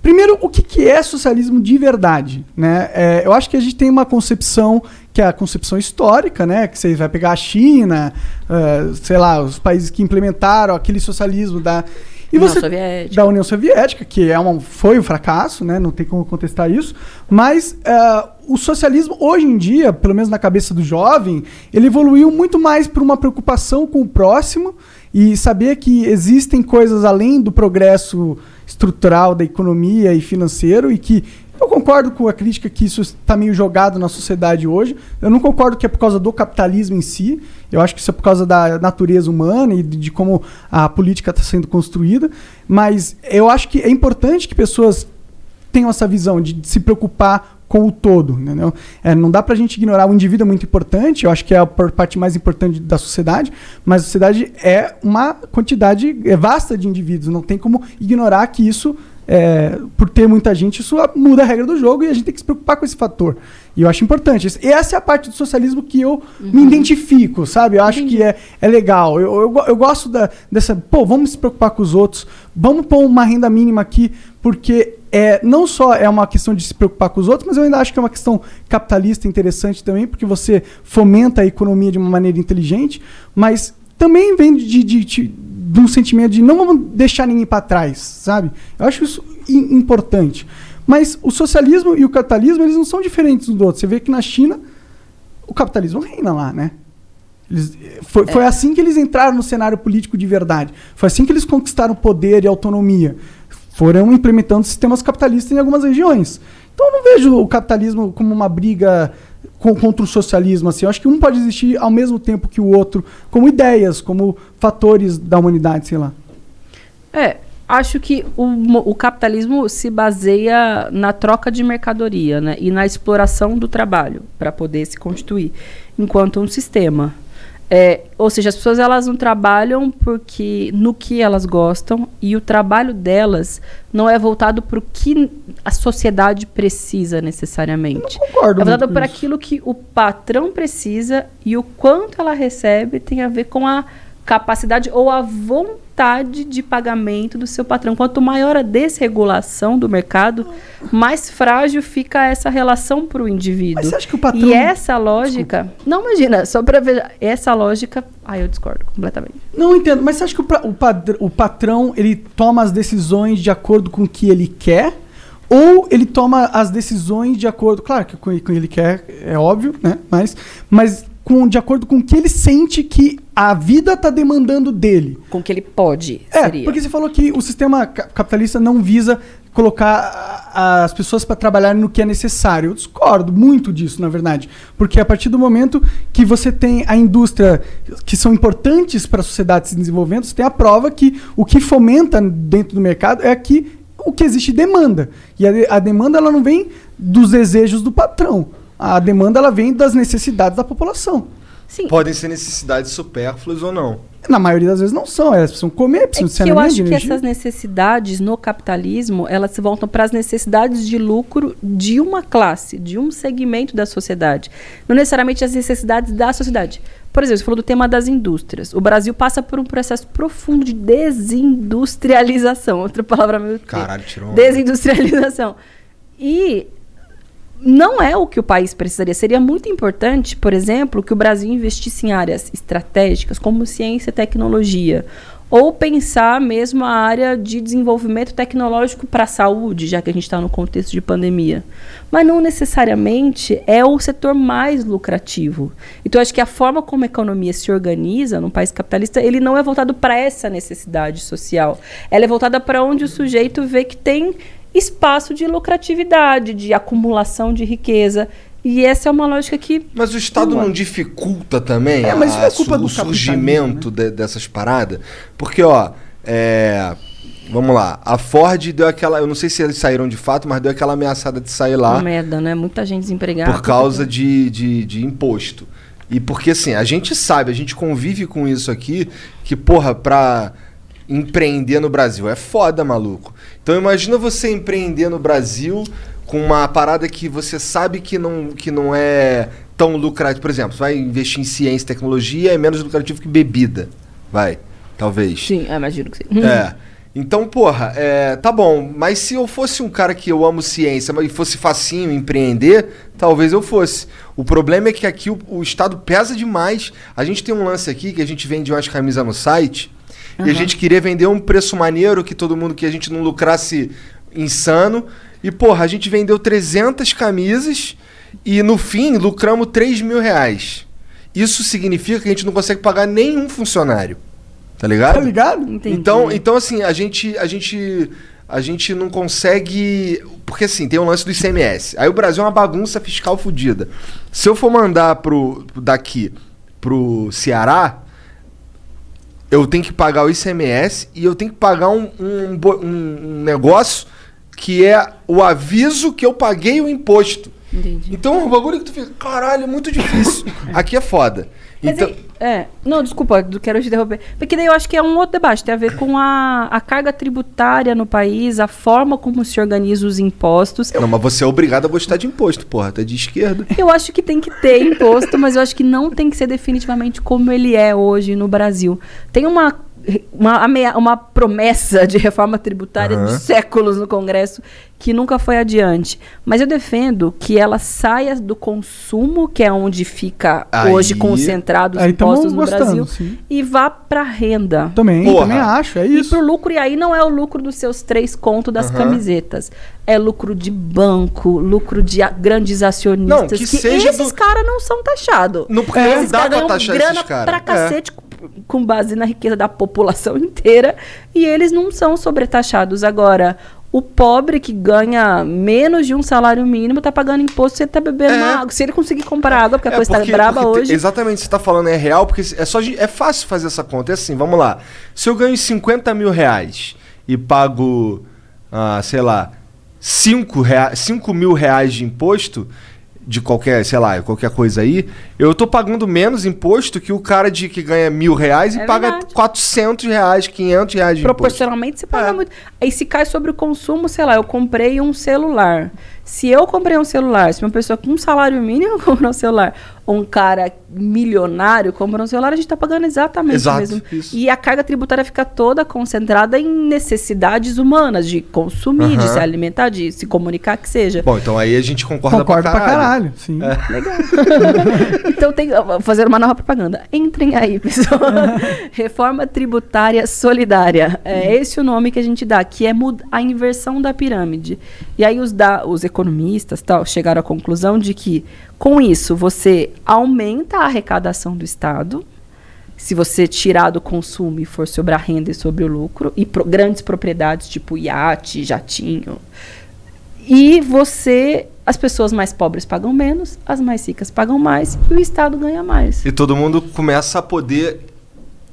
primeiro, o que, que é socialismo de verdade? Né? É, eu acho que a gente tem uma concepção que é a concepção histórica, né? Que você vai pegar a China, eh, sei lá, os países que implementaram aquele socialismo da... E União você, Soviética. da União Soviética, que é uma, foi um fracasso, né? não tem como contestar isso, mas eh, o socialismo hoje em dia, pelo menos na cabeça do jovem, ele evoluiu muito mais por uma preocupação com o próximo e saber que existem coisas além do progresso estrutural da economia e financeiro e que eu concordo com a crítica que isso está meio jogado na sociedade hoje. Eu não concordo que é por causa do capitalismo em si. Eu acho que isso é por causa da natureza humana e de, como a política está sendo construída. Mas eu acho que é importante que pessoas tenham essa visão de se preocupar com o todo, entendeu? É, não dá pra gente ignorar o indivíduo é muito importante, eu acho que é a parte mais importante da sociedade, mas a sociedade é uma quantidade é, vasta de indivíduos, não tem como ignorar que isso, é, por ter muita gente, isso muda a regra do jogo e a gente tem que se preocupar com esse fator. E eu acho importante. E essa é a parte do socialismo que eu me identifico, sabe? Eu acho que é, é legal. Eu, eu, eu gosto da, dessa. Pô, vamos se preocupar com os outros. Vamos pôr uma renda mínima aqui, porque é, não só é uma questão de se preocupar com os outros, mas eu ainda acho que é uma questão capitalista interessante também, porque você fomenta a economia de uma maneira inteligente, mas também vem de, de, de, de um sentimento de não vamos deixar ninguém para trás, sabe? Eu acho isso im- importante. Mas o socialismo e o capitalismo, eles não são diferentes um do outro. Você vê que na China, o capitalismo reina lá, né? Eles- foi, foi assim que eles entraram no cenário político de verdade. Foi assim que eles conquistaram poder e autonomia. Foram implementando sistemas capitalistas em algumas regiões. Então eu não vejo o capitalismo como uma briga contra o socialismo. Assim. Eu acho que um pode existir ao mesmo tempo que o outro, como ideias, como fatores da humanidade, sei lá. É, acho que o, o capitalismo se baseia na troca de mercadoria né, e na exploração do trabalho para poder se constituir enquanto um sistema. É, ou seja, as pessoas elas não trabalham porque no que elas gostam e o trabalho delas não é voltado para o que a sociedade precisa necessariamente. concordo é voltado para aquilo que o patrão precisa e o quanto ela recebe tem a ver com a capacidade ou a vontade de pagamento do seu patrão. Quanto maior a desregulação do mercado, mais frágil fica essa relação para o indivíduo. Mas você acha que o patrão- E essa lógica, não imagina, só para ver essa lógica, aí eu discordo completamente. Não entendo, mas você acha que o, o padr- o patrão ele toma as decisões de acordo com o que ele quer? Ou ele toma as decisões de acordo. Claro que com ele quer é óbvio, né? Mas, mas com, de acordo com o que ele sente que a vida está demandando dele. Com o que ele pode, É, seria. porque você falou que o sistema ca- capitalista não visa colocar as pessoas para trabalharem no que é necessário. Eu discordo muito disso, na verdade. Porque a partir do momento que você tem a indústria que são importantes para a sociedade se desenvolvendo, você tem a prova que o que fomenta dentro do mercado é que o que existe demanda. E a, a demanda ela não vem dos desejos do patrão. A demanda ela vem das necessidades da população. Sim, Podem ser necessidades supérfluas ou não. Na maioria das vezes não são, elas precisam comer, É precisam de que eu saneamento, acho que essas necessidades no capitalismo, elas se voltam para as necessidades de lucro de uma classe, de um segmento da sociedade. Não necessariamente as necessidades da sociedade. Por exemplo, você falou do tema das indústrias. O Brasil passa por um processo profundo de desindustrialização. Outra palavra meio que- Caralho, tirou Desindustrialização. E não é o que o país precisaria. Seria muito importante, por exemplo, que o Brasil investisse em áreas estratégicas como ciência e tecnologia. Ou pensar mesmo a área de desenvolvimento tecnológico para a saúde, já que a gente está no contexto de pandemia. Mas não necessariamente é o setor mais lucrativo. Então, acho que a forma como a economia se organiza num país capitalista, ele não é voltado para essa necessidade social. Ela é voltada para onde o sujeito vê que tem espaço de lucratividade, de acumulação de riqueza. E essa é uma lógica que. Mas o Estado não dificulta também É, a- mas isso é culpa o do surgimento de- dessas paradas? Porque, ó, é, vamos lá, a Ford deu aquela. Eu não sei se eles saíram de fato, mas deu aquela ameaçada de sair lá Uma merda, né? Muita gente desempregada. por causa de, de, de imposto. E porque, assim, a gente sabe, a gente convive com isso aqui, que, porra, pra empreender no Brasil é foda, maluco. Então imagina você empreender no Brasil com uma parada que você sabe que não, que não é tão lucrativo. Por exemplo, você vai investir em ciência e tecnologia, é menos lucrativo que bebida. Vai, talvez. Sim, eu imagino que sim. É. Então, porra, é, tá bom, mas se eu fosse um cara que eu amo ciência, mas fosse facinho empreender, talvez eu fosse. O problema é que aqui o, o Estado pesa demais. A gente tem um lance aqui que a gente vende umas camisas no site e a gente queria vender um preço maneiro que todo mundo, que a gente não lucrasse insano. E, porra, a gente vendeu 300 camisas e no fim lucramos 3 mil reais. Isso significa que a gente não consegue pagar nenhum funcionário. Tá ligado? Tá ligado? Entendi. Então, então assim, a gente, a gente, a gente não consegue, porque assim, tem um lance do ICMS. Aí o Brasil é uma bagunça fiscal fodida. Se eu for mandar pro daqui pro Ceará, eu tenho que pagar o ICMS e eu tenho que pagar um, um, um negócio que é o aviso que eu paguei o imposto. Entendi. Então é um bagulho que tu fica, caralho, é muito difícil. Aqui é foda. Mas Então, aí- é, não, desculpa, quero te interromper. Porque daí eu acho que é um outro debate, tem a ver com a, a carga tributária no país, a forma como se organiza os impostos. não, mas você é obrigado a gostar de imposto, porra, tá de esquerda. Eu acho que tem que ter imposto, mas eu acho que não tem que ser definitivamente como ele é hoje no Brasil. Tem uma, uma, uma promessa de reforma tributária Aham. de séculos no Congresso que nunca foi adiante. Mas eu defendo que ela saia do consumo, que é onde fica Aí- hoje concentrado os impostos no gostando, Brasil, sim. e vá para renda. Também, Porra. também acho, é E isso. pro lucro, e aí não é o lucro dos seus três contos das Aham. camisetas. É lucro de banco, lucro de grandes acionistas. Não, que seja esses do- caras não são taxados. Não, porque não esses dá caras pra ganham taxar grana esses caras. pra É. cacete com- com base na riqueza da população inteira. E eles não são sobretaxados. Agora, o pobre que ganha menos de um salário mínimo tá pagando imposto se ele tá bebendo É. água. Se ele conseguir comprar água, porque a É, coisa porque- tá braba te- hoje. Exatamente, você tá falando é real, porque é só é fácil fazer essa conta. É assim, vamos lá. Se eu ganho 50 mil reais e pago, ah, sei lá, 5, rea 5 mil reais de imposto, de qualquer, sei lá, qualquer coisa aí, eu tô pagando menos imposto que o cara de que ganha mil reais e É paga verdade. 400 reais, 500 reais de imposto. Proporcionalmente você paga É. muito. Aí se cai sobre o consumo, sei lá, eu comprei um celular. Se eu comprei um celular, se uma pessoa com um salário mínimo comprou um celular, um cara milionário comprou um celular, a gente está pagando exatamente Exato, o mesmo. isso. E a carga tributária fica toda concentrada em necessidades humanas, de consumir, de Aham. se alimentar, de se comunicar, que seja. Bom, então aí a gente concorda Concordo pra pra caralho. sim. Legal. então tem vou fazer uma nova propaganda. Entrem aí, pessoal. Reforma tributária solidária. É esse o nome que a gente dá, que é a inversão da pirâmide. E aí os, da, os economistas economistas tal, chegaram à conclusão de que, com isso, você aumenta a arrecadação do Estado, se você tirar do consumo e for sobre a renda e sobre o lucro, e pro, grandes propriedades tipo iate, jatinho. E você, as pessoas mais pobres pagam menos, as mais ricas pagam mais e o Estado ganha mais. E todo mundo começa a poder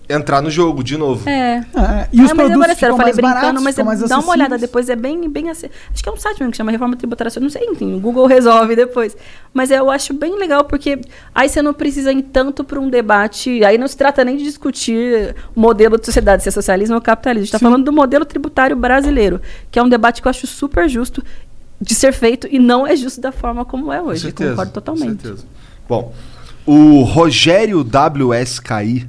entrar no jogo de novo. É. É, e os Ah, produtos é ficam eu falei mais brincando, baratos, mas ficam mais dá uma olhada depois, é bem, bem assim. Acho que é um site mesmo que chama Reforma Tributária, eu não sei, enfim, o Google resolve depois. Mas eu acho bem legal porque aí você não precisa ir tanto para um debate, aí não se trata nem de discutir o modelo de sociedade, se é socialismo ou capitalismo. A gente está falando do modelo tributário brasileiro, que é um debate que eu acho super justo de ser feito e não é justo da forma como é hoje. certeza, Concordo totalmente. com certeza. Bom, o Rogério WSKI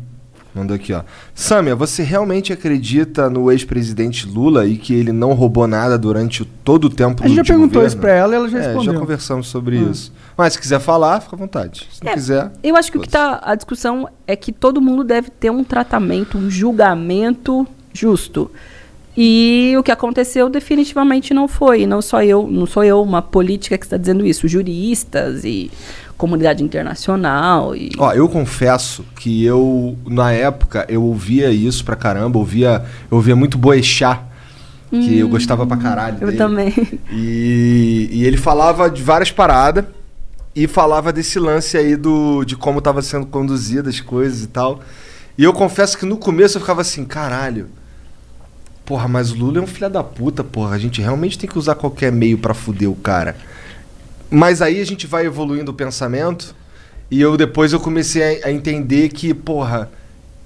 mandou aqui, ó. Samia, você realmente acredita no ex-presidente Lula e que ele não roubou nada durante todo o tempo A gente já perguntou governo? isso pra ela e ela já É, respondeu. já conversamos sobre Ah. isso. Mas se quiser falar, fica à vontade. Se não É, quiser... Eu acho que o que tá. A discussão é que todo mundo deve ter um tratamento, um julgamento justo. E o que aconteceu definitivamente não foi. Não só eu, não sou eu uma política que está dizendo isso. Juristas e comunidade internacional. E... Ó, eu confesso que eu, na época, eu ouvia isso pra caramba, ouvia, eu ouvia muito Boechat, que eu gostava pra caralho Hum, eu dele. também. E, e ele falava de várias paradas e falava desse lance aí do, de como tava sendo conduzidas as coisas e tal. E eu confesso que no começo eu ficava assim, caralho. Porra, mas o Lula é um filho da puta, porra. A gente realmente tem que usar qualquer meio pra fuder o cara. Mas aí a gente vai evoluindo o pensamento e eu depois eu comecei a, a entender que, porra,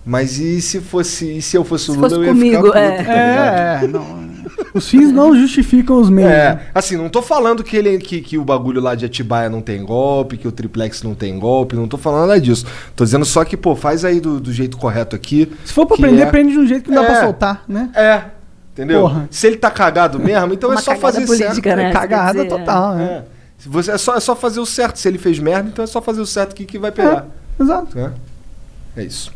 mas e se fosse, e se eu fosse o Lula, fosse eu ia comigo, ficar puto, é. tá ligado? É, não. Os fins não justificam os meios. né? É, assim, não tô falando que, ele, que, que o bagulho lá de Atibaia não tem golpe, que o triplex não tem golpe, não tô falando nada disso. Tô dizendo só que, pô, faz aí do, do jeito correto aqui. Se for pra prender, é- prende de um jeito que não dá É. pra soltar, né? É, entendeu? Porra. Se ele tá cagado mesmo, então é Uma só cagada fazer política, certo. né? É cagada total, né? É. Se você, é, só, é só fazer o certo. Se ele fez merda, então é só fazer o certo que, que vai pegar. Exato. né? É isso.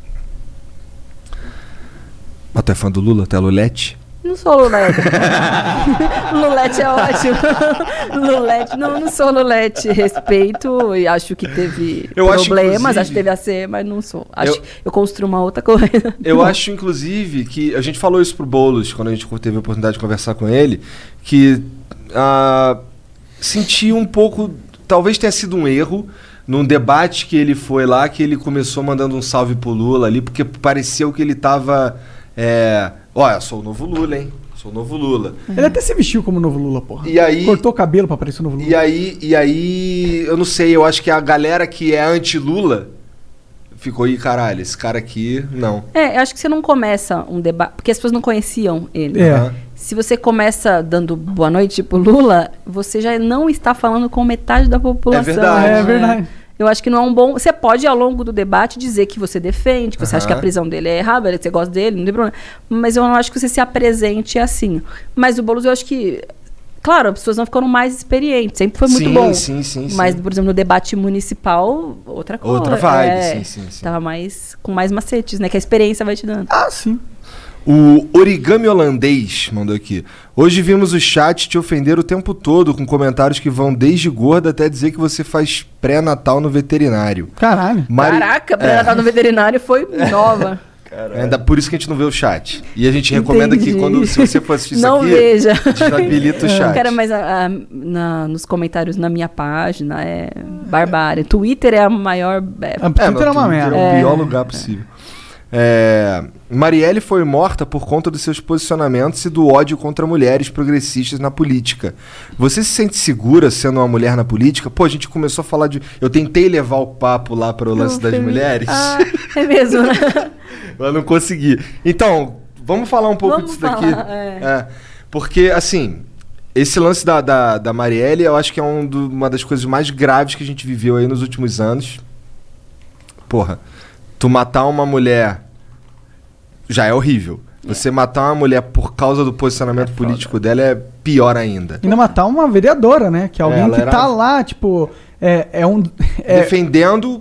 Mas tu é fã do Lula? Tu é Lulete? Não sou Lulete. Lulete é ótimo. Lulete, não, não sou Lulete. Respeito e acho que teve Eu acho, problemas, inclusive- acho que teve a ser, mas não sou. Acho, Eu- eu, construo uma outra coisa. Eu acho, inclusive, que a gente falou isso pro Boulos quando a gente teve a oportunidade de conversar com ele, que ah, senti um pouco, talvez tenha sido um erro num debate que ele foi lá, que ele começou mandando um salve pro Lula ali, porque pareceu que ele tava, é, olha, sou o novo Lula, hein? Sou o novo Lula. Ele até se vestiu como o novo Lula, porra. E aí- Cortou o cabelo pra parecer o novo Lula. E aí, e aí, eu não sei, eu acho que a galera que é anti-Lula ficou aí, caralho, esse cara aqui, não. É, eu acho que você não começa um debate, porque as pessoas não conheciam ele. É. Se você começa dando boa noite pro Lula, você já não está falando com metade da população. verdade. É verdade. Eu acho que não é um bom. Você pode, ao longo do debate, dizer que você defende, que você acha que a prisão dele é errada, que você gosta dele, não tem problema. Mas eu não acho que você se apresente assim. Mas o Boulos, eu acho que. Claro, as pessoas não ficando mais experientes. Sempre foi muito sim, bom. Sim, sim, sim. Mas, por exemplo, no debate municipal, outra coisa. Outra vibe, é, sim, sim, sim. Tava mais com mais macetes, né? Que a experiência vai te dando. Ah, sim. O origami holandês mandou aqui. Hoje vimos o chat te ofender o tempo todo com comentários que vão desde gorda até dizer que você faz pré-natal no veterinário. Caralho. Mari- Caraca, pra é, no veterinário foi nova. ainda por isso que a gente não vê o chat. E a gente recomenda que Entendi. quando se você for assistir isso Não aqui, veja. desabilita o chat. Cara, mas a- a- na- nos comentários na minha página é barbárie. Twitter é a maior. é, A Twitter é, uma Twitter merda. É o É. pior lugar possível. É, Marielle foi morta por conta dos seus posicionamentos e do ódio contra mulheres progressistas na política. Você se sente segura sendo uma mulher na política? Pô, a gente começou a falar de. Eu tentei levar o papo lá para o lance das mulheres, Ah, é mesmo, né? mas não consegui. Então, vamos falar um pouco Vamos disso daqui. falar, é. É, porque, assim, esse lance da, da, da Marielle, eu acho que é um do- uma das coisas mais graves que a gente viveu aí nos últimos anos. Porra, tu matar uma mulher já é horrível. Você matar uma mulher por causa do posicionamento político dela é pior ainda. Ainda matar uma vereadora, né? Que é alguém ela que era- tá lá, tipo. É, é um. é- Defendendo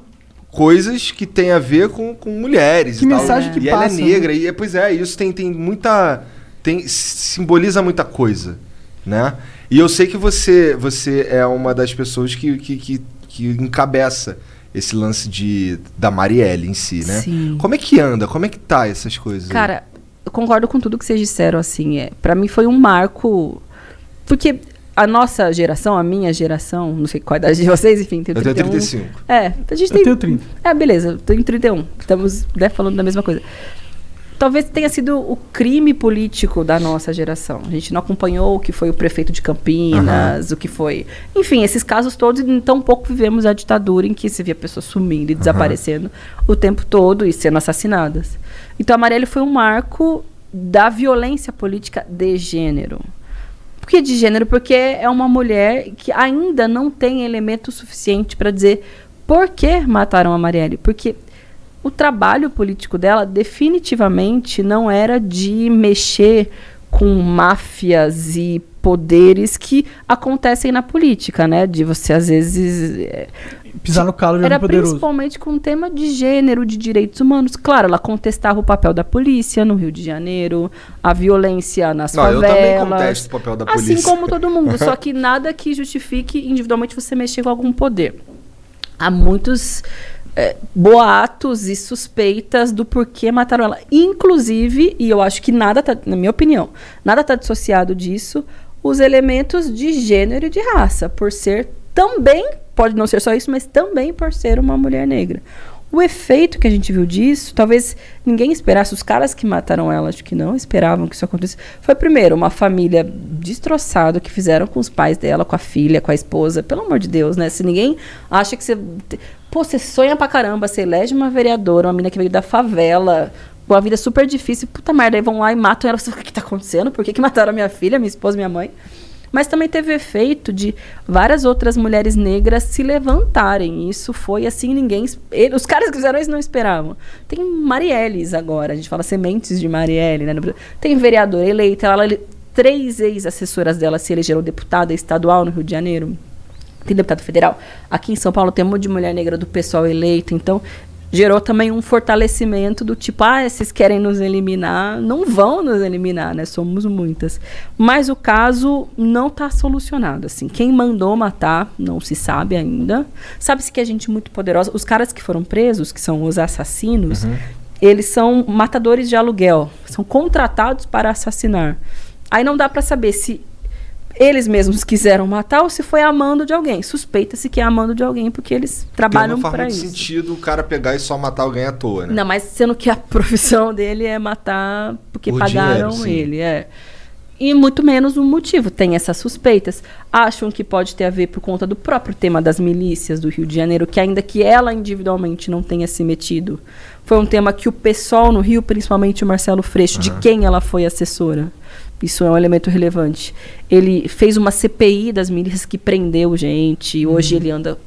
coisas que tem a ver com, com mulheres. Que e tal. mensagem que e passa, ela é negra. E é, pois é, isso tem, tem muita. Tem, simboliza muita coisa. né? E eu sei que você, você é uma das pessoas que, que, que, que encabeça esse lance de, da Marielle em si, né? Sim. Como é que anda? Como é que tá essas coisas? aí? Cara, eu concordo com tudo que vocês disseram, assim. É, para mim foi um marco. Porque a nossa geração, a minha geração, não sei qual é a idade de vocês, enfim, tem Eu tenho 31. 35. É, a gente Eu tem. tenho 30. É, beleza, eu tenho 31. Estamos né, falando da mesma coisa. Talvez tenha sido o crime político da nossa geração. A gente não acompanhou o que foi o prefeito de Campinas, o que foi. Enfim, esses casos todos, tão pouco vivemos a ditadura em que se via pessoas sumindo e desaparecendo o tempo todo e sendo assassinadas. Então a Marielle foi um marco da violência política de gênero. Por que de gênero? Porque é uma mulher que ainda não tem elemento suficiente para dizer por que mataram a Marielle. Porque o trabalho político dela definitivamente não era de mexer com máfias e poderes que acontecem na política, né? De você às vezes é, Pisar no calo de era alguém poderoso. principalmente com o tema de gênero, de direitos humanos. Claro, ela contestava o papel da polícia no Rio de Janeiro, a violência nas Não, eu favelas. também contesto o papel da Assim polícia. como todo mundo, só que nada que justifique individualmente você mexer com algum poder. Há muitos é, boatos e suspeitas do porquê mataram ela. Inclusive, e eu acho que nada tá, na minha opinião, nada está dissociado disso, os elementos de gênero e de raça, por ser também, pode não ser só isso, mas também por ser uma mulher negra. O efeito que a gente viu disso, talvez ninguém esperasse, os caras que mataram ela, acho que não esperavam que isso acontecesse. Foi primeiro uma família destroçada que fizeram com os pais dela, com a filha, com a esposa. Pelo amor de Deus, né? Se ninguém acha que você. Pô, você sonha pra caramba, você elege uma vereadora, uma menina que veio da favela, uma vida super difícil, puta merda, aí vão lá e matam ela. O que tá acontecendo? Por que, que mataram minha filha, minha esposa, minha mãe? Mas também teve efeito de várias outras mulheres negras se levantarem. Isso foi assim, ninguém. os caras que fizeram isso não esperavam. Tem Marielles agora, a gente fala sementes de Marielle, né? Tem vereadora eleita, ela, três ex-assessoras dela se elegeram deputada estadual no Rio de Janeiro. Tem deputado federal. Aqui em São Paulo tem um monte de mulher negra do pessoal eleito. Então, gerou também um fortalecimento do tipo, ah, vocês querem nos eliminar, não vão nos eliminar, né? Somos muitas. Mas o caso não está solucionado, assim. Quem mandou matar não se sabe ainda. Sabe-se que é gente muito poderosa. Os caras que foram presos, que são os assassinos, eles são matadores de aluguel, são contratados para assassinar. Aí não dá para saber se eles mesmos quiseram matar ou se foi amando de alguém. Suspeita-se que é amando de alguém porque eles Porque trabalham não faz para isso. sentido o cara pegar e só matar alguém à toa, né? Não, mas sendo que a profissão dele é matar porque Por pagaram dinheiro, ele, é. E muito menos um motivo, tem essas suspeitas. Acham que pode ter a ver por conta do próprio tema das milícias do Rio de Janeiro, que ainda que ela individualmente não tenha se metido, foi um tema que o pessoal no Rio, principalmente o Marcelo Freixo, de quem ela foi assessora. Isso é um elemento relevante. Ele fez uma CPI das milícias que prendeu gente. e Hoje ele anda.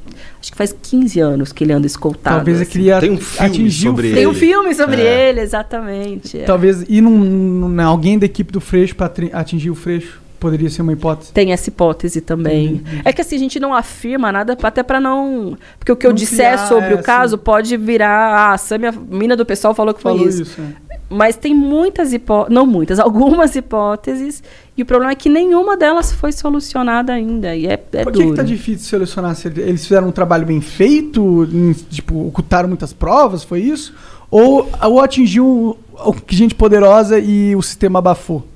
Acho que faz 15 anos que ele anda escoltado. Talvez ele assim. queria Tem um filme atingir o sobre Freixo. Tem um ele. filme sobre É. ele, exatamente. é. Talvez ir num, num- alguém da equipe do Freixo pra tri- atingir o Freixo poderia ser uma hipótese. Tem essa hipótese também. É que assim, a gente não afirma nada, até pra não. Porque o que eu Não disser criar, sobre é, o caso sim. pode virar. Ah, a Samia, mina do pessoal, falou que foi Falou isso. isso. né? Mas tem muitas hipóteses. Não muitas, algumas hipóteses. E o problema é que nenhuma delas foi solucionada ainda. E é, é Por que, duro. que tá difícil selecionar? Se eles fizeram um trabalho bem feito? Tipo, ocultaram muitas provas? Foi isso? Ou, ou atingiu gente poderosa e o sistema abafou?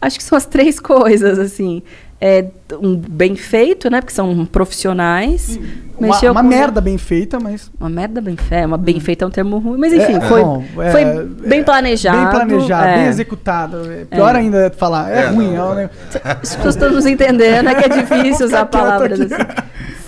Acho que são as três coisas, assim. É um bem feito, né? Porque são profissionais. Uma, Mexeu uma com- merda bem feita, mas. Uma merda bem feita. Uma bem feita é um termo ruim. Mas enfim, É, foi, bom, é, foi bem planejado. Bem planejado, é. bem executado. É Pior É. ainda falar. É, É, ruim. não, é é. negócio- As pessoas estão nos entendendo, é que é difícil usar palavras assim.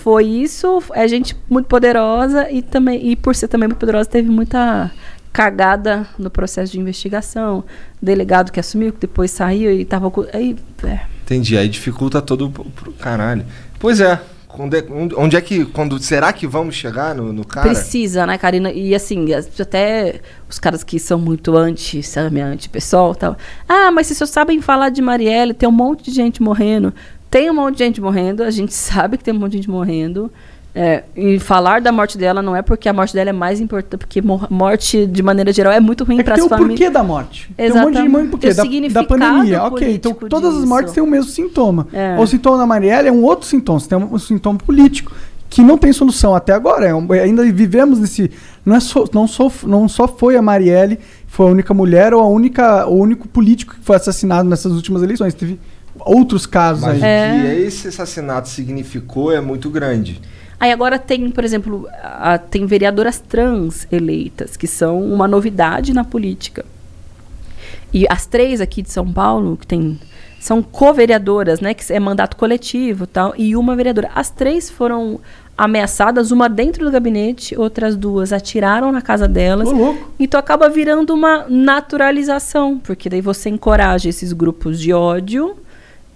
Foi isso, é gente muito poderosa e também e por ser também muito poderosa teve muita cagada no processo de investigação. Delegado que assumiu, que depois saiu e tava com- aí, é. Entendi. Aí dificulta todo o caralho. Pois é. É, onde é que. Quando, será que vamos chegar no, no cara? Precisa, né, Karina? E assim, as- até os caras que são muito anti, sabe, anti-pessoal tal. Ah, mas vocês sabem falar de Marielle, tem um monte de gente morrendo. Tem um monte de gente morrendo, a gente sabe que tem um monte de gente morrendo. É, e falar da morte dela não é porque a morte dela é mais importante, porque mor- morte, de maneira geral, é muito ruim É para tem as o porquê famílias. da morte. Tem um monte de Exatamente. porquê. Da, da significado pandemia. Ok, então todas as mortes disso. têm o mesmo sintoma. É. O sintoma da Marielle é um outro sintoma. Você tem um, um sintoma político que não tem solução até agora. É um- ainda vivemos nesse. Não, é só, não, só, não só foi a Marielle, foi a única mulher ou a única, o único político que foi assassinado nessas últimas eleições. Teve outros casos Mas aí. o que esse assassinato significou é muito grande. Aí agora tem, por exemplo, a- tem vereadoras trans eleitas, que são uma novidade na política. E as três aqui de São Paulo, que tem, são co-vereadoras, né? Que é mandato coletivo e tal, e uma vereadora. As três foram ameaçadas, uma dentro do gabinete, outras duas atiraram na casa delas. Louco. Então acaba virando uma naturalização, porque daí você encoraja esses grupos de ódio.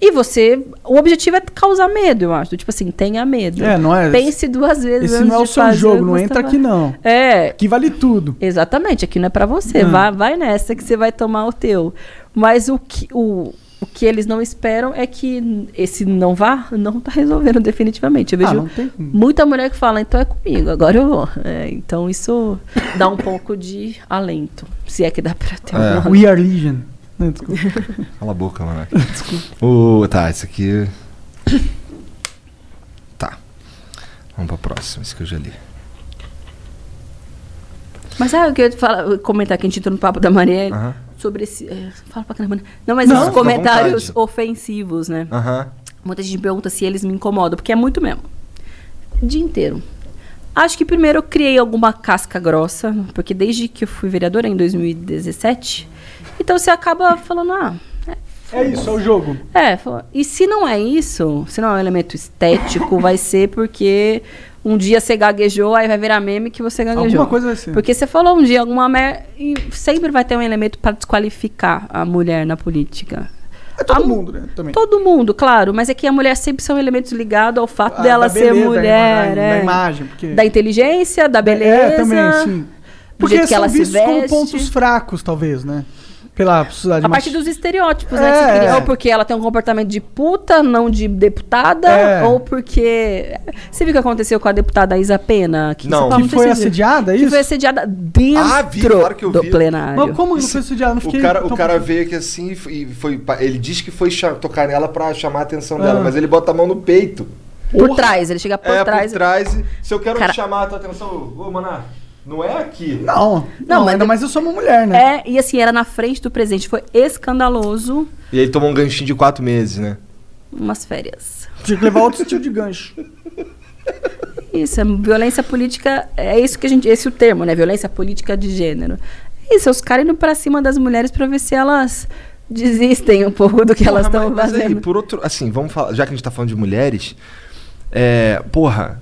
E você. O objetivo é causar medo, eu acho. Tipo assim, tenha medo. É, não é- Pense duas vezes Esse antes não é o seu jogo, que não entra aqui não. É, Aqui vale tudo. exatamente. Aqui não é pra você. Não. Vai, vai nessa que você vai tomar o teu. Mas o que, o, o que eles não esperam é que esse não vá, não tá resolvendo definitivamente. Eu Ah, vejo não tem como. muita mulher que fala, então é comigo, agora eu vou. É, então isso dá um pouco de alento. Se é que dá pra ter É. um We are Legion. Não, desculpa. Cala a boca, mano. o, tá, esse aqui. Tá. Vamos pra próxima, esse que eu já li. Mas sabe o que eu ia falar, comentar que a gente entrou no papo da Marielle? Aham. Sobre esse. é, fala pra caramba. né? Não, mas Não, esses fica à comentários vontade. ofensivos, né? Aham. Muita gente pergunta se eles me incomodam, porque é muito mesmo. O dia inteiro. Acho que primeiro eu criei alguma casca grossa, porque desde que eu fui vereadora, em 2017, então você acaba falando, ah, É isso, é o jogo. é, e se não é isso, se não é um elemento estético, vai ser porque um dia você gaguejou, aí vai virar meme que você gaguejou. Alguma coisa vai ser. Porque você falou um dia alguma merda e sempre vai ter um elemento para desqualificar a mulher na política. É todo A mu- mundo, né? Também. Todo mundo, claro, mas é que a mulher sempre são elementos ligados ao fato Ah, dela da ser beleza, mulher, da, é. da imagem. Porque... da inteligência, da beleza, É, também, sim. Porque são ela se vistos como pontos fracos, talvez, né? Pela sociedade A partir dos estereótipos, né? É, que você cria. é. Ou porque ela tem um comportamento de puta, não de deputada, É. ou porque. Você viu o que aconteceu com a deputada Isa Pena? aqui em Não. Paulo? Que foi assediada, é Que isso? foi assediada dentro Ah, vi, claro que eu do vi. plenário. Mas como que não foi assediada? Não fiquei O cara, o tão- cara veio aqui assim e foi- foi. Ele diz que foi tocar nela pra chamar a atenção dela, Ah. mas ele bota a mão no peito. Por trás, ele chega por é, trás. por trás. e- Se eu quero Cara- chamar a tua atenção, ô, maná, não é aqui. Não, Não, não, mas ainda eu- mais eu sou uma mulher, né? É, e assim, era na frente do presidente. Foi escandaloso. E ele tomou um ganchinho de quatro meses, né? Umas férias. Tinha que levar outro tipo de gancho. Isso, é violência política, é isso que a gente, esse é o termo, né? Violência política de gênero. É Isso, é os caras indo pra cima das mulheres pra ver se elas desistem um pouco do que elas Porra, estão mas- mas aí, fazendo. por outro, assim, vamos falar, já que a gente tá falando de mulheres, é, porra,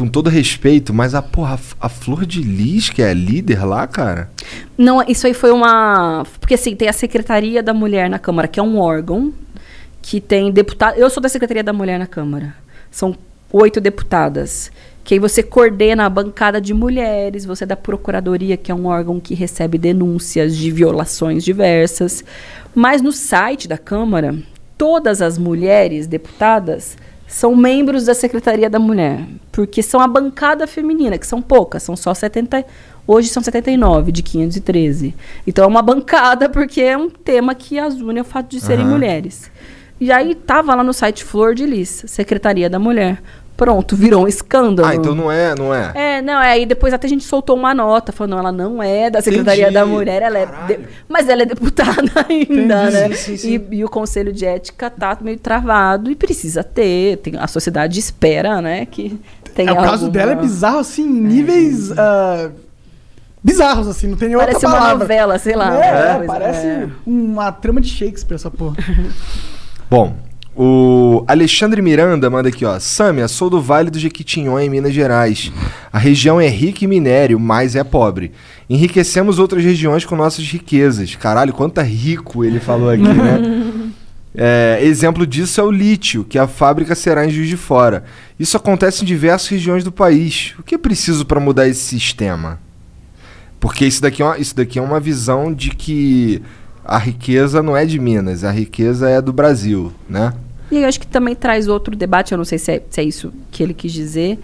com todo respeito, mas a porra, a Flor de Lis, que é a líder lá, cara. Não, isso aí foi uma. Porque assim, tem a Secretaria da Mulher na Câmara, que é um órgão que tem deputado. Eu sou da Secretaria da Mulher na Câmara. São oito deputadas. Que aí você coordena a bancada de mulheres, você é da Procuradoria, que é um órgão que recebe denúncias de violações diversas. Mas no site da Câmara, todas as mulheres deputadas são membros da Secretaria da Mulher, porque são a bancada feminina, que são poucas, são só 70, hoje são 79 de 513. Então é uma bancada porque é um tema que as une é o fato de serem Aham. mulheres. E aí tava lá no site Flor de Lis, Secretaria da Mulher. Pronto, virou um escândalo. Ah, então não é, não é. É, não, é, aí depois até a gente soltou uma nota, falando, não, ela não é da Secretaria Entendi. da Mulher, ela é. de- Mas ela é deputada ainda, Entendi, né? sim, sim, sim. E, e o Conselho de Ética tá meio travado e precisa ter. Tem, a sociedade espera, né? Que tenha É, o caso dela é bizarro, assim, em níveis ah, bizarros, assim, não tem nem Parece outra uma palavra. novela, sei lá. É, coisa, parece é. uma trama de Shakespeare, essa porra. Bom, o Alexandre Miranda manda aqui, ó. Sâmia, sou do Vale do Jequitinhonha, em Minas Gerais. A região é rica em minério, mas é pobre. Enriquecemos outras regiões com nossas riquezas. Caralho, quanto rico ele falou aqui, né? É, exemplo disso é o lítio, que a fábrica será em Juiz de Fora. Isso acontece em diversas regiões do país. O que é preciso para mudar esse sistema? Porque isso daqui, é uma, isso daqui é uma visão de que a riqueza não é de Minas, a riqueza é do Brasil, né? E eu acho que também traz outro debate, eu não sei se é, se é isso que ele quis dizer,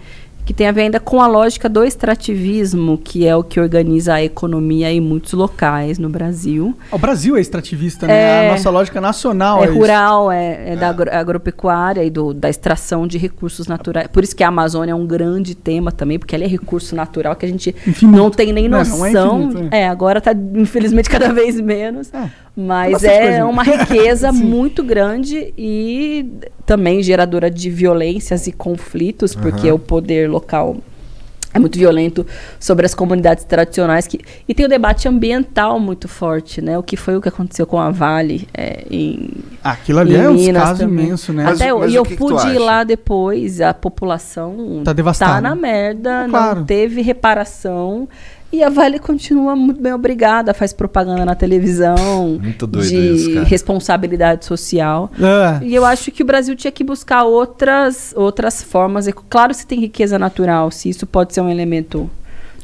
que tem a ver ainda com a lógica do extrativismo, que é o que organiza a economia em muitos locais no Brasil. O Brasil é extrativista, né? É. a nossa lógica nacional é é, rural, é, é da agro- agropecuária e do, da extração de recursos naturais. Por isso que a Amazônia é um grande tema também, porque ela é recurso natural que a gente não tem nem Não, noção. não é infinito, é. agora está, infelizmente, cada vez menos. Mas é coisa. uma riqueza muito grande e também geradora de violências e conflitos, porque o poder local é muito violento sobre as comunidades tradicionais que e tem o debate ambiental muito forte, né? O que foi o que aconteceu com a Vale é, em Aquilo ali em é um Minas caso também. imenso, né? Até eu- Mas e eu que que pude ir acha? lá depois, a população Tá devastada. na merda, É claro. não teve reparação. E a Vale continua muito bem obrigada, faz propaganda na televisão Muito doido de isso, cara. responsabilidade social. É. E eu acho que o Brasil tinha que buscar outras, outras formas. É Claro, se tem riqueza natural, se isso pode ser um elemento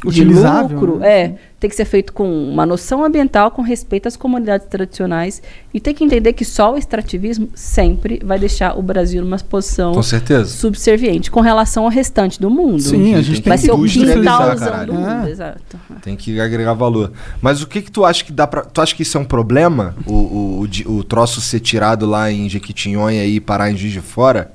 Utilizável, de lucro, né? é, tem que ser feito com uma noção ambiental, com respeito às comunidades tradicionais e tem que entender que só o extrativismo sempre vai deixar o Brasil numa posição Com certeza. subserviente com relação ao restante do mundo. Sim, a gente vai tem ser que o industrializar, quintalzão do mundo, É. exato. Tem que agregar valor. Mas o que que tu acha que dá pra... Tu acha que isso é um problema? O, o, o, o troço ser tirado lá em Jequitinhonha e parar em Juiz de Fora?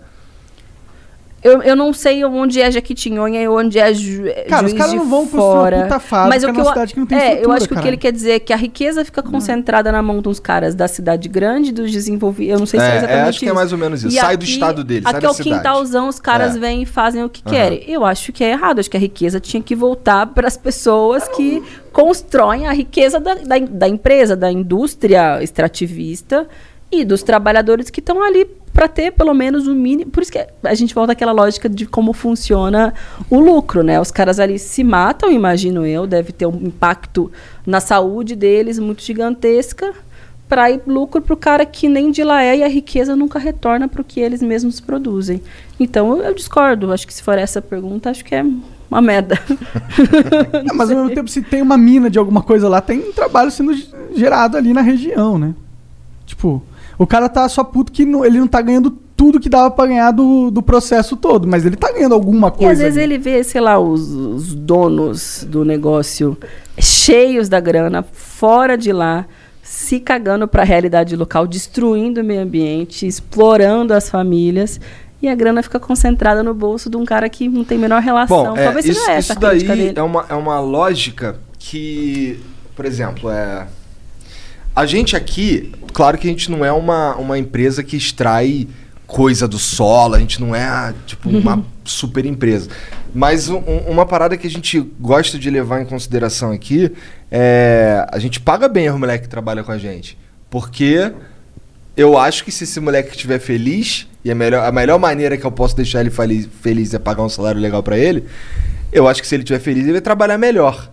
Eu, eu não sei onde é Jequitinhonha e onde é Ju, Cara, os Juiz caras de não vão construir uma fora. puta fábrica Mas o que numa eu, cidade que não tem é, eu acho que o que ele quer dizer é que a riqueza fica concentrada na mão dos caras da cidade grande, dos desenvolvidos. Eu não sei se É, é é, exatamente acho que é isso. mais ou menos isso. E Sai do aqui- estado dele, sai Aqui da é o cidade. quintalzão, os caras É. vêm e fazem o que Aham. querem. Eu acho que é errado. Acho que a riqueza tinha que voltar para as pessoas que constroem a riqueza da, da, da empresa, da indústria extrativista e dos trabalhadores que estão ali para ter pelo menos o mínimo. Por isso que a gente volta àquela lógica de como funciona o lucro, né? Os caras ali se matam, imagino eu, deve ter um impacto na saúde deles muito gigantesca para ir lucro para o cara que nem de lá é e a riqueza nunca retorna para o que eles mesmos produzem. Então eu, eu discordo. Acho que se for essa pergunta, acho que é uma merda. É, mas ao mesmo tempo, se tem uma mina de alguma coisa lá, tem trabalho sendo ge- gerado ali na região, né? Tipo, o cara tá só puto que não- ele não tá ganhando tudo que dava pra ganhar do, do processo todo, mas ele tá ganhando alguma E coisa. às vezes ali. ele vê, sei lá, os, os donos do negócio cheios da grana, fora de lá, se cagando para a realidade local, destruindo o meio ambiente, explorando as famílias. E a grana fica concentrada no bolso de um cara que não tem a menor relação. Bom, é, Talvez isso, seja essa isso daí dele. é uma, é uma lógica que, por exemplo, é. A gente aqui, claro que a gente não é uma, uma empresa que extrai coisa do solo, a gente não é ah, tipo uma super empresa. Mas um- um- uma parada que a gente gosta de levar em consideração aqui é a gente paga bem os moleques que trabalham com a gente. Porque eu acho que se esse moleque estiver feliz, e a melhor, a melhor maneira que eu posso deixar ele feliz, feliz é pagar um salário legal pra ele, eu acho que se ele estiver feliz, ele vai trabalhar melhor.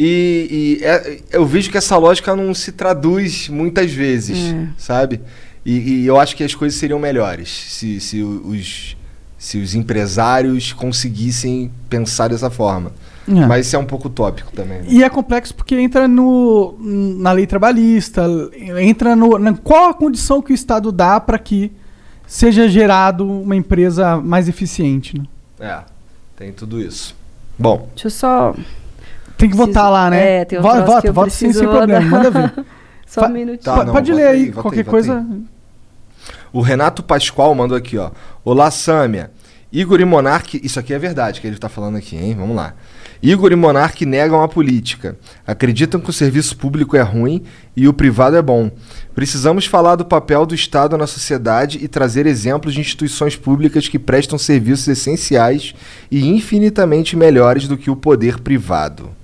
E, e é- eu vejo que essa lógica não se traduz muitas vezes, É. sabe? E, e eu acho que as coisas seriam melhores se, se os, se os empresários conseguissem pensar dessa forma. É. Mas isso é um pouco utópico também. né? E é complexo porque entra no, na lei trabalhista, entra no. Na, qual a condição que o Estado dá para que seja gerado uma empresa mais eficiente? Né? É, tem tudo isso. Bom, Deixa eu só. Tem que votar lá, né? É, tem um vota, que eu vota sem, preciso sem problema, manda ver. Só um minutinho. Tá, não, pode vota ler aí, aí, vota qualquer aí, vota coisa. O Renato Pascoal mandou aqui, ó. Olá, Sâmia. Igor e Monark. Isso aqui é verdade que ele tá falando aqui, hein? Vamos lá. Igor e Monark negam a política. Acreditam que o serviço público é ruim e o privado é bom. Precisamos falar do papel do Estado na sociedade e trazer exemplos de instituições públicas que prestam serviços essenciais e infinitamente melhores do que o poder privado.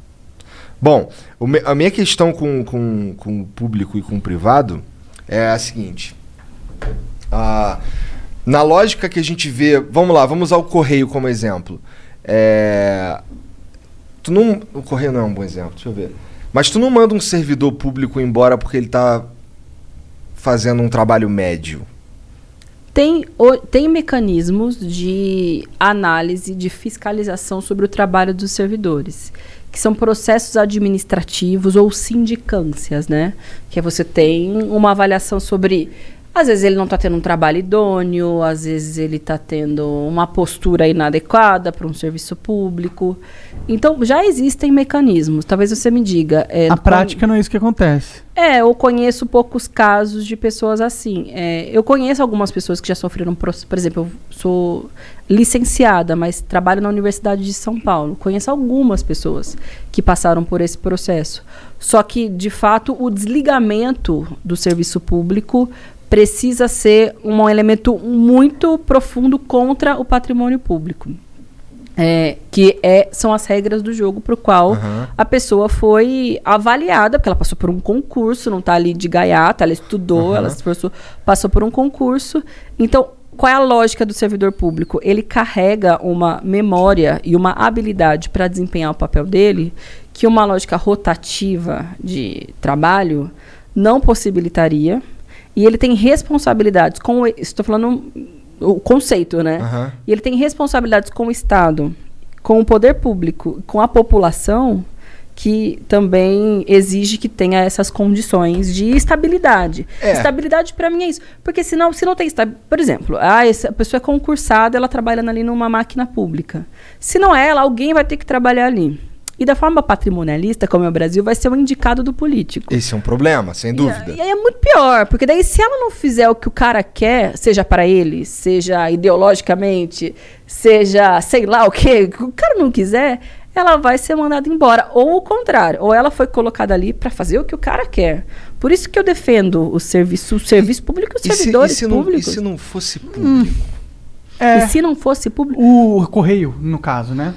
Bom, me- a minha questão com, com, com o público e com o privado é a seguinte. Ah, na lógica que a gente vê, vamos lá, vamos usar o correio como exemplo. É, tu não, o correio não é um bom exemplo, deixa eu ver. Mas tu não manda um servidor público embora porque ele está fazendo um trabalho médio. Tem, o- tem mecanismos de análise, de fiscalização sobre o trabalho dos servidores, que são processos administrativos ou sindicâncias, né? Que é você tem uma avaliação sobre Às vezes ele não está tendo um trabalho idôneo, às vezes ele está tendo uma postura inadequada para um serviço público. Então, já existem mecanismos. Talvez você me diga. é, A prática não é isso que acontece. É, eu conheço poucos casos de pessoas assim. É, eu conheço algumas pessoas que já sofreram, por exemplo, eu sou licenciada, mas trabalho na Universidade de São Paulo. Conheço algumas pessoas que passaram por esse processo. Só que, de fato, o desligamento do serviço público precisa ser um elemento muito profundo contra o patrimônio público. É, que é, são as regras do jogo para o qual a pessoa foi avaliada, porque ela passou por um concurso, não está ali de gaiata, ela estudou, ela se esforçou, passou por um concurso. Então, qual é a lógica do servidor público? Ele carrega uma memória e uma habilidade para desempenhar o papel dele que uma lógica rotativa de trabalho não possibilitaria. E ele tem responsabilidades com. o- Estou falando o conceito, né? Aham. E ele tem responsabilidades com o Estado, com o poder público, com a população, que também exige que tenha essas condições de estabilidade. É. Estabilidade para mim é isso. Porque senão, se não tem estabilidade. Por exemplo, ah, essa pessoa é concursada, ela trabalhando ali numa máquina pública. Se não é ela, alguém vai ter que trabalhar ali. E da forma patrimonialista, como é o Brasil, vai ser o indicado do político. Esse é um problema, sem dúvida. E aí é muito pior, porque daí se ela não fizer o que o cara quer, seja para ele, seja ideologicamente, seja sei lá o que, o cara não quiser, ela vai ser mandada embora. Ou o contrário, ou ela foi colocada ali para fazer o que o cara quer. Por isso que eu defendo o serviço, o serviço público e os E se, e servidores se não, e públicos. se não fosse público? É. E se não fosse público. O correio, no caso, né?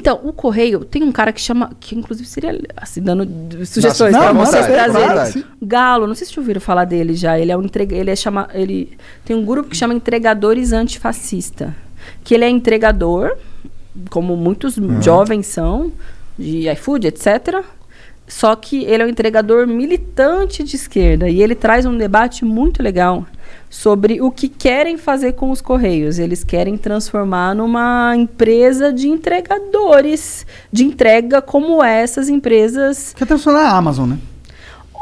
Então, o Correio tem um cara que chama. Que inclusive seria. Assim, dando sugestões para vocês trazerem. vontade. Galo, não sei se vocês ouviram falar dele já. Ele é um entrega, ele é chama, ele tem um grupo que chama Entregadores Antifascista, que ele é entregador, como muitos jovens são, de iFood, etc. Só que ele é um entregador militante de esquerda e ele traz um debate muito legal sobre o que querem fazer com os correios. Eles querem transformar numa empresa de entregadores, de entrega como essas empresas Quer transformar a Amazon, né?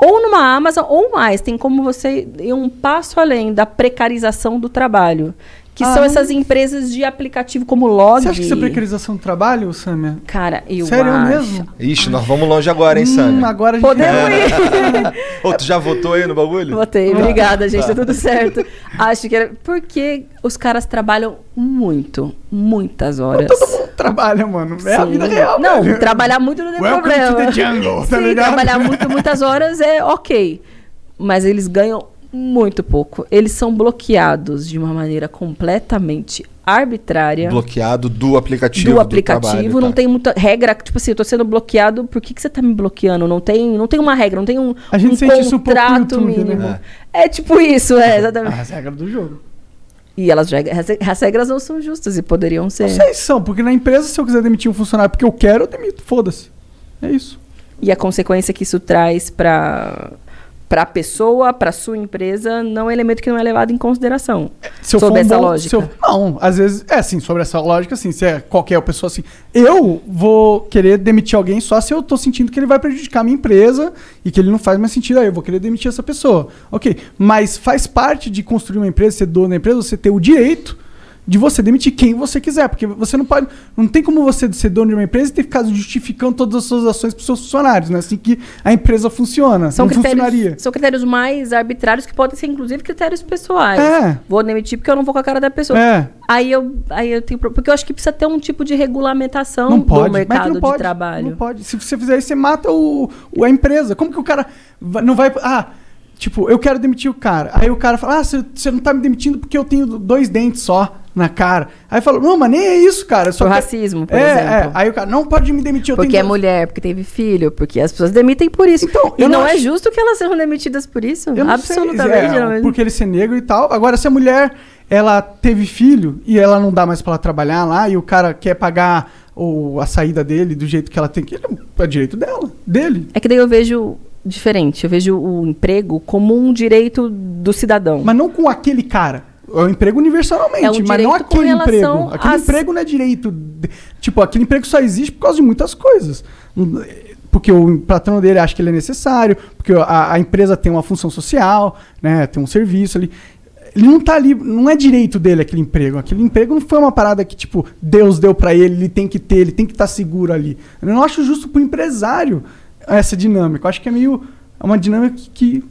ou numa Amazon ou mais. Tem como você ir um passo além da precarização do trabalho, que Ah, são essas empresas de aplicativo como Log. Você acha que isso é precarização do trabalho, Samia? Cara, eu Sério acho. mesmo? Ixi, nós vamos longe agora, hein, Hum, Sammy? agora a gente Podemos ir. Ô, tu já votou aí no bagulho? Botei, obrigada, gente, tá tudo certo. Acho que era porque os caras trabalham muito, muitas horas. Todo mundo trabalha, mano. É a Sim. vida real. Não, velho. trabalhar muito não tem Welcome problema. to the jungle, tá Sim, ligado? trabalhar muito, muitas horas é ok. Mas eles ganham muito pouco. Eles são bloqueados de uma maneira completamente arbitrária. Bloqueado do aplicativo. do aplicativo, trabalho, não tá. tem muita regra, tipo assim, eu tô sendo bloqueado, por que, que você tá me bloqueando? Não tem, não tem uma regra, não tem um, A gente um sente isso um pouco YouTube, né? mínimo. É. tipo isso, é, exatamente. As regras do jogo. E elas as, as regras não são justas e poderiam ser. Não sei se são, porque na empresa, se eu quiser demitir um funcionário porque eu quero, eu demito. Foda-se. É isso. E a consequência que isso traz para para a pessoa, para sua empresa, não é um elemento que não é levado em consideração. Se eu Sob for um essa bom- lógica. eu- não, às vezes, é assim, sobre essa lógica, assim, se é qualquer pessoa assim. Eu vou querer demitir alguém só se eu tô sentindo que ele vai prejudicar a minha empresa e que ele não faz mais sentido. Aí eu vou querer demitir essa pessoa. Ok. Mas faz parte de construir uma empresa, ser dono da empresa, você ter o direito de você demitir quem você quiser. Porque você não pode. Não tem como você ser dono de uma empresa e ter ficado justificando todas as suas ações para seus funcionários, né? Assim que a empresa funciona. São não funcionaria. critérios, são critérios mais arbitrários que podem ser, inclusive, critérios pessoais. É. Vou demitir porque eu não vou com a cara da pessoa. É. Aí eu, aí eu tenho. Porque eu acho que precisa ter um tipo de regulamentação Não pode, do é mercado não pode, de trabalho. Não pode. Se você fizer isso, você mata o, o- a empresa. Como que o cara não vai. Ah, tipo, eu quero demitir o cara. Aí o cara fala: Ah, você, você não tá me demitindo porque eu tenho dois dentes só na cara. Aí fala: Não, mas nem é isso, cara. Só Por quero-" racismo, por é, exemplo. É. Aí o cara: Não pode me demitir. Porque é dois." mulher, porque teve filho, porque as pessoas demitem por isso. Então, e não, não é acho- justo que elas sejam demitidas por isso. Não sei, Absolutamente. é, porque ele ser negro e tal. Agora, se a mulher ela teve filho e ela não dá mais pra ela trabalhar lá e o cara quer pagar o, a saída dele do jeito que ela tem que, ele- é direito dela, dele. É que daí eu vejo diferente. Eu vejo o emprego como um direito do cidadão. Mas não com aquele cara. É um emprego universalmente, É um mas não aquele emprego. Aquele às- emprego não é direito. de- tipo, aquele emprego só existe por causa de muitas coisas. porque o patrão dele acha que ele é necessário, porque a, a empresa tem uma função social, né, tem um serviço ali. Ele não tá ali, não é direito dele aquele emprego. Aquele emprego não foi uma parada que, tipo, Deus deu pra ele, ele tem que ter, ele tem que estar seguro ali. Eu não acho justo pro empresário essa dinâmica. Eu acho que é meio. É uma dinâmica que, que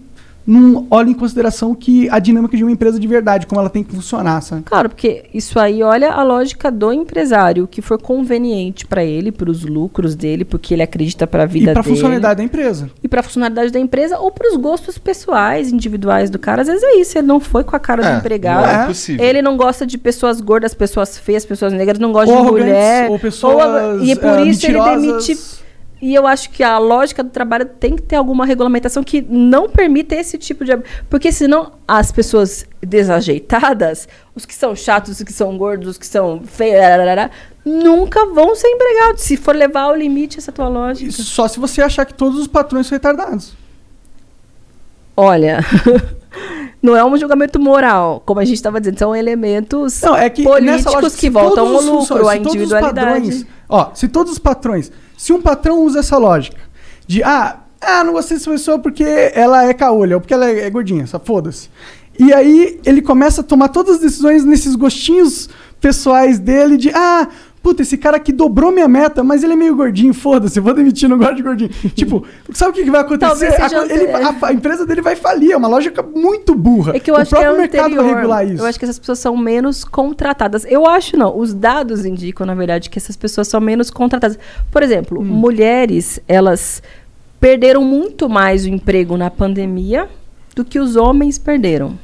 não olha em consideração que a dinâmica de uma empresa de verdade, como ela tem que funcionar, sabe? Claro, porque isso aí olha a lógica do empresário, o que for conveniente para ele, para os lucros dele, porque ele acredita para a vida E pra dele. funcionalidade da empresa. E para a funcionalidade da empresa ou para os gostos pessoais, individuais do cara. Às vezes é isso, ele não foi com a cara É, do empregado. não é possível. Ele não gosta de pessoas gordas, pessoas feias, pessoas negras, não gosta Ou de mulher. ou pessoas, e por eh, isso ele mentirosas. demite e eu acho que a lógica do trabalho tem que ter alguma regulamentação que não permita esse tipo de. Porque senão as pessoas desajeitadas, os que são chatos, os que são gordos, os que são feios, nunca vão ser empregados. Se for levar ao limite essa tua lógica. Só se você achar que todos os patrões são retardados. Olha. Não é um julgamento moral, como a gente estava dizendo, são elementos Não, é que políticos lógica, que voltam ao lucro, à individualidade. padrões- ó, se todos os patrões, se um patrão usa essa lógica de ah, ah, não gostei dessa pessoa porque ela é caolha ou porque ela é, gordinha, só foda-se. E aí ele começa a tomar todas as decisões nesses gostinhos pessoais dele de ah, puta, esse cara aqui dobrou minha meta, mas ele é meio gordinho, foda-se, eu vou demitir, não gosto de gordinho. tipo, sabe o que, que vai acontecer? A, ele- a- a empresa dele vai falir, é uma lógica muito burra. É que eu o acho que é próprio mercado anterior. vai regular isso. Eu acho que essas pessoas são menos contratadas. Eu acho não. Os dados indicam, na verdade, que essas pessoas são menos contratadas. Por exemplo, Hum. mulheres, elas perderam muito mais o emprego na pandemia do que os homens perderam.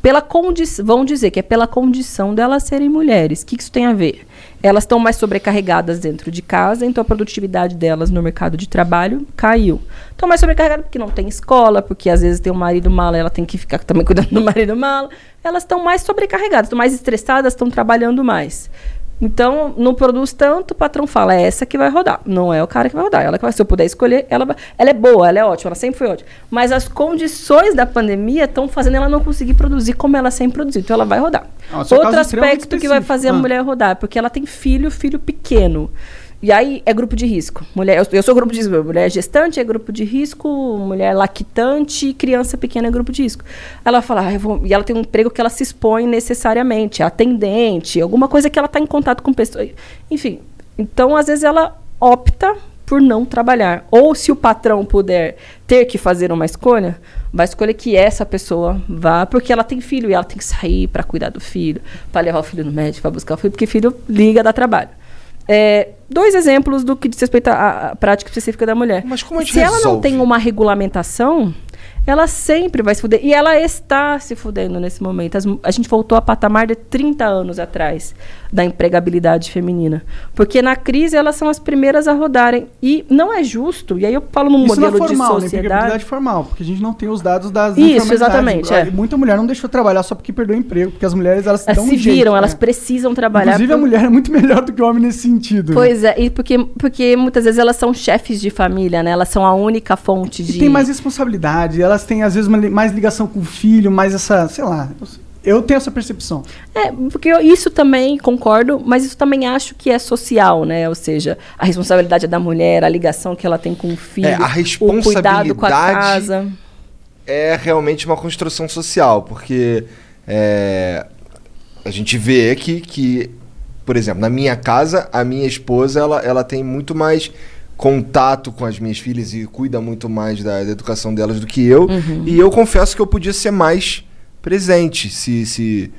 Pela condição, vão dizer que é pela condição delas serem mulheres. O que que isso tem a ver? Elas estão mais sobrecarregadas dentro de casa, então a produtividade delas no mercado de trabalho caiu. Estão mais sobrecarregadas porque não tem escola, porque às vezes tem um marido mala, ela tem que ficar também cuidando do marido mala. Elas estão mais sobrecarregadas, estão mais estressadas, estão trabalhando mais. Então, não produz tanto, o patrão fala, é essa que vai rodar. Não é o cara que vai rodar. Ela que vai, se eu puder escolher, ela. Ela é boa, ela é ótima, ela sempre foi ótima. Mas as condições da pandemia estão fazendo ela não conseguir produzir como ela sempre produziu. Então ela vai rodar. Outro é aspecto que vai fazer a Ah. mulher rodar, porque ela tem filho, filho pequeno. E aí é grupo de risco. Mulher, eu, eu sou grupo de risco. Mulher gestante é grupo de risco, mulher lactante, criança pequena é grupo de risco. Ela fala, ah, e ela tem um emprego que ela se expõe necessariamente, atendente, alguma coisa que ela está em contato com pessoas. Enfim, então às vezes ela opta por não trabalhar. Ou se o patrão puder ter que fazer uma escolha, vai escolher que essa pessoa vá, porque ela tem filho e ela tem que sair para cuidar do filho, para levar o filho no médico, para buscar o filho, porque filho liga dá trabalho. É, dois exemplos do que diz respeito à, à prática específica da mulher. Mas como a gente Se ela não resolve? tem uma regulamentação, ela sempre vai se fuder. E ela está se fudendo nesse momento. As a gente voltou a patamar de 30 anos atrás da empregabilidade feminina. Porque na crise elas são as primeiras a rodarem. E não é justo, e aí eu falo num Isso não é modelo formal, de né? sociedade. Empregabilidade formal, porque a gente não tem os dados das Isso, exatamente, é. Muita mulher não deixou trabalhar só porque perdeu o emprego, porque as mulheres elas, Elas se um jeito, viram, né? elas precisam trabalhar. Inclusive a mulher é muito melhor do que o homem nesse sentido. né? Pois é, e porque, porque muitas vezes elas são chefes de família, né? Elas são a única fonte E de. tem mais responsabilidade, elas têm às vezes mais ligação com o filho, mais essa, sei lá, eu, eu tenho essa percepção. É, porque eu- isso também concordo, mas isso também acho que é social, né? Ou seja, a responsabilidade é da mulher, a ligação que ela tem com o filho, É, a o cuidado com a responsabilidade- casa. é realmente uma construção social, porque é, a gente vê que, que, por exemplo, na minha casa, a minha esposa ela, ela tem muito mais contato com as minhas filhas e cuida muito mais da, da educação delas do que eu. E eu confesso que eu podia ser mais presente se, se,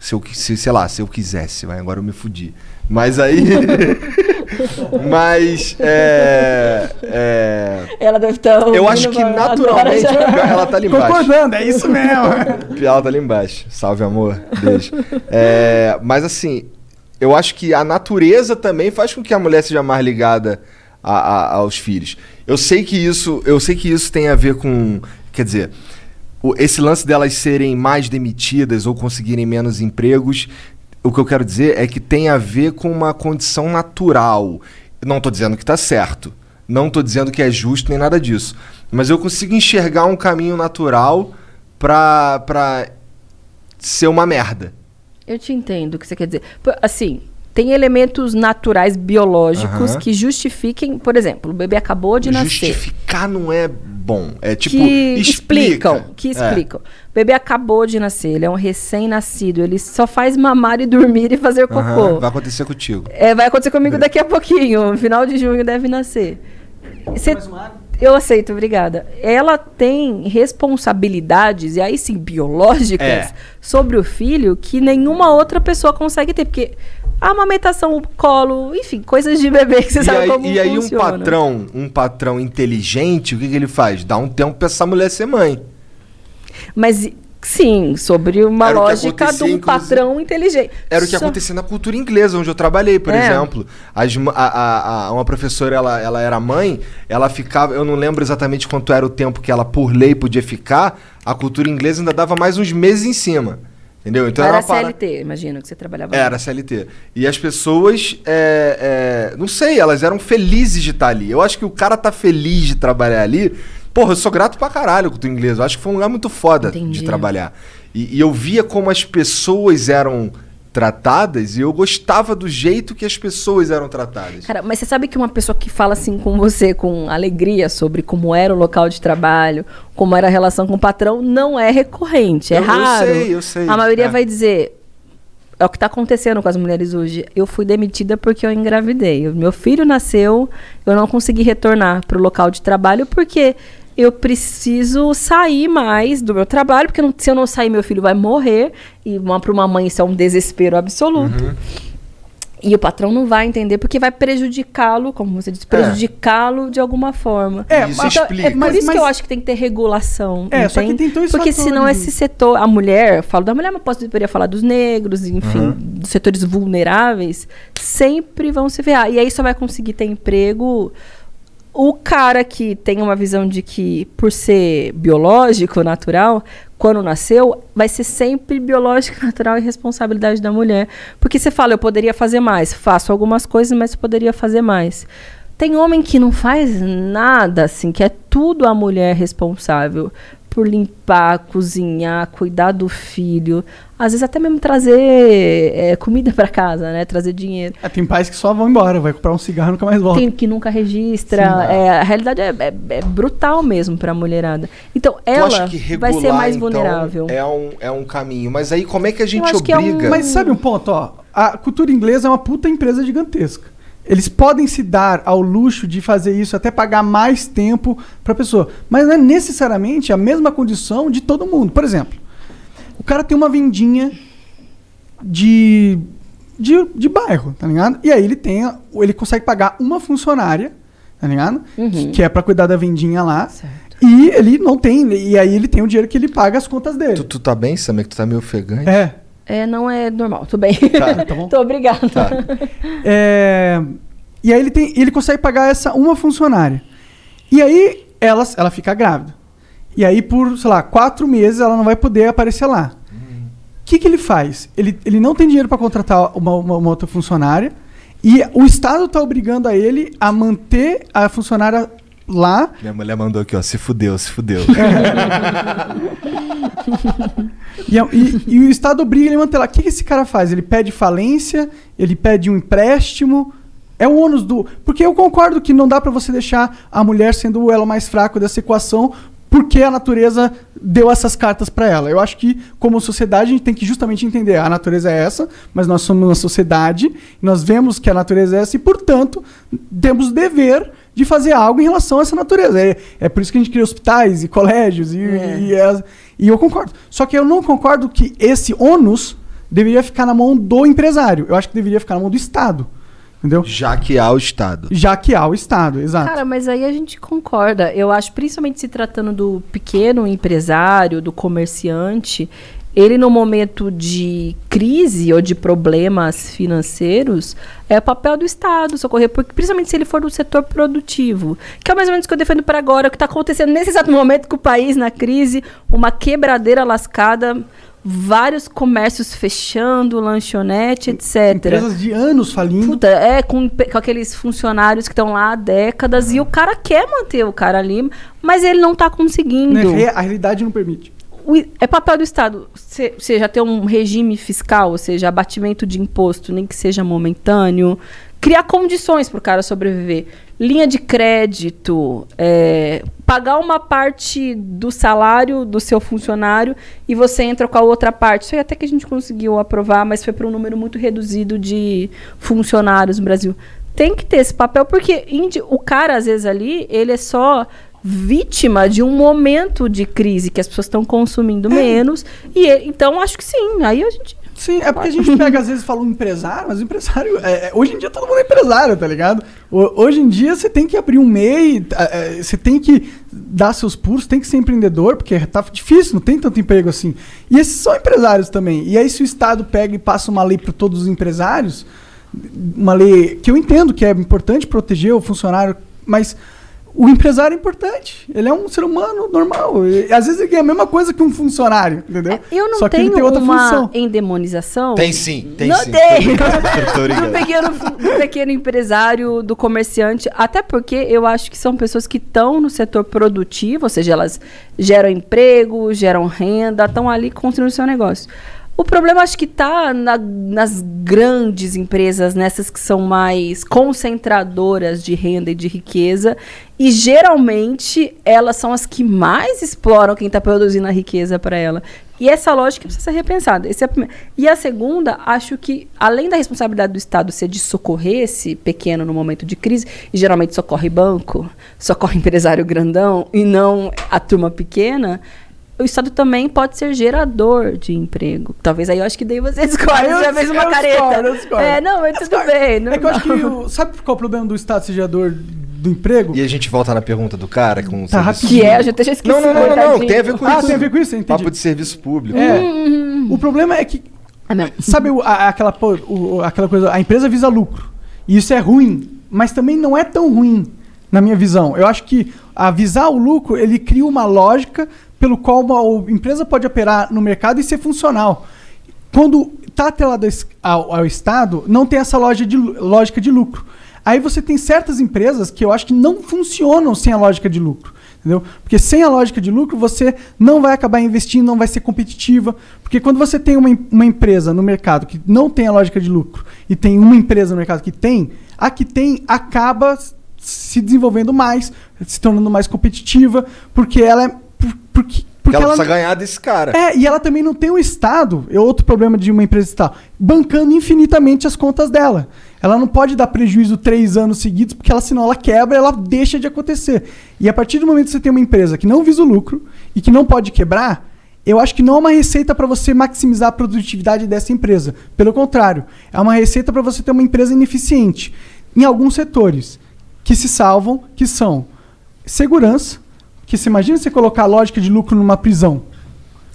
se eu, se, sei lá, se eu quisesse. Vai, agora eu me fudi. Mas aí. Mas. É, é, Ela deve estar. eu acho que naturalmente. Ela tá ali embaixo. Concordando, é isso mesmo. Ela tá ali embaixo. Salve, amor. Beijo. É, mas assim, eu acho que a natureza também faz com que a mulher seja mais ligada a- a- aos filhos. Eu sei que isso, eu sei que isso tem a ver com, quer dizer, esse lance delas serem mais demitidas ou conseguirem menos empregos, o que eu quero dizer é que tem a ver com uma condição natural. Não estou dizendo que está certo. Não estou dizendo que é justo nem nada disso. Mas eu consigo enxergar um caminho natural pra ser uma merda. Eu te entendo o que você quer dizer. Assim, tem elementos naturais biológicos que justifiquem, por exemplo, o bebê acabou de nascer. Justificar não é bom. É tipo, que explica. explicam, que É. explicam. O bebê acabou de nascer, ele é um recém-nascido, ele só faz mamar e dormir e fazer cocô. Vai acontecer contigo. É, vai acontecer comigo daqui a pouquinho. No final de junho deve nascer. Cê- eu aceito, obrigada. Ela tem responsabilidades, e aí sim, biológicas, É. sobre o filho que nenhuma outra pessoa consegue ter. Porque a amamentação, o colo, enfim, coisas de bebê que você E sabe aí, como e aí um funciona. patrão, um patrão inteligente, o que, que ele faz? Dá um tempo pra essa mulher ser mãe. Mas sim, sobre uma Era lógica de um patrão inteligente. Era o que Só- acontecia na cultura inglesa, onde eu trabalhei, por É. exemplo. As a- a- uma professora, ela, ela era mãe, ela ficava, eu não lembro exatamente quanto era o tempo que ela, por lei, podia ficar. A cultura inglesa ainda dava mais uns meses em cima. Entendeu? Então Era para- CLT, imagino que você trabalhava. Era CLT. E as pessoas, é, é, não sei, elas eram felizes de estar ali. Eu acho que o cara tá feliz de trabalhar ali. Porra, eu sou grato pra caralho com o inglês. Eu acho que foi um lugar muito foda Entendi. de trabalhar. E, e eu via como as pessoas eram tratadas e eu gostava do jeito que as pessoas eram tratadas. Cara, mas você sabe que uma pessoa que fala assim com você com alegria sobre como era o local de trabalho, como era a relação com o patrão, não é recorrente, é Eu- eu raro. sei, eu sei, A maioria é. vai dizer é o que está acontecendo com as mulheres hoje. Eu fui demitida porque eu engravidei. Meu filho nasceu, eu não consegui retornar para o local de trabalho porque eu preciso sair mais do meu trabalho, porque não- se eu não sair, meu filho vai morrer. E para uma mãe isso é um desespero absoluto. Uhum. E o patrão não vai entender porque vai prejudicá-lo, como você disse, prejudicá-lo de alguma forma. É, Isso mas- Então, explica. é por Mas- isso que mas- eu acho que tem que ter regulação. É, só que tem dois Porque fatores. senão esse setor, a mulher, eu falo da mulher, mas posso poderia falar dos negros, enfim, dos setores vulneráveis, sempre vão se ferrar. E aí só vai conseguir ter emprego o cara que tem uma visão de que, por ser biológico, natural, quando nasceu, vai ser sempre biológico, natural e responsabilidade da mulher. Porque você fala, eu poderia fazer mais. Faço algumas coisas, mas poderia fazer mais. Tem homem que não faz nada, assim, que é tudo a mulher responsável por limpar, cozinhar, cuidar do filho. Às vezes até mesmo trazer é, comida para casa, né? Trazer dinheiro. É, tem pais que só vão embora, vai comprar um cigarro e nunca mais volta. Tem que nunca registra. Sim. é, a realidade é, é- é brutal mesmo pra mulherada. Então, ela regular, vai ser mais então, vulnerável. É um, é um caminho. Mas aí como é que a gente é um- obriga? Mas sabe um ponto, ó? A cultura inglesa é uma puta empresa gigantesca. Eles podem se dar ao luxo de fazer isso, até pagar mais tempo pra pessoa. Mas não é necessariamente a mesma condição de todo mundo. Por exemplo, o cara tem uma vendinha de, de, de bairro, tá ligado? E aí ele tem, a- ele consegue pagar uma funcionária, tá ligado? Que, que é pra cuidar da vendinha lá. E ele não tem, e aí ele tem o dinheiro que ele paga as contas dele. Tu, tu tá bem, Samir? Que tu tá meio ofegante? É. É, não é normal. Tudo bem. Tá, tá bom. Tô obrigada. É, e aí ele, tem, ele consegue pagar essa uma funcionária. E aí ela, ela fica grávida. E aí por, sei lá, quatro meses ela não vai poder aparecer lá. O que, que ele faz? Ele, ele não tem dinheiro para contratar uma, uma- uma outra funcionária. E o Estado está obrigando a ele a manter a funcionária lá. Minha mulher mandou aqui, ó. Se fudeu, se fudeu. E, a- e- e o Estado obriga ele a manter lá. O que, que esse cara faz? Ele pede falência, ele pede um empréstimo. É o ônus do. Porque eu concordo que não dá pra você deixar a mulher sendo o elo mais fraco dessa equação, porque a natureza deu essas cartas pra ela. Eu acho que, como sociedade, a gente tem que justamente entender: a natureza é essa, mas nós somos uma sociedade, nós vemos que a natureza é essa, e, portanto, temos dever de fazer algo em relação a essa natureza. É, é por isso que a gente cria hospitais e colégios, e, e, as- e eu concordo. Só que eu não concordo que esse ônus deveria ficar na mão do empresário. Eu acho que deveria ficar na mão do Estado. Entendeu? Já que há o Estado. Já que há o Estado, exato. Cara, mas aí a gente concorda. Eu acho, principalmente se tratando do pequeno empresário, do comerciante, ele no momento de crise ou de problemas financeiros, é papel do Estado socorrer, porque, principalmente se ele for do setor produtivo, que é mais ou menos o que eu defendo para agora, o que está acontecendo nesse exato momento com o país na crise, uma quebradeira lascada, vários comércios fechando, lanchonete, etc. Empresas de anos falindo. Puta, é, com, com aqueles funcionários que estão lá há décadas e o cara quer manter o cara ali, mas ele não tá conseguindo. né? A realidade não permite. O é papel do Estado, se- seja ter um regime fiscal, ou seja, abatimento de imposto, nem que seja momentâneo, criar condições para o cara sobreviver. Linha de crédito, é, pagar uma parte do salário do seu funcionário e você entra com a outra parte. Isso aí até que a gente conseguiu aprovar, mas foi para um número muito reduzido de funcionários no Brasil. Tem que ter esse papel, porque o cara, às vezes, ali, ele é só vítima de um momento de crise que as pessoas estão consumindo menos. E então, acho que sim. Aí a gente. Sim, é porque a gente pega, às vezes, fala um empresário, mas o empresário. é, é, hoje em dia todo mundo é empresário, tá ligado? Hoje em dia você tem que abrir um MEI, é, é, você tem que dar seus pulos, tem que ser empreendedor, porque tá difícil, não tem tanto emprego assim. E esses são empresários também. E aí, se o Estado pega e passa uma lei para todos os empresários, uma lei que eu entendo que é importante proteger o funcionário, mas o empresário é importante. Ele é um ser humano normal. E, às vezes ele ganha a mesma coisa que um funcionário, entendeu? Eu não Só que tenho ele tem outra uma função. endemonização. Tem sim, tem não sim. tem. Do, pequeno, do pequeno empresário, do comerciante, até porque eu acho que são pessoas que estão no setor produtivo, ou seja, elas geram emprego, geram renda, estão ali construindo seu negócio. O problema acho que está nas grandes empresas, nessas que são mais concentradoras de renda e de riqueza, e geralmente elas são as que mais exploram quem está produzindo a riqueza para ela. E essa lógica precisa ser repensada. É a e a segunda, acho que, além da responsabilidade do Estado ser de socorrer esse pequeno no momento de crise, e geralmente socorre banco, socorre empresário grandão, e não a turma pequena, o Estado também pode ser gerador de emprego. Talvez aí eu acho que daí você Eu você já fez uma eu careta. discordo, eu discordo. É, não, mas tudo bem. Não, É que eu acho que. o- sabe qual é o problema do Estado ser gerador do emprego? E a gente volta na pergunta do cara com o Tá serviço- Que é, eu já até já esqueci. Não, não, não, não, não, tem a ver com Ah, isso. tem a ver com isso? Entendi. Papo de serviço público. É. O problema é que. É mesmo. Sabe o- a- aquela, o- aquela coisa. A empresa visa lucro. E isso é ruim. Mas também não é tão ruim, na minha visão. Eu acho que avisar o lucro, ele cria uma lógica pelo qual uma empresa pode operar no mercado e ser funcional. Quando está atrelado ao, ao Estado, não tem essa de, lógica de lucro. Aí você tem certas empresas que eu acho que não funcionam sem a lógica de lucro. Entendeu? Porque sem a lógica de lucro, você não vai acabar investindo, não vai ser competitiva. Porque quando você tem uma, uma empresa no mercado que não tem a lógica de lucro e tem uma empresa no mercado que tem, a que tem acaba se desenvolvendo mais, se tornando mais competitiva, porque ela é. Por- Porque, Porque porque ela ela, precisa ganhar desse cara. é, e ela também não tem o Estado, é outro problema de uma empresa estatal, bancando infinitamente as contas dela. Ela não pode dar prejuízo três anos seguidos, porque ela, senão ela quebra, ela deixa de acontecer. E a partir do momento que você tem uma empresa que não visa o lucro e que não pode quebrar, eu acho que não é uma receita para você maximizar a produtividade dessa empresa. Pelo contrário, é uma receita para você ter uma empresa ineficiente em alguns setores que se salvam, que são segurança, que você imagina você colocar a lógica de lucro numa prisão.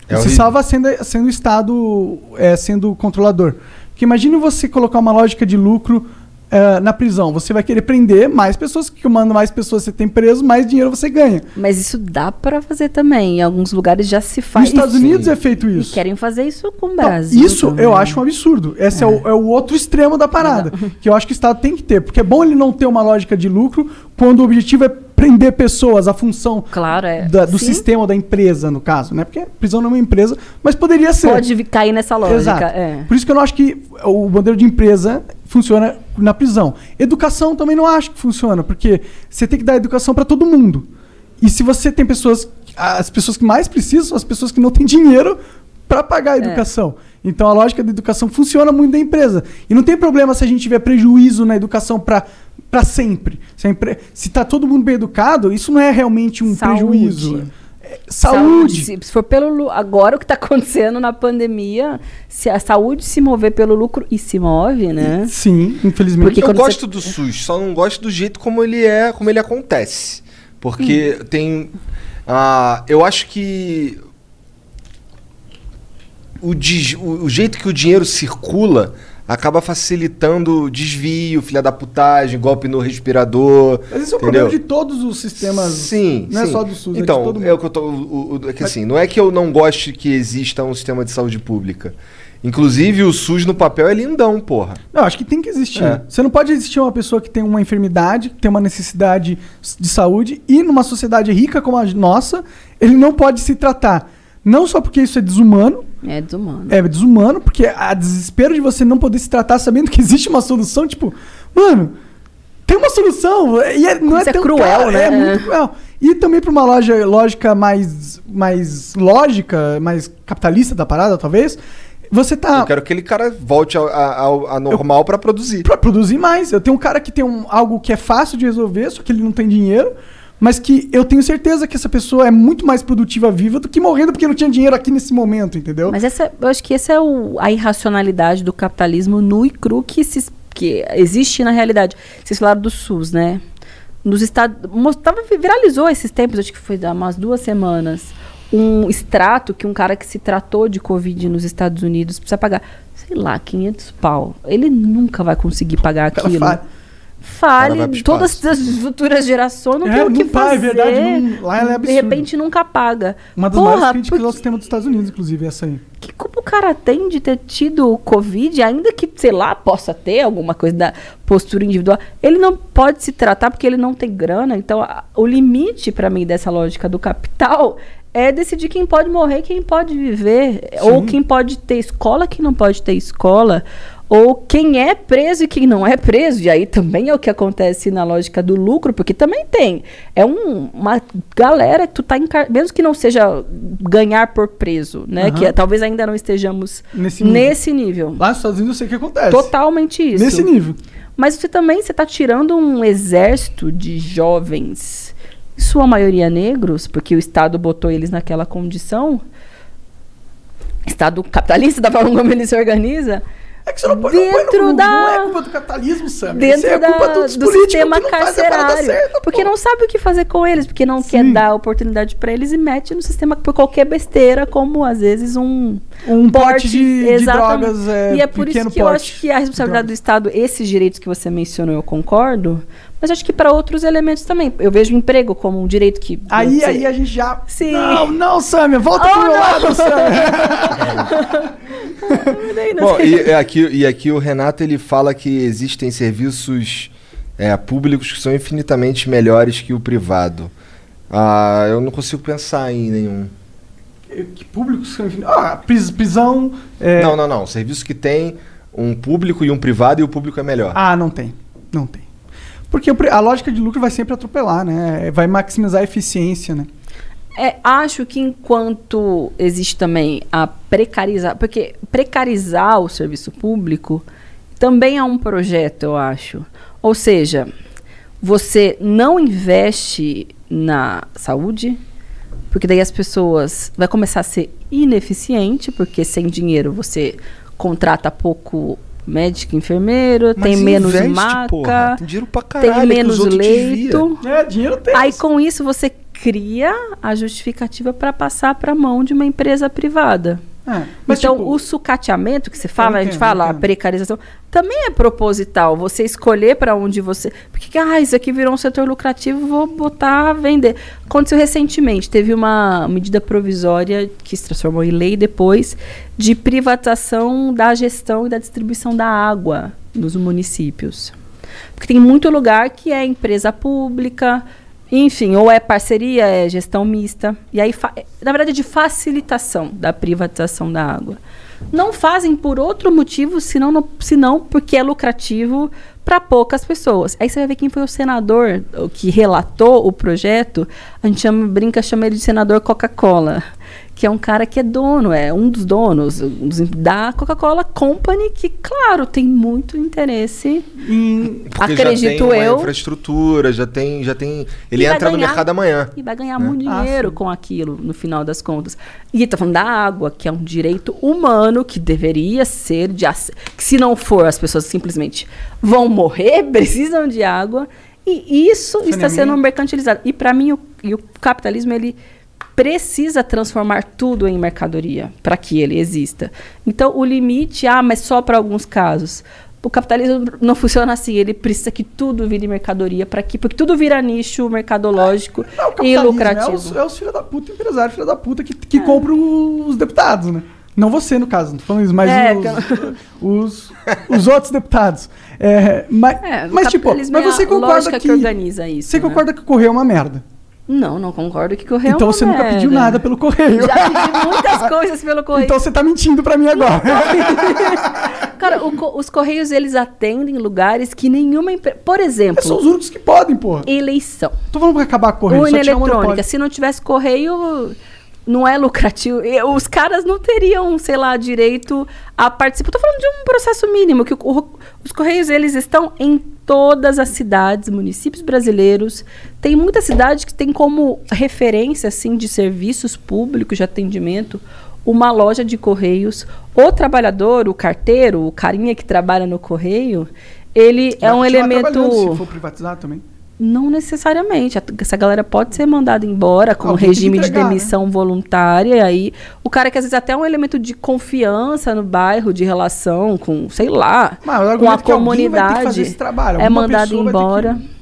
É você salva sendo, sendo o Estado é, sendo o controlador. Porque imagine você colocar uma lógica de lucro é, na prisão. Você vai querer prender mais pessoas, que manda mais pessoas você tem preso, mais dinheiro você ganha. Mas isso dá para fazer também. Em alguns lugares já se Nos faz. Estados isso. Unidos é feito E isso. querem fazer isso com o Não, Brasil. isso também. eu acho um absurdo. Esse é. o, é o outro extremo da parada. Que eu acho que o Estado tem que ter. Porque é bom ele não ter uma lógica de lucro quando o objetivo é prender pessoas, a função Claro, é. da- do Sim. sistema da empresa, no caso, né? Porque prisão não é uma empresa, mas poderia ser. Pode cair nessa lógica. É. Por isso que eu não acho que o modelo de empresa funciona na prisão. Educação também não acho que funciona, porque você tem que dar educação para todo mundo. E se você tem pessoas, as pessoas que mais precisam são as pessoas que não têm dinheiro para pagar a educação. Então a lógica da educação funciona muito da empresa. E não tem problema se a gente tiver prejuízo na educação para para sempre. Se, a empre... se tá todo mundo bem educado, isso não é realmente um Saúde. prejuízo. É, saúde. Se, se for pelo agora o que está acontecendo na pandemia, se a saúde se mover pelo lucro e se move, né? Sim, infelizmente. Porque eu gosto você- do SUS, só não gosto do jeito como ele é, como ele acontece. Porque Hum. tem. ah, eu acho que. O, o- o jeito que o dinheiro circula acaba facilitando desvio, filha da putagem, golpe no respirador. Mas esse é o problema de todos os sistemas. Sim, Não é sim. só do SUS, é de Então, todo é o mundo. que eu tô. o- o- é que assim, não é que eu não goste que exista um sistema de saúde pública. Inclusive, o SUS no papel é lindão, porra. Não, acho que tem que existir. É. Você não pode existir uma pessoa que tem uma enfermidade, que tem uma necessidade de saúde, e numa sociedade rica como a nossa, ele não pode se tratar Não só porque isso é desumano, É desumano. é desumano, porque a desespero de você não poder se tratar sabendo que existe uma solução, tipo, mano, tem uma solução. E é, não é Isso é tão cruel, caro, né? É muito cruel. E também pra uma loja, lógica mais, mais lógica, mais capitalista da parada, talvez, você tá. Eu quero que aquele cara volte ao normal pra produzir. Pra produzir mais. Eu tenho um cara que tem um, algo que é fácil de resolver, só que ele não tem dinheiro. Mas que eu tenho certeza que essa pessoa é muito mais produtiva viva do que morrendo porque não tinha dinheiro aqui nesse momento, entendeu? Mas essa, eu acho que essa é o- a irracionalidade do capitalismo nu e cru que, se, que existe na realidade. Vocês falaram do SUS, né? Nos Estados. Mostrava, viralizou esses tempos, acho que foi há umas duas semanas. Um extrato que um cara que se tratou de Covid nos Estados Unidos precisa pagar, sei lá, 500 pau. Ele nunca vai conseguir pagar aquilo. Fale, todas as futuras gerações não É, tem o que não vai, fazer. é verdade, não- lá ela é de absurdo. repente nunca paga. Uma das Porra, maiores críticas por ao sistema dos Estados Unidos, inclusive, essa aí. que culpa o cara tem de ter tido Covid, ainda que, sei lá, possa ter alguma coisa da postura individual, ele não pode se tratar porque ele não tem grana. Então, a- o limite, para mim, dessa lógica do capital é decidir quem pode morrer, quem pode viver, ou quem pode ter escola, quem não pode ter escola, ou quem é preso e quem não é preso. E aí também é o que acontece na lógica do lucro, porque também tem. É um- uma galera que tu tá encar... mesmo que não seja ganhar por preso, né? Aham. Que é- talvez ainda não estejamos Nesse nesse, nível. nível. Lá nos Estados Unidos eu sei o que acontece. Totalmente isso. Nesse nível. Mas você também você tá tirando um exército de jovens, sua maioria negros, porque o Estado botou eles naquela condição. Estado capitalista, da forma como ele se organiza. É que você não não no Dentro Google, da- Não é culpa do capitalismo, Sam. Isso dentro é da- culpa dos do políticos sistema que não carcerário. certa, porque não sabe o que fazer com eles, porque não quer Sim. dar oportunidade para eles e mete no sistema por qualquer besteira, como às vezes um, Um pote de- de drogas, é, E é por isso que eu acho que a responsabilidade de do Estado, esses direitos que você mencionou, eu concordo, mas acho que para outros elementos também. Eu vejo o emprego como um direito que. Aí, aí a gente já. Sim. Não, não, Samia, volta Oh, pro meu não. lado, Samia. Bom, e, aqui, e aqui o Renato ele fala que existem serviços é, públicos que são infinitamente melhores que o privado. Ah, eu não consigo pensar em nenhum. que públicos são infin- Ah, pris- prisão. é- Não, não, não. Serviço que tem um público e um privado e o público é melhor. Ah, não tem. Não tem. Porque a lógica de lucro vai sempre atropelar, né? Vai maximizar a eficiência, né? É, acho que enquanto existe também a precarizar, porque precarizar o serviço público também é um projeto, eu acho. Ou seja, você não investe na saúde, porque daí as pessoas vai começar a ser ineficiente, porque sem dinheiro você contrata pouco médico, enfermeiro, tem Mas menos investe, maca, porra. Tem dinheiro pra tem caralho que os menos leito. É, dinheiro tem. Aí com isso você cria a justificativa para passar para a mão de uma empresa privada. É, então, tipo, o sucateamento que você fala, a gente entendo, fala, a entendo. precarização, também é proposital. Você escolher para onde você. Porque, ah, isso aqui virou um setor lucrativo, vou botar a vender. Aconteceu recentemente, teve uma medida provisória que se transformou em lei depois de privatização da gestão e da distribuição da água nos municípios. Porque tem muito lugar que é empresa pública, enfim, ou é parceria, é gestão mista. E aí, na verdade, é de facilitação da privatização da água. Não fazem por outro motivo, senão, senão porque é lucrativo para poucas pessoas. Aí você vai ver quem foi o senador que relatou o projeto. A gente chama, brinca, chama ele de senador Coca-Cola. Que é um cara que é dono, é um dos donos da Coca-Cola Company, que, claro, tem muito interesse em- Porque já acredito tem uma eu. infraestrutura, já tem, já tem. Ele E entra no ganhar- mercado amanhã. E vai ganhar né? muito Ah, dinheiro sim. com aquilo, no final das contas. E tá falando da água, que é um direito humano que deveria ser de ac- que se não for, as pessoas simplesmente vão morrer, precisam de água. E isso está sendo Saneamento. mercantilizado. E para mim o, e o capitalismo ele precisa transformar tudo em mercadoria para que ele exista. Então o limite, ah, mas só para alguns casos. O capitalismo não funciona assim, ele precisa que tudo vire mercadoria para que porque tudo vira nicho mercadológico o e capitalismo lucrativo. É os, é os filhos da puta, empresário, filho da puta, que, que compram os deputados, né? Não você, no caso, não tô falando isso, mas É, os, os, os outros deputados. É, mas, É, mas tipo, mas é você concorda que, que organiza isso, Você né? concorda que o correio é uma merda? Não, não concordo que correio então é você nunca pediu nada pelo correio. Já pedi muitas coisas pelo correio. Então você tá mentindo pra mim agora. Cara, o os correios eles atendem lugares que nenhuma empresa. Por exemplo, São os únicos que podem, porra. eleição. Tô falando pra acabar com o correio. Urna eletrônica. Se não tivesse correio, não é lucrativo. E Os caras não teriam, sei lá, direito a participar. Tô falando de um processo mínimo, que o- o- os correios eles estão em todas as cidades, municípios brasileiros. Tem muitas cidades que tem como referência assim de serviços públicos de atendimento uma loja de correios. O trabalhador, o carteiro, o carinha que trabalha no correio, ele é Vai um continuar elemento Se for privatizado também. Não necessariamente. Essa galera pode ser mandada embora com Alguém regime de entregar, né? demissão voluntária. E aí, o cara que às vezes até é um elemento de confiança no bairro, de relação com, sei lá, Mas com a é comunidade, esse trabalho. é mandado embora. que-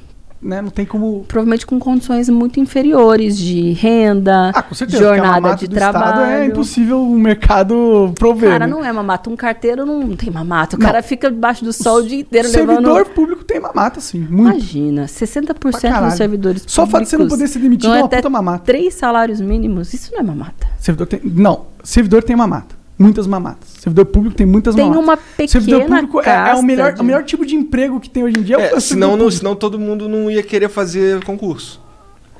né? Não tem como. Provavelmente com condições muito inferiores de renda, Ah, certeza. jornada de Estado trabalho. É impossível o mercado prover. Cara, né? não é mamata. Um carteiro não tem mamata. O Não. cara fica debaixo do sol o dia inteiro Servidor levando. público tem mamata, sim. Muito. Imagina, 60% Pra caralho. dos servidores Só o fato de você não públicos poder ser demitido é uma até puta mamata. Três salários mínimos, isso não é mamata. Servidor tem. Não, servidor tem mamata. Muitas mamatas. Servidor público tem muitas Tem mamatas. uma servidor pequena público é, é o, melhor, de- o melhor tipo de emprego que tem hoje em dia. É, o servidor senão, não, senão todo mundo não ia querer fazer concurso.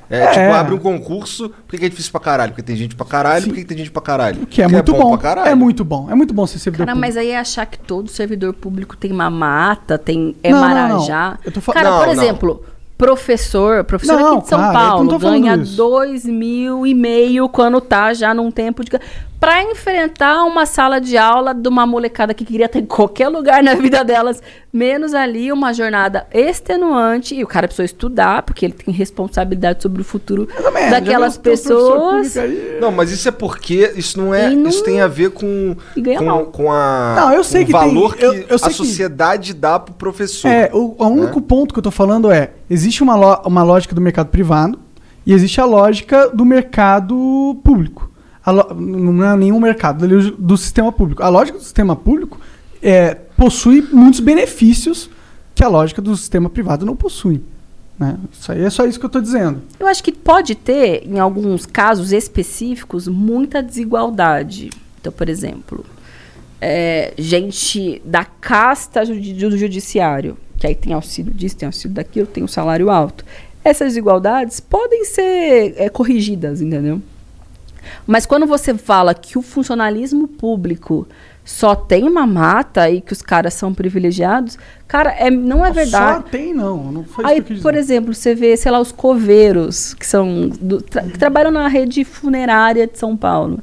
É, É. tipo, abre um concurso, por que é difícil pra caralho? Porque tem gente pra caralho, Sim. por que tem gente pra caralho? Que é Porque muito bom. pra caralho. É muito bom. É muito bom ser servidor Cara, público. mas aí é achar que todo servidor público tem mamata, tem é Não, não, marajá. não. Eu tô fa- Cara, Não, por não. exemplo, professor, professor Não, aqui de São claro, Paulo ganha isso. dois mil e meio quando tá já num tempo de para enfrentar uma sala de aula de uma molecada que queria ter em qualquer lugar na vida delas, menos ali uma jornada extenuante e o cara precisou estudar porque ele tem responsabilidade sobre o futuro menos, já daquelas professor pessoas. Não, mas isso é porque isso não é. Não- Isso tem a ver com. Com, com a. Não, eu sei que o tem- valor que eu- eu sei a que- sociedade dá pro professor. É, o, o único ponto que eu tô falando é: existe uma, lo- uma lógica do mercado privado e existe a lógica do mercado público. A lo- não é nenhum mercado, ali do sistema público. A lógica do sistema público é, possui muitos benefícios que a lógica do sistema privado não possui. Né? Isso aí é só isso que eu tô dizendo. Eu acho que pode ter, em alguns casos específicos, muita desigualdade. Então, por exemplo, é, gente da casta do judiciário, que aí tem auxílio disso, tem auxílio daquilo, tem um salário alto. Essas desigualdades podem ser é, corrigidas, entendeu? Mas quando você fala que o funcionalismo público só tem mamata e que os caras são privilegiados, cara, é, não é verdade. Só tem, não. Não foi Aí, por exemplo, você vê, sei lá, os coveiros, que são do- tra- que trabalham na rede funerária de São Paulo.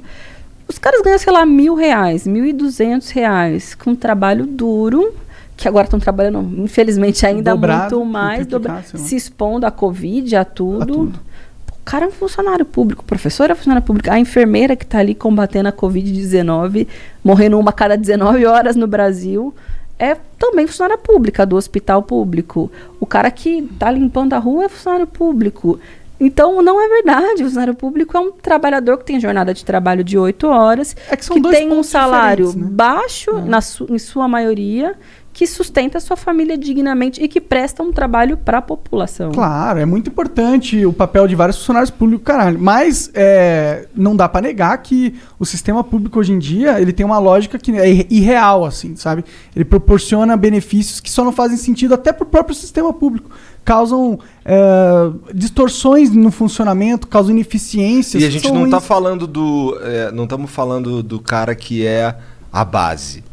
Os caras ganham, sei lá, mil reais, mil e duzentos reais, com trabalho duro, que agora estão trabalhando, infelizmente, ainda Dobrado, muito mais, dobra- se expondo à Covid, a tudo. A tudo. O cara é um funcionário público, o professor é funcionário público, a enfermeira que está ali combatendo a Covid-19, morrendo uma a cada 19 horas no Brasil, é também funcionária pública do hospital público. O cara que está limpando a rua é funcionário público. Então, não é verdade. O funcionário público é um trabalhador que tem jornada de trabalho de 8 horas, É que dois tem um salário né? baixo, na su- em sua maioria, que sustenta a sua família dignamente e que presta um trabalho para a população. Claro, é muito importante o papel de vários funcionários públicos, caralho. Mas é, não dá pra negar que o sistema público hoje em dia ele tem uma lógica que é irre- irreal, assim, sabe? Ele proporciona benefícios que só não fazem sentido até pro próprio sistema público. Causam é, distorções no funcionamento, causam ineficiências. E a gente não tá ruins. falando do. é, não estamos falando do cara que é a base.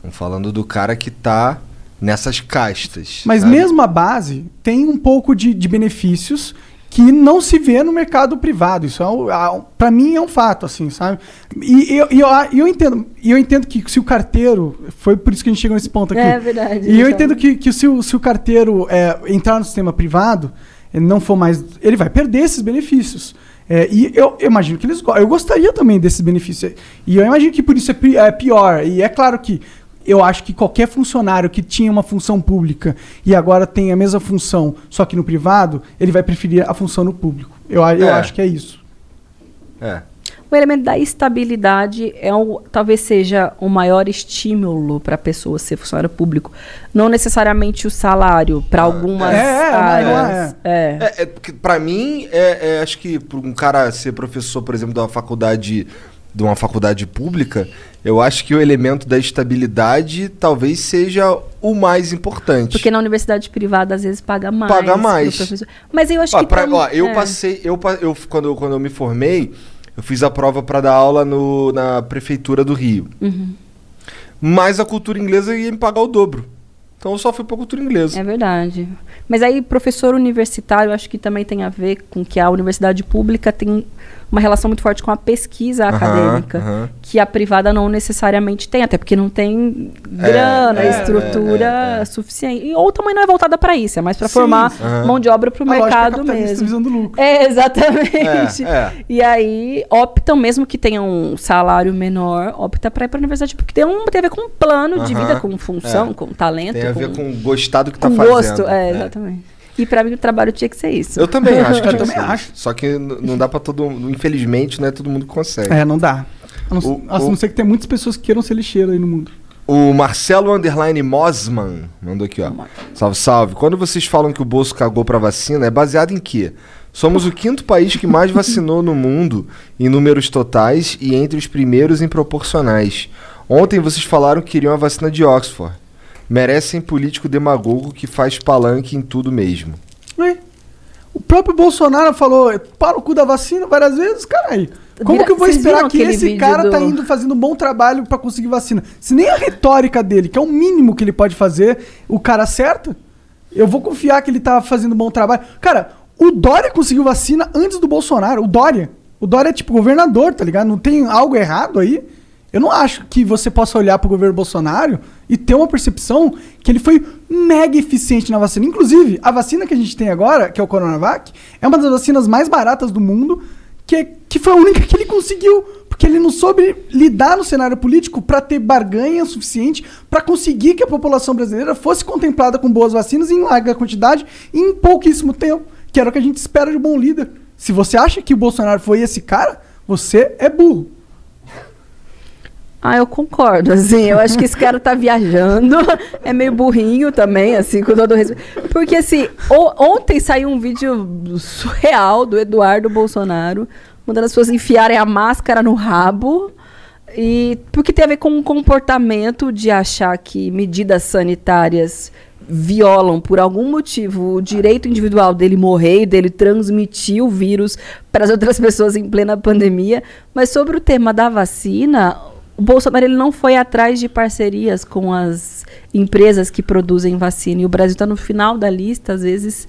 Estamos falando do cara que tá nessas castas. Mas sabe? mesmo a base tem um pouco de, de benefícios que não se vê no mercado privado. Isso é pra mim é um fato, assim, sabe? E eu, e eu, eu entendo, e eu entendo que se o carteiro. Foi por isso que a gente chegou nesse ponto aqui. É verdade. E eu então. entendo que, que se, o, se o carteiro é, entrar no sistema privado, ele não for mais. Ele vai perder esses benefícios. É, e eu, eu imagino que eles Eu gostaria também desses benefícios. E eu imagino que por isso é, é pior. E é claro que eu acho que qualquer funcionário que tinha uma função pública e agora tem a mesma função, só que no privado, ele vai preferir a função no público. Eu, eu É. acho que é isso. É. O elemento da estabilidade é um, talvez seja o maior estímulo para a pessoa ser funcionário público. Não necessariamente o salário, para algumas é, é, áreas. é. É. É, é porque pra mim, é, é, acho que para um cara ser professor, por exemplo, de uma faculdade, de uma faculdade pública, eu acho que o elemento da estabilidade talvez seja o mais importante. Porque na universidade privada, às vezes, paga mais. Paga mais. professor. Mas eu acho Ó, que. pra- ó, eu é. passei, eu, eu quando, quando eu me formei, eu fiz a prova para dar aula no, na prefeitura do Rio. Uhum. Mas a cultura inglesa ia me pagar o dobro. Então eu só fui pra cultura inglesa. É verdade. Mas aí, professor universitário, acho que também tem a ver com que a universidade pública tem uma relação muito forte com a pesquisa acadêmica, que a privada não necessariamente tem, até porque não tem grana, é, estrutura é, é. suficiente. E, ou também não é voltada para isso, é mais para formar mão de obra para o mercado mesmo. visando lucro. É, exatamente. É, é. E aí optam, mesmo que tenham um salário menor, opta para ir para a universidade, porque tem, um, tem a ver com um plano de vida, com função, É. com talento. Tem a ver com, gostar do que tá com fazendo. gosto. É, exatamente. E para mim o trabalho tinha que ser isso. Eu também acho que Eu também ser. acho. Só que não dá pra todo mundo. Infelizmente, não é todo mundo que consegue. É, não dá. A não, O- a o- não ser que tem muitas pessoas que queiram ser lixeiro aí no mundo. O Marcelo Underline Mosman mandou aqui, ó. Salve, salve. Quando vocês falam que o bolso cagou pra vacina, é baseado em quê? Somos o quinto país que mais vacinou no mundo em números totais e entre os primeiros em proporcionais. Ontem vocês falaram que queriam a vacina de Oxford. Merecem político demagogo que faz palanque em tudo mesmo. Ué, O próprio Bolsonaro falou, para o cu da vacina várias vezes, caralho. Como Vira- que eu vou esperar que esse cara tá do- indo fazendo um bom trabalho pra conseguir vacina? Se nem a retórica dele, que é o mínimo que ele pode fazer, o cara acerta, eu vou confiar que ele tá fazendo um bom trabalho. Cara, o Dória conseguiu vacina antes do Bolsonaro. O Dória. O Dória é tipo governador, tá ligado? Não tem algo errado aí. Eu não acho que você possa olhar pro governo Bolsonaro e ter uma percepção que ele foi mega eficiente na vacina. Inclusive, a vacina que a gente tem agora, que é o Coronavac, é uma das vacinas mais baratas do mundo, que, é- que foi a única que ele conseguiu. Porque ele não soube lidar no cenário político para ter barganha suficiente para conseguir que a população brasileira fosse contemplada com boas vacinas em larga quantidade e em pouquíssimo tempo, que era o que a gente espera de um bom líder. Se você acha que o Bolsonaro foi esse cara, você é burro. Ah, eu concordo, assim, eu acho que esse cara tá viajando, é meio burrinho também, assim, com todo respeito. Porque, assim, ontem saiu um vídeo surreal do Eduardo Bolsonaro, mandando as pessoas enfiarem a máscara no rabo, e porque tem a ver com um comportamento de achar que medidas sanitárias violam por algum motivo o direito individual dele morrer dele transmitir o vírus para as outras pessoas em plena pandemia. Mas sobre o tema da vacina, o Bolsonaro ele não foi atrás de parcerias com as empresas que produzem vacina. E o Brasil está no final da lista, às vezes,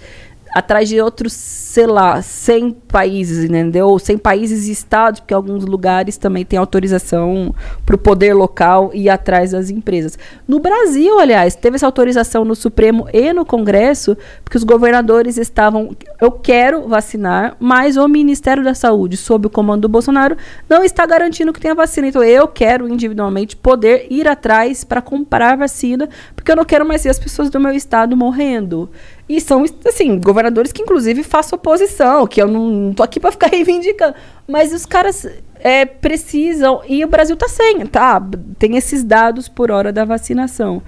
atrás de outros, sei lá, 100 países, entendeu? Ou 100 países e estados, porque alguns lugares também têm autorização para o poder local ir atrás das empresas. No Brasil, aliás, teve essa autorização no Supremo e no Congresso, porque os governadores estavam. Eu quero vacinar, mas o Ministério da Saúde, sob o comando do Bolsonaro, não está garantindo que tenha vacina. Então, eu quero individualmente poder ir atrás para comprar vacina, porque eu não quero mais ver as pessoas do meu estado morrendo. E são, assim, governadores que, inclusive, façam oposição, que eu não, tô aqui para ficar reivindicando. Mas os caras é, precisam, e o Brasil tá sem, tá? Tem esses dados por hora da vacinação.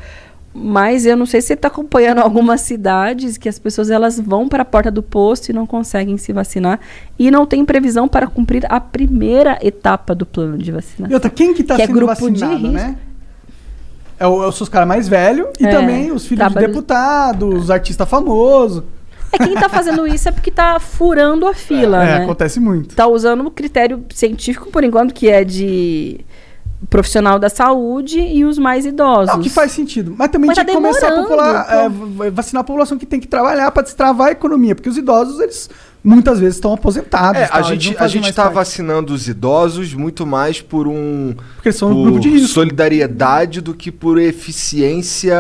Mas eu não sei se você está acompanhando algumas cidades que as pessoas elas vão para a porta do posto e não conseguem se vacinar e não tem previsão para cumprir a primeira etapa do plano de vacinação. E outra, quem que tá Que é sendo grupo de vacinado, risco. né? É, o, é os seus caras mais velhos e É, também os filhos de trabalhos- deputados, os artistas famosos. É quem está fazendo isso é porque está furando a fila, É, né? acontece muito. Tá usando o critério científico por enquanto que é de profissional da saúde e os mais idosos. É o que faz sentido. Mas também Mas tinha tá que começar a popular, é, vacinar a população que tem que trabalhar para destravar a economia. Porque os idosos, eles muitas vezes estão aposentados. É, tal, a gente, não a gente tá parte. vacinando os idosos muito mais por um. Porque são um por grupo de risco. solidariedade do que por eficiência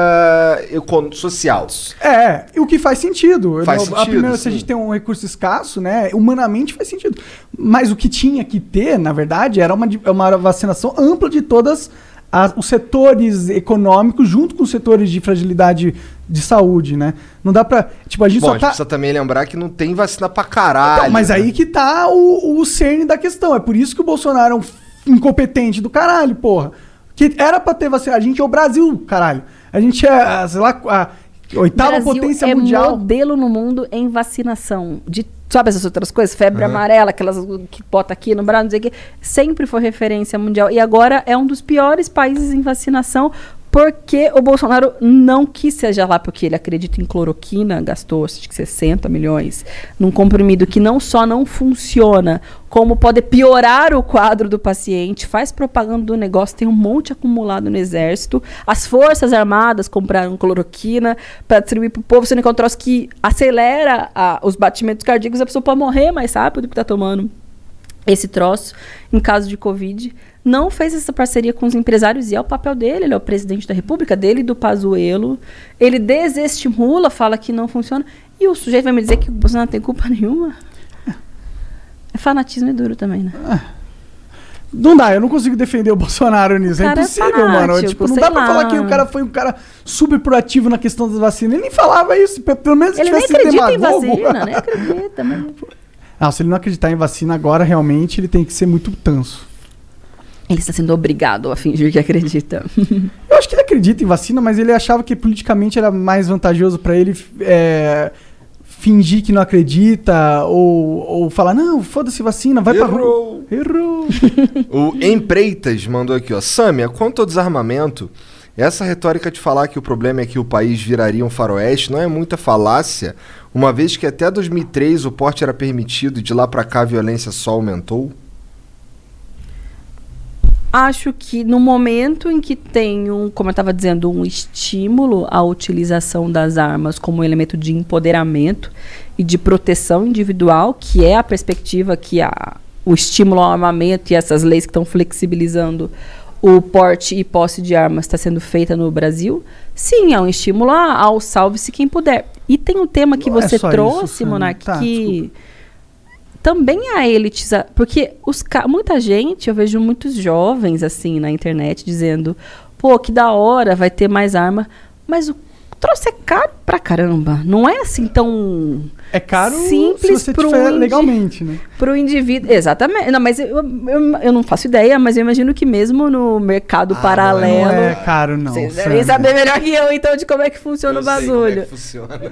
social. É, e o que faz sentido. Faz a sentido, primeira, se a gente tem um recurso escasso, né? Humanamente faz sentido. Mas o que tinha que ter, na verdade, era uma, uma vacinação ampla de todas a- os setores econômicos junto com os setores de fragilidade de saúde, né? Não dá pra. Tipo, a gente Bom, a só gente tá. precisa também lembrar que não tem vacina pra caralho. Então, mas né? aí que tá o, o cerne da questão. É por isso que o Bolsonaro é um incompetente do caralho, porra. Que era pra ter vacina. A gente é o Brasil, caralho. A gente é, a, sei lá, a oitava Brasil potência é mundial. modelo no mundo em vacinação. De, sabe essas outras coisas? Febre amarela, aquelas que bota aqui no braço, não sei o quê. Sempre foi referência mundial. E agora é um dos piores países em vacinação porque o Bolsonaro não quis seja lá porque ele acredita em cloroquina, gastou acho que 60 milhões num comprimido que não só não funciona, como pode piorar o quadro do paciente, faz propaganda do negócio, tem um monte acumulado no exército. As Forças Armadas compraram cloroquina para distribuir para o povo, sendo que é um troço que acelera a- os batimentos cardíacos, a pessoa pode morrer mais rápido porque está tomando esse troço em caso de Covid. Não fez essa parceria com os empresários e é o papel dele. Ele é o presidente da República, dele e do Pazuello. Ele desestimula, fala que não funciona. E o sujeito vai me dizer que o Bolsonaro não tem culpa nenhuma? É fanatismo e duro também, né? Não dá, eu não consigo defender o Bolsonaro nisso. É cara é impossível, mano. fanático, Tipo, não dá pra lá. falar que o cara foi um cara super proativo na questão das vacinas. Ele nem falava isso. pe- Pelo menos Ele nem tivesse acredita em demagogo. vacina, nem acredita. Mas... Não, se ele não acreditar em vacina agora, realmente, ele tem que ser muito tanso. Ele está sendo obrigado a fingir que acredita. Eu acho que ele acredita em vacina, mas ele achava que politicamente era mais vantajoso pra ele é, fingir que não acredita ou, ou falar, não, foda-se vacina, vai pra rua. Errou. Errou. O Empreitas mandou aqui, ó. Sâmia, quanto ao desarmamento, essa retórica de falar que o problema é que o país viraria um faroeste não é muita falácia, uma vez que até 2003 o porte era permitido e de lá pra cá a violência só aumentou? Acho que no momento em que tem um, como eu estava dizendo, um estímulo à utilização das armas como elemento de empoderamento e de proteção individual, que é a perspectiva que a, o estímulo ao armamento e essas leis que estão flexibilizando o porte e posse de armas está sendo feita no Brasil, sim, é um estímulo ao salve-se quem puder. E tem um tema que Não é você só trouxe, isso. Monark, Tá, que também a elitização. Porque os ca- muita gente, eu vejo muitos jovens assim na internet dizendo: pô, que da hora, vai ter mais arma. Mas o troço é caro pra caramba. Não é assim tão. É caro Simples se você pro tiver indi- legalmente, né? Pro indivíduo. Exatamente. Não, mas eu, eu, eu não faço ideia, mas eu imagino que mesmo no mercado paralelo. Não é caro, não. Vocês devem saber melhor que eu, então, de como é que funciona o bagulho. funciona.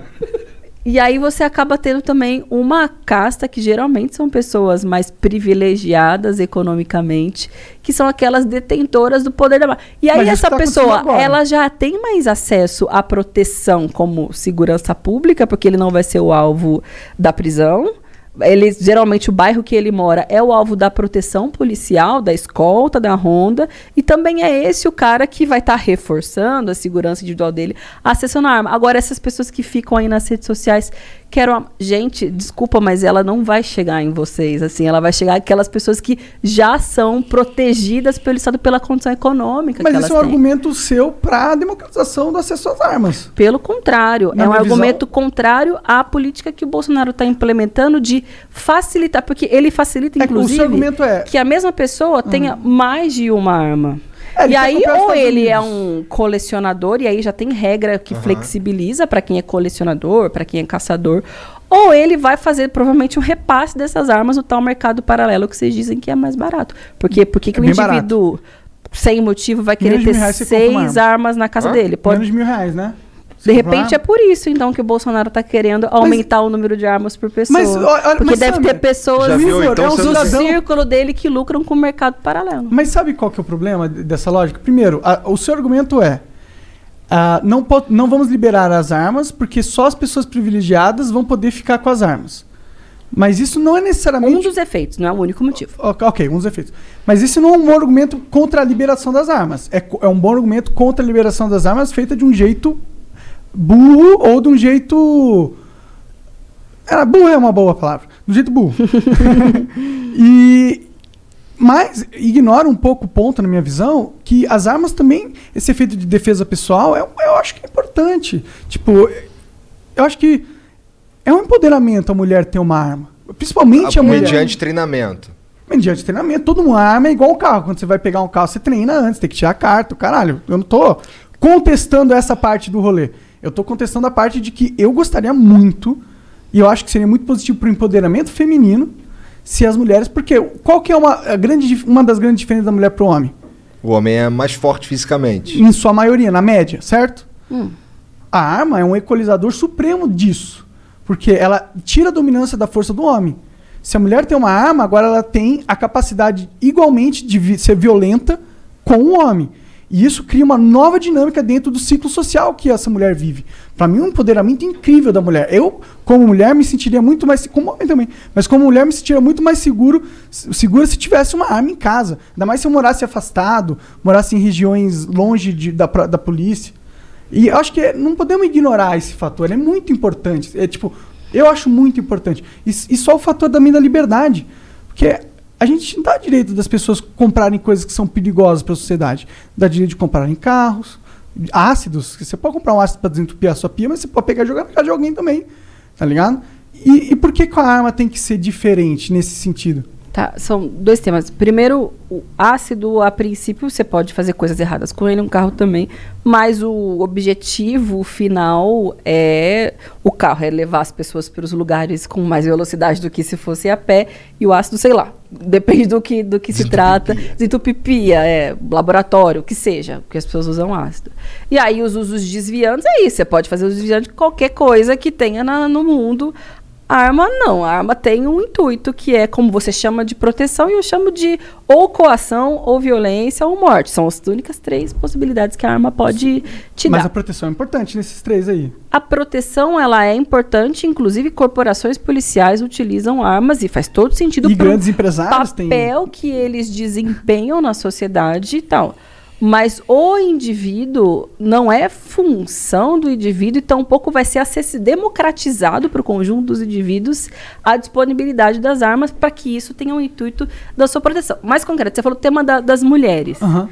E aí você acaba tendo também uma casta que geralmente são pessoas mais privilegiadas economicamente, que são aquelas detentoras do poder da mão. E aí essa tá pessoa, ela já tem mais acesso à proteção como segurança pública, porque ele não vai ser o alvo da prisão. Ele, geralmente o bairro que ele mora é o alvo da proteção policial, da escolta, da ronda, e também é esse o cara que vai estar reforçando a segurança individual dele, acessando a arma. Agora, essas pessoas que ficam aí nas redes sociais, quero. a- Gente, desculpa, mas ela não vai chegar em vocês, assim, ela vai chegar aquelas pessoas que já são protegidas pelo Estado pela condição econômica Mas que esse elas é um têm. argumento seu pra democratização do acesso às armas. Pelo contrário, Na é um visão- argumento contrário à política que o Bolsonaro está implementando de facilitar, porque ele facilita, É que inclusive, argumento é- que a mesma pessoa tenha mais de uma arma. É, e aí, ou ele é um colecionador, e aí já tem regra que flexibiliza para quem é colecionador, para quem é caçador, ou ele vai fazer provavelmente um repasse dessas armas no tal mercado paralelo que vocês dizem que é mais barato. Porque, por que que É o bem barato. indivíduo, sem motivo, vai querer Menos ter seis arma. armas na casa Hã? dele? Pode Menos de mil reais, né? De repente é por isso, então, que o Bolsonaro está querendo aumentar o número de armas por pessoa. Mas, olha, Porque mas, deve Samia, ter pessoas viu, do então, círculo dele que lucram com o mercado paralelo. Mas sabe qual que é o problema dessa lógica? Primeiro, a- o seu argumento é ah, não, não vamos liberar as armas porque só as pessoas privilegiadas vão poder ficar com as armas. Mas isso não é necessariamente. Um dos efeitos, não é o único motivo. Ok, ok, uns efeitos. Mas isso não é um bom argumento contra a liberação das armas. É, é um bom argumento contra a liberação das armas feita de um jeito burro ou de um jeito. Era burro é uma boa palavra. Um jeito burro. e. Mas ignora um pouco o ponto, na minha visão, que as armas também, esse efeito de defesa pessoal, é, eu acho que é importante. Tipo, eu acho que é um empoderamento a mulher ter uma arma. Principalmente a, mulher. Mediante treinamento. Mediante treinamento, todo mundo arma é igual um carro. Quando você vai pegar um carro, você treina antes, tem que tirar a carta, o caralho. Eu não tô contestando essa parte do rolê. Eu tô contestando a parte de que eu gostaria muito, e eu acho que seria muito positivo pro empoderamento feminino, se as mulheres. Porque qual que é uma, a grande, uma das grandes diferenças da mulher pro homem? O homem é mais forte fisicamente. Em sua maioria, na média, certo? A arma é um equalizador supremo disso. Porque ela tira a dominância da força do homem. Se a mulher tem uma arma, agora ela tem a capacidade igualmente de vi- ser violenta com o homem. E isso cria uma nova dinâmica dentro do ciclo social que essa mulher vive. Pra mim, um empoderamento incrível da mulher. Eu, como mulher, me sentiria muito mais. Como homem também. Mas como mulher, me sentiria muito mais seguro, segura se tivesse uma arma em casa. Ainda mais se eu morasse afastado, morasse em regiões longe de- da, da polícia. E eu acho que não podemos ignorar esse fator, é muito importante. É tipo, eu acho muito importante. E, e só o fator da liberdade. Porque a gente não dá direito das pessoas comprarem coisas que são perigosas para a sociedade. Dá direito de comprarem carros, ácidos. Você pode comprar um ácido para desentupir a sua pia, mas você pode pegar e jogar na casa de alguém também. Tá ligado? E, e por que, que a arma tem que ser diferente nesse sentido? Tá, são dois temas. Primeiro, o ácido, a princípio, você pode fazer coisas erradas com ele, um carro também, mas o objetivo final é o carro, é levar as pessoas para os lugares com mais velocidade do que se fosse a pé, e o ácido, sei lá, depende do que, do que se trata. Desentupipia, é, laboratório, o que seja, porque as pessoas usam ácido. E aí os usos desviantes é isso, você pode fazer os desviantes de qualquer coisa que tenha na- no mundo, a arma não, a arma tem um intuito que é como você chama de proteção e eu chamo de ou coação, ou violência, ou morte. São as únicas três possibilidades que a arma pode te Mas dar. a proteção é importante nesses três aí. A proteção ela é importante, inclusive corporações policiais utilizam armas e faz todo sentido E grandes empresários têm- papel que eles desempenham na sociedade e tal. Mas o indivíduo não é função do indivíduo e tampouco vai ser acessi- democratizado para o conjunto dos indivíduos a disponibilidade das armas para que isso tenha o intuito da sua proteção. Mais concreto, você falou o tema da- das mulheres. Aham.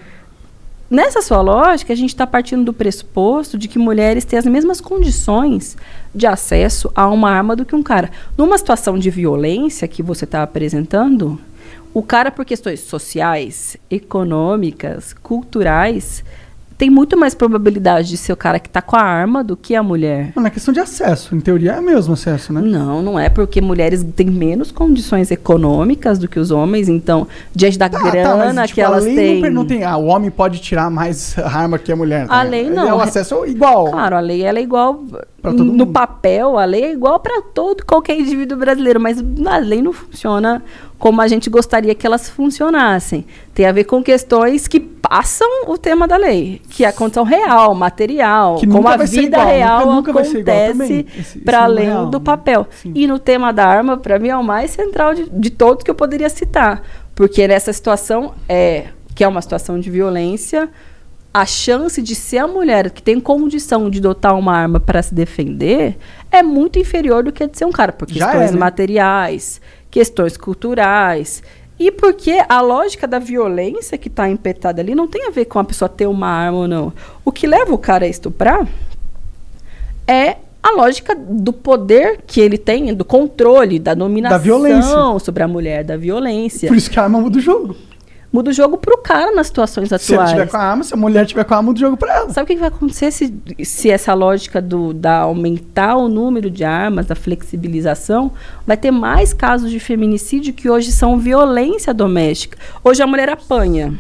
Nessa sua lógica, a gente está partindo do pressuposto de que mulheres têm as mesmas condições de acesso a uma arma do que um cara. Numa situação de violência que você está apresentando, o cara, por questões sociais, econômicas, culturais, tem muito mais probabilidade de ser o cara que está com a arma do que a mulher. Não é questão de acesso. Em teoria é o mesmo acesso, né? Não, não é porque mulheres têm menos condições econômicas do que os homens, então, diante da Tá, grana mas, que tipo, a elas têm. Não, não tem. Ah, o homem pode tirar mais arma que a mulher. tá A ligado? lei não. É o acesso igual. Claro, a lei ela é igual no mundo. papel, a lei é igual para todo qualquer indivíduo brasileiro, mas a lei não funciona como a gente gostaria que elas funcionassem. Tem a ver com questões que passam o tema da lei, que é a condição real, material, Que como a vida igual, real nunca- nunca acontece para além real, do né? papel. E no tema da arma, para mim é o mais central de, de todos que eu poderia citar, porque nessa situação é que é uma situação de violência, a chance de ser a mulher que tem condição de dotar uma arma para se defender é muito inferior do que a de ser um cara, por questões é, né? materiais, questões culturais. E porque a lógica da violência que está empetada ali não tem a ver com a pessoa ter uma arma ou não. O que leva o cara a estuprar é a lógica do poder que ele tem, do controle, da dominação violência. sobre a mulher, da violência. Por isso que a arma muda o jogo. Muda o jogo pro cara nas situações Se ele atuais. tiver com a arma, se a mulher tiver com a arma, muda o jogo pra ela. Sabe o que que vai acontecer se, se essa lógica do, da aumentar o número de armas, da flexibilização, vai ter mais casos de feminicídio que hoje são violência doméstica. Hoje a mulher apanha.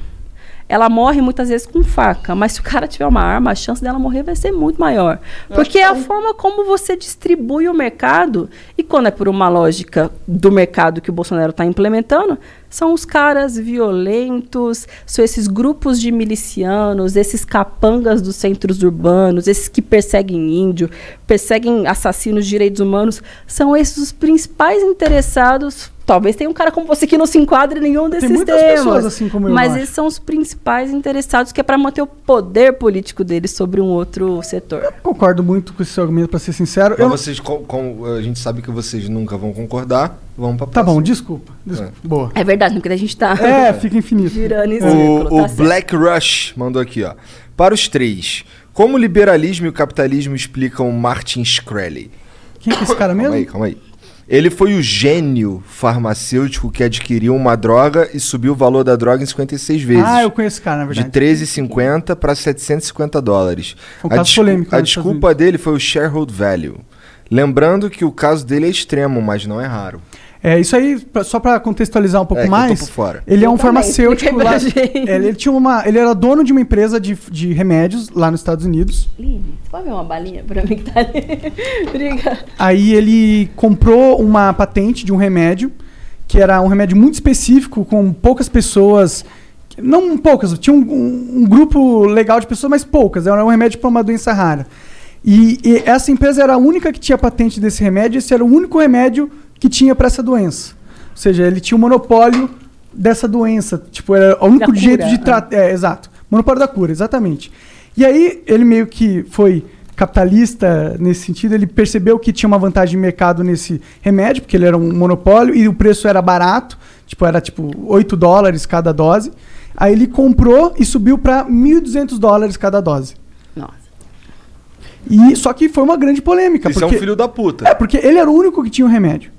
Ela morre muitas vezes com faca, mas se o cara tiver uma arma, a chance dela morrer vai ser muito maior. Porque é a forma como você distribui o mercado, e quando é por uma lógica do mercado que o Bolsonaro está implementando, são os caras violentos, são esses grupos de milicianos, esses capangas dos centros urbanos, esses que perseguem índio, perseguem assassinos de direitos humanos, são esses os principais interessados. Talvez tenha um cara como você que não se enquadre em nenhum desses muitas temas. pessoas assim como eu, Mas eu acho. esses são os principais interessados, que é para manter o poder político deles sobre um outro setor. Concordo muito com esse seu argumento, pra ser sincero. Mas Eu- vocês, com, com- a gente sabe que vocês nunca vão concordar. Vamos pra Tá próxima. bom, desculpa. desculpa. Boa. É verdade, porque a gente tá É, fica infinito. girando em círculo. O, o tá certo. Black Rush mandou aqui, ó. Para os três, como o liberalismo e o capitalismo explicam Martin Shkreli? Quem que é esse cara Calma mesmo? aí, calma aí. Ele foi o gênio farmacêutico que adquiriu uma droga e subiu o valor da droga em 56 vezes. Ah, eu conheço esse cara, na De verdade. 13,50 para 750 dólares. Foi um a caso polêmico, a né, nos Estados desculpa dele foi o sharehold value. Lembrando que o caso dele é extremo, mas não é raro. É, isso aí, pra- só pra contextualizar um pouco É, mais. por fora. Ele é Eu um também, farmacêutico lá. gente. É, Ele, tinha uma, ele era dono de uma empresa de, de remédios lá nos Estados Unidos. Line, você pode ver uma balinha pra mim que tá ali? Obrigada. Aí ele comprou uma patente de um remédio, que era um remédio muito específico, com poucas pessoas. Não poucas, tinha um, um- um grupo legal de pessoas, mas poucas. Era um remédio para uma doença rara. E, e essa empresa era a única que tinha patente desse remédio, esse era o único remédio que tinha para essa doença. Ou seja, ele tinha o monopólio dessa doença. Tipo, era o único Da jeito cura, de né? tratar. É, exato. Monopólio da cura, exatamente. E aí, ele meio que foi capitalista nesse sentido, ele percebeu que tinha uma vantagem de mercado nesse remédio, porque ele era um monopólio e o preço era barato, tipo, era tipo 8 dólares cada dose. Aí ele comprou e subiu para 1.200 dólares cada dose. Nossa. E só que foi uma grande polêmica, Isso porque é um filho da puta. é, porque ele era o único que tinha o remédio.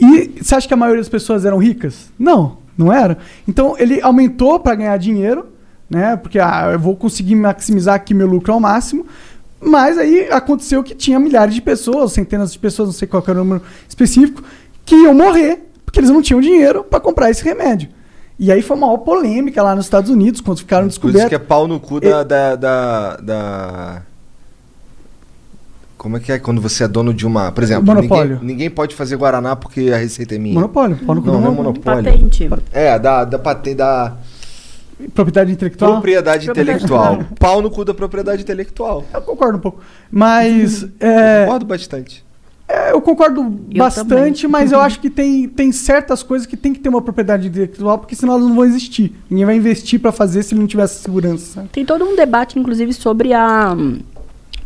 E você acha que a maioria das pessoas eram ricas? Não, não era. Então ele aumentou para ganhar dinheiro, né? Porque ah, eu vou conseguir maximizar aqui meu lucro ao máximo. Mas aí aconteceu que tinha milhares de pessoas, centenas de pessoas, não sei qual era o número específico, que iam morrer porque eles não tinham dinheiro para comprar esse remédio. E aí foi uma maior polêmica lá nos Estados Unidos, quando ficaram Por isso descobertos. que é pau no cu da, da, da, da- Como é que é quando você é dono de uma. Por exemplo, Monopólio. Ninguém, ninguém pode fazer Guaraná porque a receita é minha. Monopólio, pau no cu Não, não é monopólio. Patente. É, da, da patente da Propriedade intelectual. propriedade Propriedade intelectual. Pau no cu da propriedade intelectual. Eu concordo um pouco. Mas. é, Concordo bastante. É, eu concordo bastante, também. mas eu acho que tem, tem certas coisas que tem que ter uma propriedade intelectual, porque senão elas não vão existir. Ninguém vai investir pra fazer se ele não tiver essa segurança. sabe? Tem todo um debate, inclusive, sobre a hum,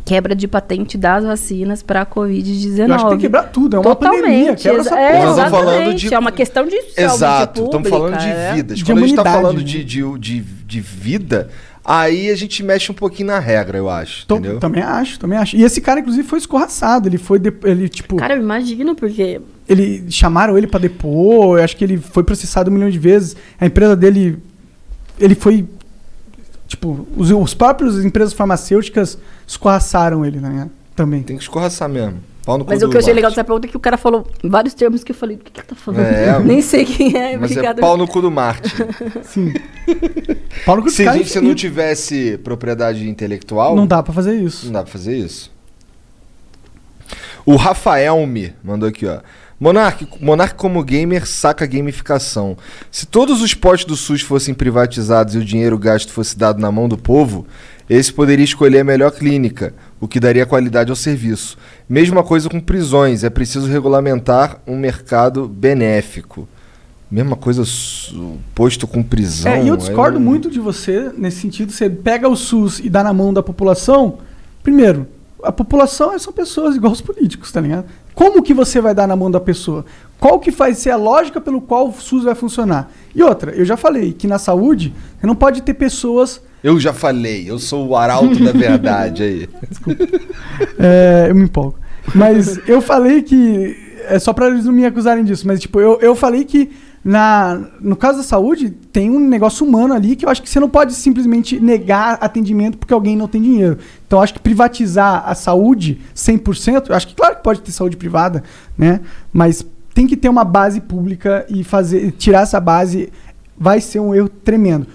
quebra de patente das vacinas para a Covid-19. Eu acho que tem que quebrar tudo, é uma pandemia, quebra essa é, porra. Nós estamos falando de- É uma questão de saúde Exato, estamos pública, falando de é. vidas. De Quando a gente está falando né? de, de, de, de vida, aí a gente mexe um pouquinho na regra, eu acho. Tô- entendeu? Também acho, também acho. E esse cara, inclusive, foi escorraçado. Ele foi, de- ele, tipo, Cara, eu imagino, porque ele chamaram ele pra depor. Eu acho que ele foi processado um milhão de vezes. A empresa dele, ele foi, tipo, os, os próprios empresas farmacêuticas escorraçaram ele, né? Também. Tem que escorraçar mesmo. Pau no cu Mas do o que eu achei legal dessa pergunta é que o cara falou vários termos que eu falei, o que, que ele tá falando? É, Nem sei quem é, Mas é obrigado. pau no cu do Marte. Sim. Paulo Se a é gente se não tivesse propriedade intelectual, Não dá pra fazer isso. não dá pra fazer isso. O Rafael me mandou aqui, ó. Monark, Monark como gamer saca gamificação. Se todos os postos do SUS fossem privatizados e o dinheiro gasto fosse dado na mão do povo, esse poderia escolher a melhor clínica, o que daria qualidade ao serviço. Mesma coisa com prisões, é preciso regulamentar um mercado benéfico. Mesma coisa posto com prisão. É, e eu discordo não- muito de você nesse sentido. Você pega o SUS e dá na mão da população. Primeiro, a população são pessoas igual os políticos, tá ligado? Como que você vai dar na mão da pessoa? Qual que vai ser a lógica pelo qual o SUS vai funcionar? E outra, eu já falei que na saúde você não pode ter pessoas. Eu já falei, eu sou o arauto da verdade aí. É, eu me empolgo. Mas eu falei que. É só pra eles não me acusarem disso, mas tipo, eu, eu falei que na, no caso da saúde tem um negócio humano ali que eu acho que você não pode simplesmente negar atendimento porque alguém não tem dinheiro. Então eu acho que privatizar a saúde 100%, eu acho que claro que pode ter saúde privada, né? Mas tem que ter uma base pública e fazer tirar essa base vai ser um erro tremendo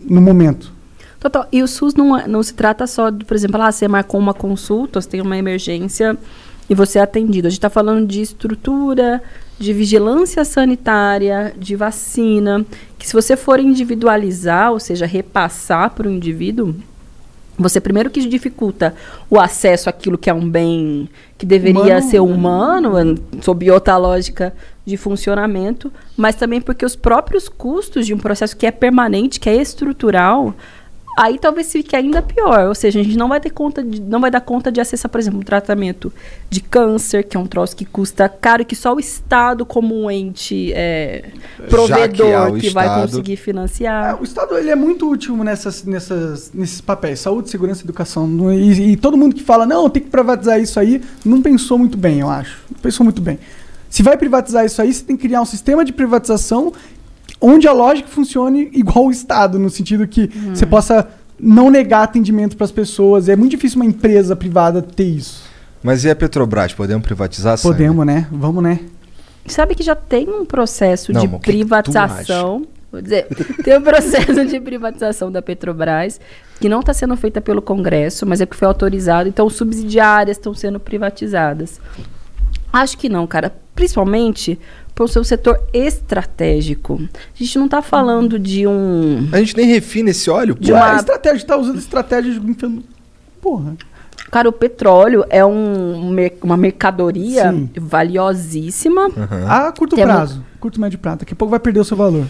no momento. Total. E o SUS não, é- não se trata só de, por exemplo, lá, você marcou uma consulta, você tem uma emergência e você é atendido. A gente está falando de estrutura, de vigilância sanitária, de vacina, que se você for individualizar, ou seja, repassar para o indivíduo, você primeiro que dificulta o acesso àquilo que é um bem que deveria Humano. ser humano, an- sob outra lógica de funcionamento, mas também porque os próprios custos de um processo que é permanente, que é estrutural, aí talvez fique ainda pior. Ou seja, a gente não vai ter conta de, não vai dar conta de acessar, por exemplo, um tratamento de câncer, que é um troço que custa caro e que só o Estado como um ente é, provedor que vai Estado- conseguir É, financiar. o Estado ele é muito útil nessas, nessas, nesses papéis, saúde, segurança, educação. E, e todo mundo que fala, não, tem que privatizar isso aí, não pensou muito bem, eu acho. Não pensou muito bem. Se vai privatizar isso aí, você tem que criar um sistema de privatização onde a lógica funcione igual o Estado, no sentido que você possa não negar atendimento para as pessoas. É muito difícil uma empresa privada ter isso. Mas e a Petrobras? Podemos privatizar? Podemos, né? Vamos, né? Sabe que já tem um processo Não, de tu privatização. Vou dizer, tem um processo de privatização da Petrobras que não está sendo feita pelo Congresso, mas é que foi autorizado. Então, subsidiárias estão sendo privatizadas. Acho que não, cara. Principalmente por ser um setor estratégico. A gente não está falando de um. A gente nem refina esse óleo? De Ué, uma- estratégia, tá usando estratégia de Porra. Cara, o petróleo é um, uma mercadoria Sim. valiosíssima. A curto Temos- prazo, curto médio prazo. Daqui a pouco vai perder o seu valor.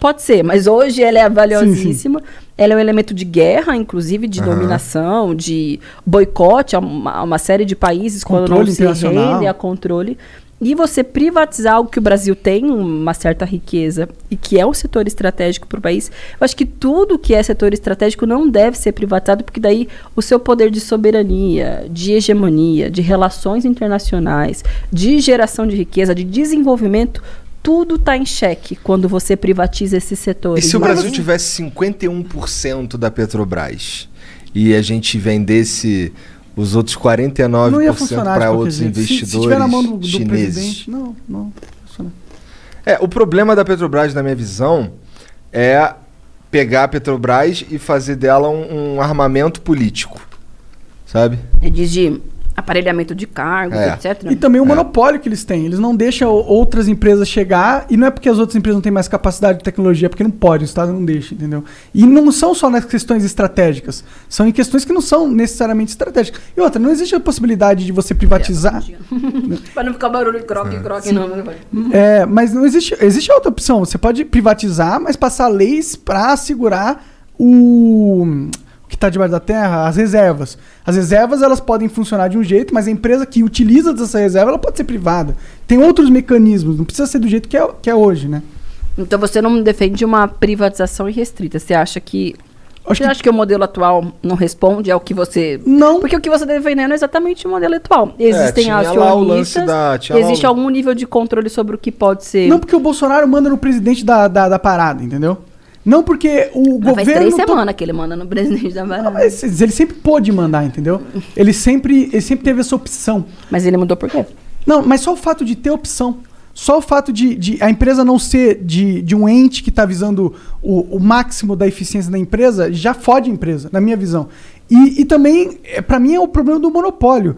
Pode ser, mas hoje ela é valiosíssima. Ela é um elemento de guerra, inclusive de dominação, de boicote a uma, a uma série de países quando não Controle se internacional. rende a controle. E você privatizar algo que o Brasil tem uma certa riqueza e que é um setor estratégico para o país, eu acho que tudo que é setor estratégico não deve ser privatizado, porque daí o seu poder de soberania, de hegemonia, de relações internacionais, de geração de riqueza, de desenvolvimento, tudo está em xeque quando você privatiza esses E setores. se o Brasil tivesse 51% da Petrobras e a gente vendesse os outros 49% Não ia funcionar de para qualquer outros jeito. Se- investidores Se, tiver na mão do, do chineses? presidente, não, não. funciona. É, o problema da Petrobras, na minha visão, é pegar a Petrobras e fazer dela um, um armamento político. Sabe? Diz de aparelhamento de cargos, É. etc. E também o monopólio que eles têm. Eles não deixam outras empresas chegar. E não é porque as outras empresas não têm mais capacidade de tecnologia, é porque não pode, o Estado não deixa, entendeu? E não são só nas questões estratégicas. São em questões que não são necessariamente estratégicas. E outra, não existe a possibilidade de você privatizar. Pra não ficar barulho de croque, croque, não. É, mas não existe. Existe outra opção. Você pode privatizar, mas passar leis para assegurar o que está debaixo da terra, as reservas. As reservas elas podem funcionar de um jeito, mas a empresa que utiliza dessa reserva ela pode ser privada. Tem outros mecanismos, não precisa ser do jeito que é, que é hoje, né? Então você não defende uma privatização irrestrita. Você acha que. Acho você que- acha que o modelo atual não responde ao que você. Não. Porque o que você está defendendo é exatamente o modelo atual. Existem lá o lance acionistas. da- lá existe algum nível de controle sobre o que pode ser. Não porque o Bolsonaro manda no presidente da, da, da parada, entendeu? Não porque o Mas faz governo. três to- semanas que ele manda no presidente da Não, Barra. mas ele sempre pôde mandar, entendeu? Ele sempre, ele sempre teve essa opção. Mas ele mudou por quê? Não, mas só o fato de ter opção. Só o fato de, de a empresa não ser de, de um ente que está visando o, o máximo da eficiência da empresa já fode a empresa, na minha visão. E, e também, para mim, é o problema do monopólio.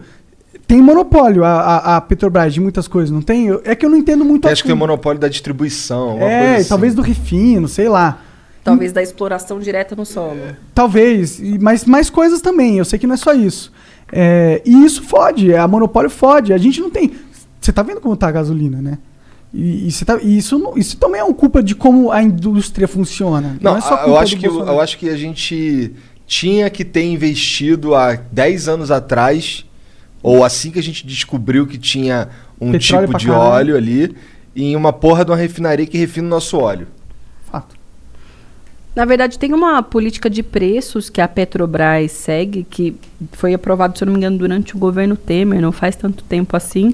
Tem monopólio a, a, a Petrobras de muitas coisas, não tem? Eu- É que eu não entendo muito acho que tem o fundo. monopólio da distribuição. É, coisa assim. talvez do refino, sei lá. Talvez da exploração direta no solo. Talvez, mas mais coisas também. Eu sei que não é só isso. É, e isso fode, a monopólio fode. A gente não tem. Você tá vendo como tá a gasolina, né? E, e você tá- e isso, isso também é uma culpa de como a indústria funciona. Não, Não, é só culpa eu acho do que Bolsonaro. eu acho que a gente tinha que ter investido há 10 anos atrás ou assim que a gente descobriu que tinha um Petróleo tipo de caralho. óleo ali em uma porra de uma refinaria que refina o nosso óleo. Fato. Na verdade, tem uma política de preços que a Petrobras segue, que foi aprovado, se eu não me engano, durante o governo Temer, não faz tanto tempo assim,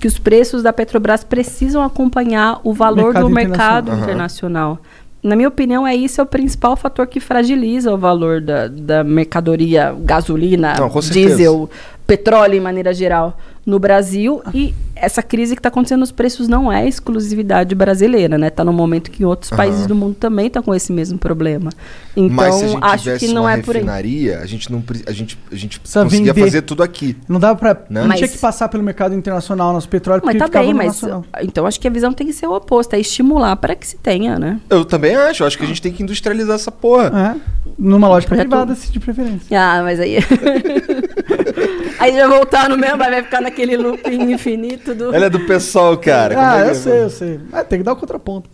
que os preços da Petrobras precisam acompanhar o valor Mercado do mercado Aham. internacional. Na minha opinião, é isso é o principal fator que fragiliza o valor da, da mercadoria gasolina, Não, diesel, petróleo em maneira geral no Brasil. E essa crise que está acontecendo nos preços não é exclusividade brasileira, né? Está no momento que outros países do mundo também estão com esse mesmo problema. Então, Mas se a gente acho que não uma é por aí. refinaria, a gente não a gente a gente Precisa conseguia vender. fazer tudo aqui. Não dava pra. Né? Não Mas- tinha que passar pelo mercado internacional nosso petróleo Mas tá bem, no mas nacional. então acho que a visão tem que ser o oposto, é estimular para que se tenha, né? Eu também acho, eu acho que a gente tem que industrializar essa porra. É, numa lógica privada, se de preferência. Ah, mas aí. aí vai voltar no mesmo, vai ficar naquele looping infinito do. Ela é do pessoal, cara. Ah, é eu é? sei, eu sei. É, tem que dar o contraponto.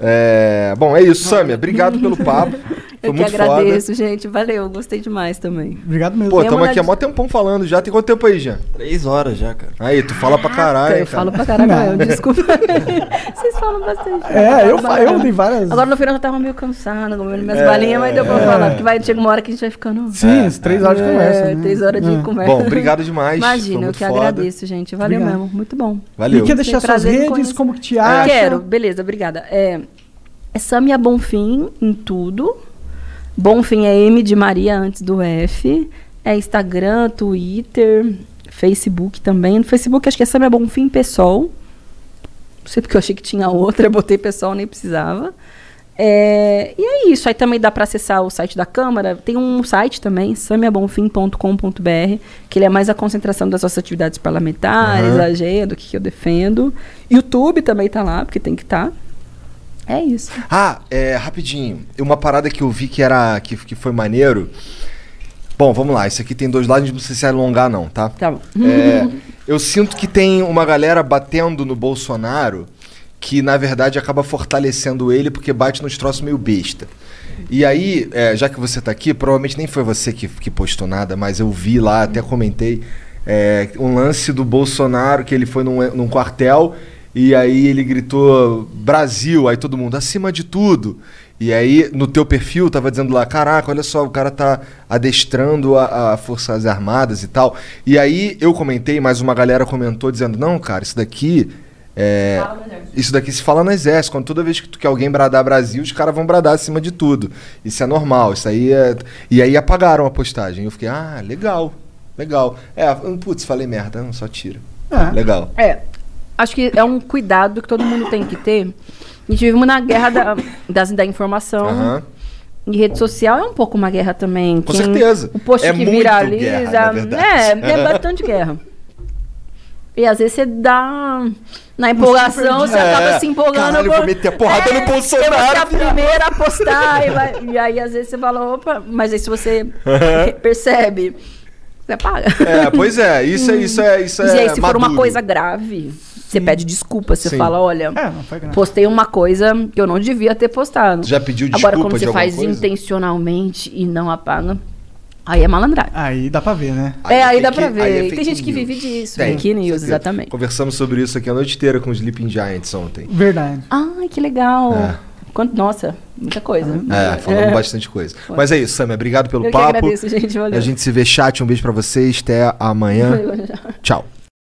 É, bom, é isso, Samia. Obrigado pelo papo. Foi Eu que muito agradeço, gente. Valeu, gostei demais também. Obrigado mesmo. foda. Pô, Dei tamo uma aqui há olhadinha. mó tempão falando já. Tem quanto tempo aí, Jean? Três horas já, cara. Aí, tu fala pra caralho, eu cara. falo pra caralho, desculpa. Vocês falam bastante. É, eu, fa- eu dei várias. Agora no final eu tava meio cansada, comendo minhas É, balinhas, mas deu pra é. falar. Porque vai, chega uma hora que a gente vai ficando. Sim, as três horas de É, conversa. né? Três horas de É. conversa. Bom, obrigado demais. Imagina, eu que foda. agradeço, gente. Valeu Obrigado. mesmo. Muito bom. Valeu. E quer deixar suas redes, como que te acha? Quero, beleza, obrigada. É, é Samia Bonfim em tudo. Bonfim é M de Maria antes do F. É Instagram, Twitter, Facebook também. No Facebook acho que é Samia Bonfim Pessoal. Não sei porque eu achei que tinha outra, botei pessoal, nem precisava. É, e é isso. Aí também dá para acessar o site da Câmara. Tem um site também, samiabonfim.com.br, que ele é mais a concentração das nossas atividades parlamentares, Aham. a agenda, do que, que eu defendo. YouTube também tá lá, porque tem que estar. É isso. Ah, é, rapidinho. Uma parada que eu vi que era que, que foi maneiro. Bom, vamos lá. Isso aqui tem dois lados, não precisa se alongar não, tá? Tá bom. É, eu sinto que tem uma galera batendo no Bolsonaro que, na verdade, acaba fortalecendo ele porque bate nos troços meio besta. E aí, é, já que você tá aqui, provavelmente nem foi você que, que postou nada, mas eu vi lá, até comentei, é, um lance do Bolsonaro, que ele foi num, num quartel e aí ele gritou Brasil, aí todo mundo, acima de tudo. E aí, no teu perfil, tava dizendo lá, caraca, olha só, o cara tá adestrando a, a Forças Armadas e tal. E aí eu comentei, mas uma galera comentou dizendo, não, cara, isso daqui. É, isso daqui se fala no exército. Quando toda vez que, tu, que alguém bradar Brasil, os caras vão bradar acima de tudo. Isso é normal. Isso aí é. E aí apagaram a postagem. Eu fiquei, ah, legal. Legal. É, putz, falei merda, não, só tira. É. Legal. É, acho que é um cuidado que todo mundo tem que ter. A gente vive na guerra da, das, da informação. Aham. E rede social é um pouco uma guerra também. Com certeza. O post É que viraliza. guerra, é, é bastante guerra. E às vezes você dá. Na empolgação, você É. acaba se empolgando. Caralho, eu vou meter a porrada no Bolsonaro, Eu vou ser a primeira a postar. e, vai- e aí, às vezes, você fala, opa, mas aí se você percebe, você apaga. É, pois é, isso é isso é isso e é aí, se for uma maduro. coisa grave, você pede desculpa. Você Sim. fala, olha, É, não foi grave. postei uma coisa que eu não devia ter postado. Já pediu Agora, desculpa quando de você faz coisa? intencionalmente e não apaga, aí é malandragem. Aí dá pra ver, né? é, aí dá pra aí é ver. fake Tem gente que news. vive disso. Tem, fake news, exatamente. Conversamos sobre isso aqui a noite inteira com os Sleeping Giants ontem. Verdade. Ai, que legal. É. Quanto, nossa, muita coisa. É, falamos bastante coisa. Mas é isso, Samia, obrigado pelo Eu que papo. agradeço, gente. Valeu. A gente se vê chat, um beijo pra vocês, até amanhã. Tchau.